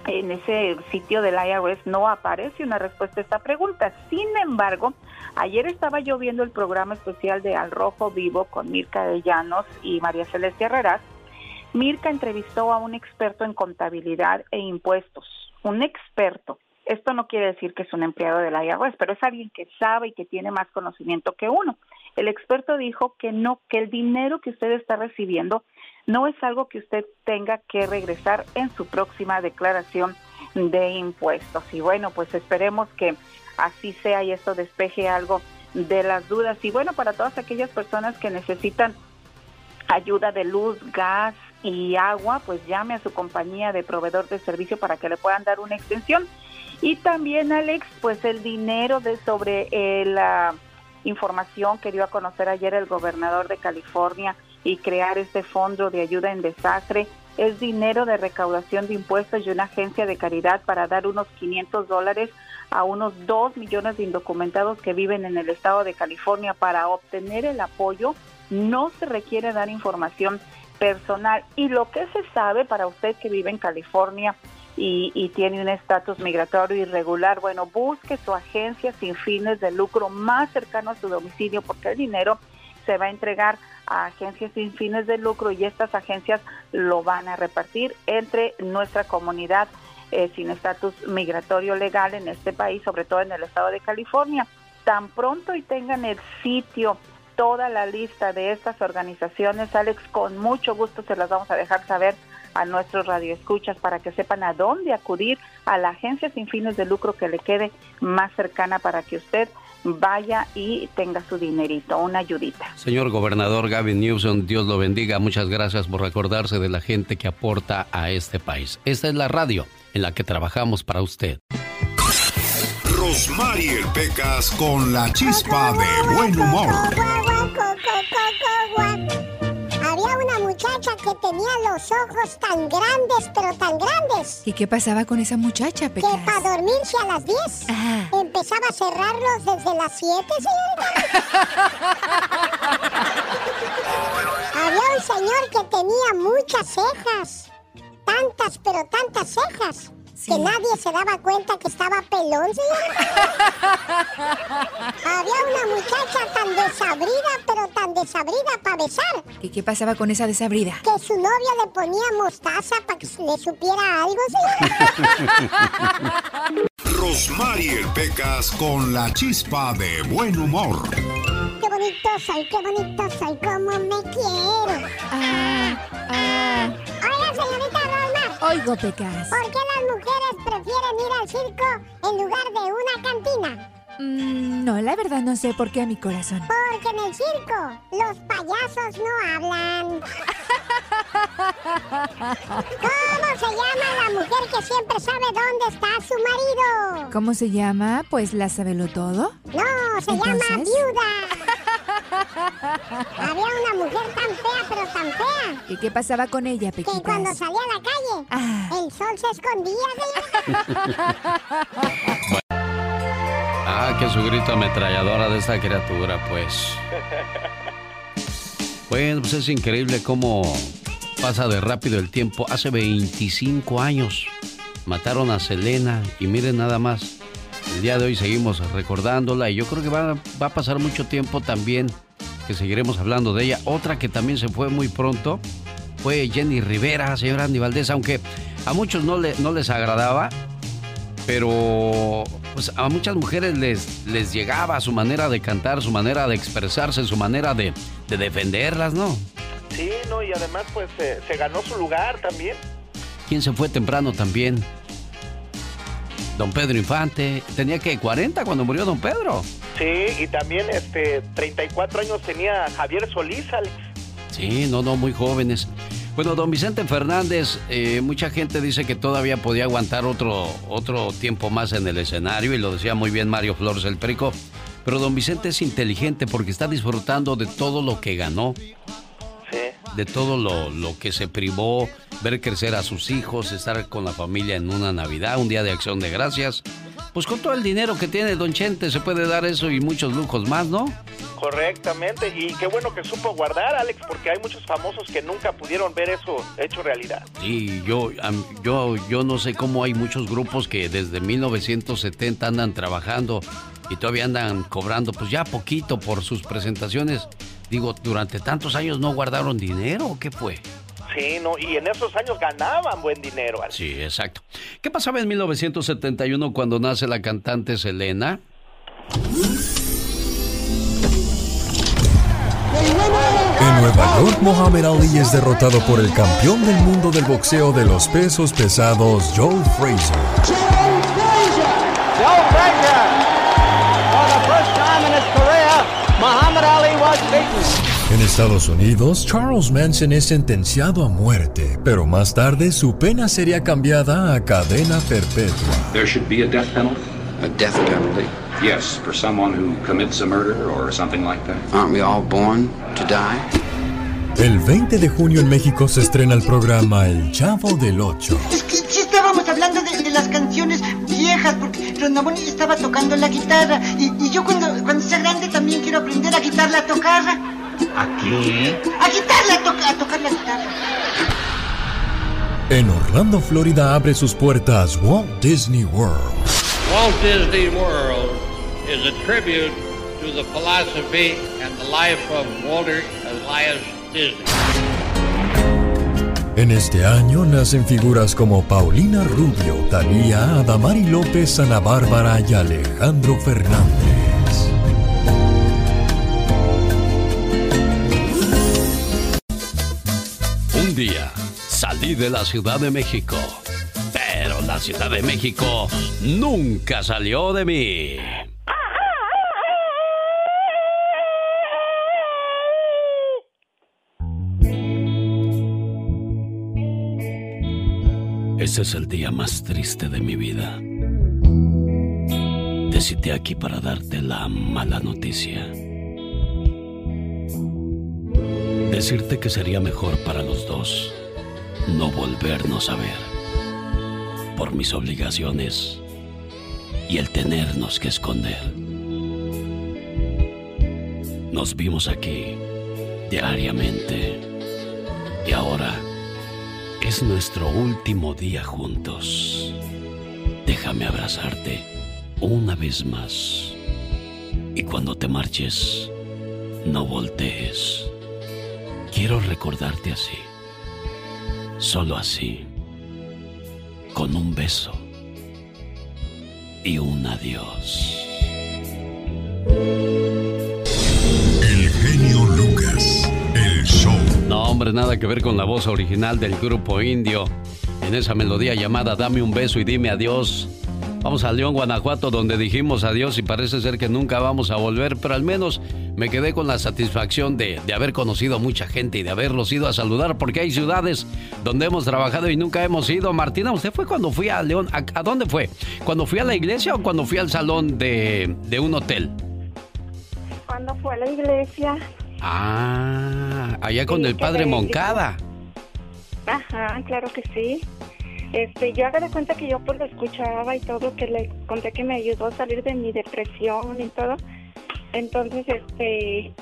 en ese sitio del IRS no aparece una respuesta a esta pregunta. Sin embargo, ayer estaba yo viendo el programa especial de Al Rojo Vivo con Mirka de Llanos y María Celeste Herreras. Mirka entrevistó a un experto en contabilidad e impuestos, un experto. Esto no quiere decir que es un empleado del IRS, pero es alguien que sabe y que tiene más conocimiento que uno. El experto dijo que no, que el dinero que usted está recibiendo no es algo que usted tenga que regresar en su próxima declaración de impuestos. Y bueno, pues esperemos que así sea y esto despeje algo de las dudas. Y bueno, para todas aquellas personas que necesitan ayuda de luz, gas y agua, pues llame a su compañía de proveedor de servicio para que le puedan dar una extensión. Y también, Alex, pues el dinero de sobre eh, la información que dio a conocer ayer el gobernador de California y crear este fondo de ayuda en desastre es dinero de recaudación de impuestos y una agencia de caridad para dar unos 500 dólares a unos 2 millones de indocumentados que viven en el estado de California para obtener el apoyo no se requiere dar información personal y lo que se sabe para usted que vive en California y, tiene un estatus migratorio irregular, bueno, busque su agencia sin fines de lucro más cercano a su domicilio porque el dinero se va a entregar a agencias sin fines de lucro y estas agencias lo van a repartir entre nuestra comunidad eh, sin estatus migratorio legal en este país, sobre todo en el estado de California. Tan pronto y tengan el sitio, toda la lista de estas organizaciones, Alex, con mucho gusto se las vamos a dejar saber a nuestros radioescuchas para que sepan a dónde acudir a la agencia sin fines de lucro que le quede más cercana para que usted vaya y tenga su dinerito, una ayudita. Señor gobernador Gavin Newsom, Dios lo bendiga. Muchas gracias por recordarse de la gente que aporta a este país. Esta es la radio en la que trabajamos para usted. Rosmarie Pecas con la chispa de buen humor. Había una muchacha que tenía los ojos tan grandes, pero tan grandes, ¿Y qué pasaba con esa muchacha, que Pecas? para dormirse a las 10 empezaba a cerrarlos desde las 7, señorita. Había un señor que tenía muchas cejas. Tantas, pero tantas cejas. Que nadie se daba cuenta que estaba pelón, señorita. Había una muchacha tan desabrida, pero tan desabrida para besar. ¿Y qué pasaba con esa desabrida? Que su novio le ponía mostaza para que le supiera algo, señor. Rosmarie Pecas con la chispa de buen humor. Qué bonito soy, qué bonito soy, cómo me quiero. Ah, ah. Oiga, señorita. Oigo, Pecas. ¿Por qué las mujeres prefieren ir al circo en lugar de una cantina? Mm, no, la verdad no sé por qué a mi corazón. Porque en el circo los payasos no hablan. ¿Cómo se llama la mujer que siempre sabe dónde está su marido? ¿Cómo se llama? Pues la sabelo todo. No, se llama viuda. Había una mujer tan fea, pero tan fea, ¿Y qué pasaba con ella, que cuando Pequitas? salía a la calle, Ah. el sol se escondía. señor. Ah, que su grito ametralladora de esta criatura, pues. Bueno, pues es increíble cómo pasa de rápido el tiempo. Hace 25 años mataron a Selena y miren nada más. El día de hoy seguimos recordándola y yo creo que va, va a pasar mucho tiempo también que seguiremos hablando de ella. Otra que también se fue muy pronto fue Jenny Rivera, señora Andy Valdés, aunque a muchos no, le- no les agradaba, pero pues a muchas mujeres les, les llegaba su manera de cantar, su manera de expresarse, su manera de, de defenderlas, ¿no? Sí, no, y además pues eh, se ganó su lugar también. ¿Quién se fue temprano también? Don Pedro Infante. Tenía que 40 cuando murió Don Pedro. Sí, y también este 34 años tenía Javier Solís, Alex. Sí, no, no, muy jóvenes. Bueno, don Vicente Fernández, eh, mucha gente dice que todavía podía aguantar otro, otro tiempo más en el escenario y lo decía muy bien Mario Flores el Perico. Pero don Vicente es inteligente porque está disfrutando de todo lo que ganó. De todo lo, lo que se privó, ver crecer a sus hijos, estar con la familia en una Navidad, un día de acción de gracias. Pues con todo el dinero que tiene don Chente se puede dar eso y muchos lujos más, ¿no? Correctamente, y qué bueno que supo guardar, Alex, porque hay muchos famosos que nunca pudieron ver eso hecho realidad. Sí, yo, yo, yo no sé cómo hay muchos grupos que desde 1970 andan trabajando y todavía andan cobrando, pues ya poquito por sus presentaciones. Digo, durante tantos años no guardaron dinero, ¿o qué fue? Sí, no, y en esos años ganaban buen dinero, Alex. Sí, exacto. ¿Qué pasaba en 1971 cuando nace la cantante Selena? En Nueva York, Muhammad Ali es derrotado por el campeón del mundo del boxeo de los pesos pesados, Joe Frazier. Joe Frazier. For En Estados Unidos, Charles Manson es sentenciado a muerte, pero más tarde su pena sería cambiada a cadena perpetua. There should be a death penalty? A death penalty? Yes, for someone who commits a murder or something like that. Aren't we all born to die? El 20 de junio en México se estrena el programa El Chavo del Ocho. Es que sí estábamos hablando de, de las canciones viejas, porque Ronaboni estaba tocando la guitarra. Y, y yo cuando, cuando sea grande también quiero aprender a guitarla a tocar. Aquí. A guitarla a, to- a tocar la guitarra. En Orlando, Florida abre sus puertas Walt Disney World. Walt Disney World is a tribute to the philosophy and the life of Walter Elias Disney. En este año nacen figuras como Paulina Rubio, Talía, Adamari López, Ana Bárbara y Alejandro Fernández. Un día salí de la Ciudad de México, pero la Ciudad de México nunca salió de mí. Ese es el día más triste de mi vida. Te cité aquí para darte la mala noticia. Decirte que sería mejor para los dos no volvernos a ver. Por mis obligaciones y el tenernos que esconder. Nos vimos aquí diariamente y ahora es nuestro último día juntos. Déjame abrazarte una vez más. Y cuando te marches, No voltees. Quiero recordarte así. Solo así. Con un beso. Y un adiós. Nada que ver con la voz original del grupo indio. En esa melodía llamada Dame un beso y dime adiós. Vamos a León, Guanajuato, donde dijimos adiós y parece ser que nunca vamos a volver, pero al menos me quedé con la satisfacción de, de haber conocido a mucha gente y de haberlos ido a saludar, porque hay ciudades donde hemos trabajado y nunca hemos ido. Martina, ¿usted fue cuando fui a León? ¿A, a dónde fue? ¿Cuando fui a la iglesia o cuando fui al salón de, de un hotel? Cuando fue a la iglesia. Ah, allá con Sí, el padre Moncada. Ajá, claro que sí. Este, yo haga de cuenta que yo pues lo escuchaba y todo, que le conté que me ayudó a salir de mi depresión y todo. Entonces, este,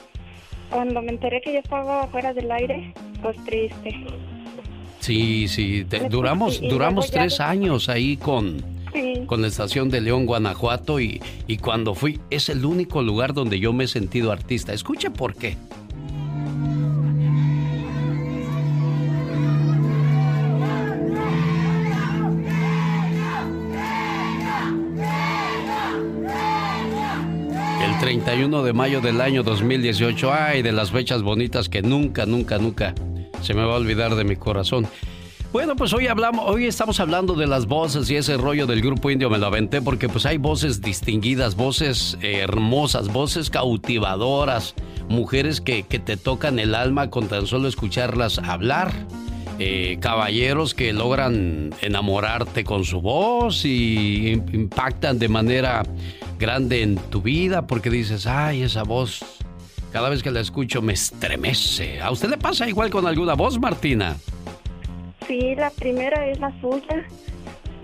cuando me enteré que ya estaba fuera del aire, pues triste. Sí, sí, te- duramos, duramos tres años ahí con, Con la estación de León, Guanajuato, y, y cuando fui, es el único lugar donde yo me he sentido artista. Escuche por qué. El 31 de mayo del año 2018, ay, de las fechas bonitas que nunca, nunca, nunca se me va a olvidar de mi corazón. Bueno, pues hoy hablamos, hoy estamos hablando de las voces y ese rollo del grupo indio me lo aventé porque pues hay voces distinguidas, voces eh, hermosas, voces cautivadoras, mujeres que, que te tocan el alma con tan solo escucharlas hablar. eh, caballeros que logran enamorarte con su voz y im- impactan de manera grande en tu vida porque dices, ay, esa voz, cada vez que la escucho me estremece. ¿A usted le pasa igual con alguna voz, Martina? Sí, la primera es la suya.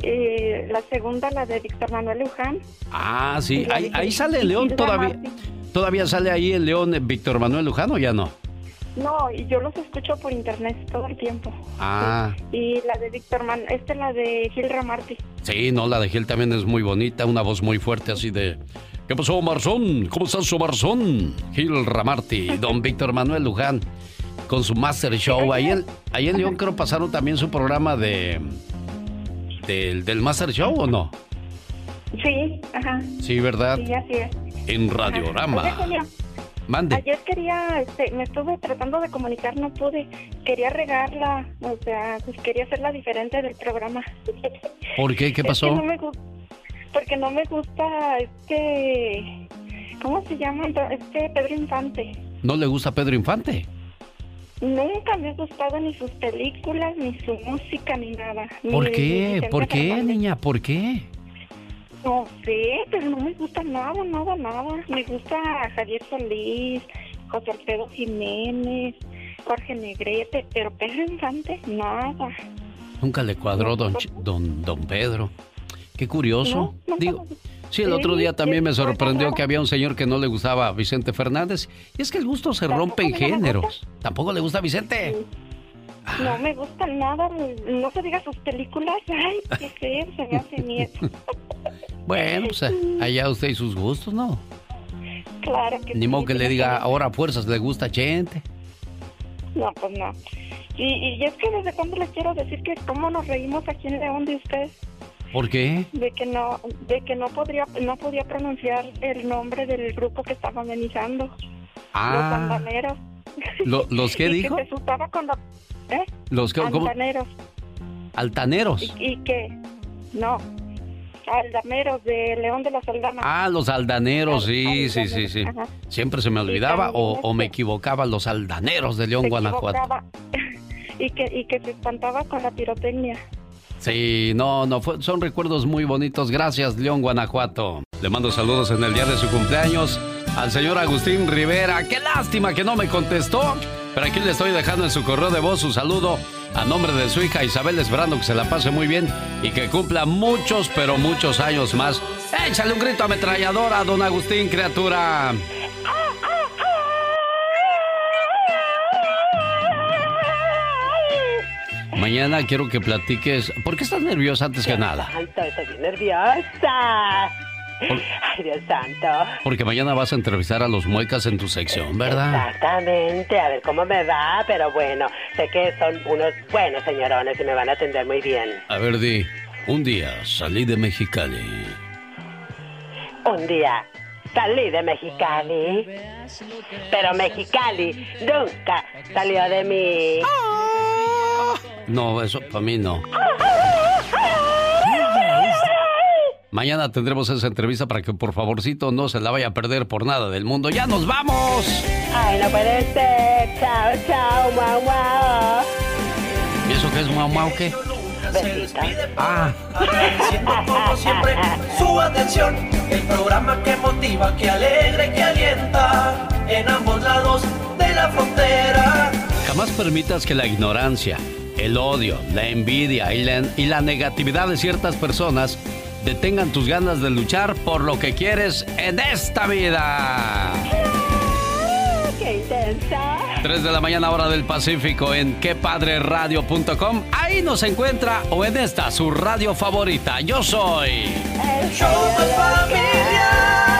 eh, la segunda, la de Víctor Manuel Luján. Ah, sí, Y ahí, ahí sale el León todavía. Martín. ¿Todavía sale ahí el León eh, Víctor Manuel Lujano o ya no? No, y yo los escucho por internet todo el tiempo. Ah, Y la de Víctor Manuel, esta es la de Gil Ramarty. sí, no, la de Gil también es muy bonita, una voz muy fuerte así de... ¿Qué pasó, Marzón? ¿Cómo estás, Marzón? Gil Ramarty, don Víctor Manuel Luján, con su Master Show. Ahí en, ahí en León creo pasaron también su programa de... Del, del Master Show o no? Sí, ajá. Sí, ¿verdad? Sí, así es. En Radiorama. Mande. Ayer quería, este, me estuve tratando de comunicar, no pude. Quería regarla, o sea, pues quería hacerla diferente del programa. ¿Por qué? ¿Qué Es pasó? que no me gu- porque no me gusta este, ¿cómo se llama? Este Pedro Infante. ¿No le gusta Pedro Infante? Nunca me ha gustado ni sus películas, ni su música, ni nada. ¿Por qué? ¿Por qué, niña? ¿Por qué? No sé, pero no me gusta nada, nada, nada. Me gusta Javier Solís, José Alfredo Jiménez, Jorge Negrete, pero Pedro Infante, nada. Nunca le cuadró don, don, don Pedro. Qué curioso. No, Digo, sí, el otro día también me sorprendió que había un señor que no le gustaba a Vicente Fernández. Y es que el gusto se rompe en géneros. ¿Tampoco le gusta a Vicente? No me gusta nada, no se diga sus películas. Ay, qué feo, se me hace miedo. Bueno, pues allá usted y sus gustos, ¿no? Claro que Ni sí, modo que le diga, ahora a fuerzas le gusta gente. No, pues no. Y, y es que desde cuando les quiero decir que cómo nos reímos aquí en León de ustedes. ¿Por qué? de que no de que no podría no podía pronunciar el nombre del grupo que estaba amenizando los Ah, andaneros ¿lo- ¿los qué Y dijo? que se asustaba cuando ¿eh? Los que, ¿cómo? altaneros Altaneros. y, y que no aldameros de León de las Aldamas Ah, los aldaneros, sí, sí, sí, sí. Ajá. Siempre se me olvidaba o, o me equivocaba, los aldaneros de León, Se Guanajuato. equivocaba. y que y que se espantaba con la pirotecnia Sí, no, no, son recuerdos muy bonitos. Gracias, León, Guanajuato. Le mando saludos en el día de su cumpleaños al señor Agustín Rivera. Qué lástima que no me contestó, pero aquí le estoy dejando en su correo de voz su saludo a nombre de su hija Isabel, esperando que se la pase muy bien y que cumpla muchos, pero muchos años más. Échale un grito ametralladora, don Agustín, criatura. Mañana quiero que platiques. ¿Por qué estás nerviosa antes que nada? Ay, estoy, estoy nerviosa. Ay, Dios santo. Porque mañana vas a entrevistar a los muecas en tu sección, ¿verdad? Exactamente, a ver cómo me va, pero bueno, sé que son unos buenos señorones y me van a atender muy bien. A ver, Di, un día salí de Mexicali. Un día salí de Mexicali, pero Mexicali nunca salió de mí. No, eso para mí no. Mañana tendremos esa entrevista para que por favorcito no se la vaya a perder por nada del mundo. ¡Ya nos vamos! Ay, no puede ser. Chao, chao, guau, guau. ¿Y eso qué es guau, guau, qué? Besita. Ah. Agradeciendo como siempre su atención. El programa que motiva, que alegra y que alienta en ambos lados de la frontera. Jamás permitas que la ignorancia, el odio, la envidia y la, y la negatividad de ciertas personas detengan tus ganas de luchar por lo que quieres en esta vida. ¡Qué intensa! 3 de la mañana hora del Pacífico en quepadreradio.com. Ahí nos encuentra o en esta su radio favorita. Yo soy... El show familiar.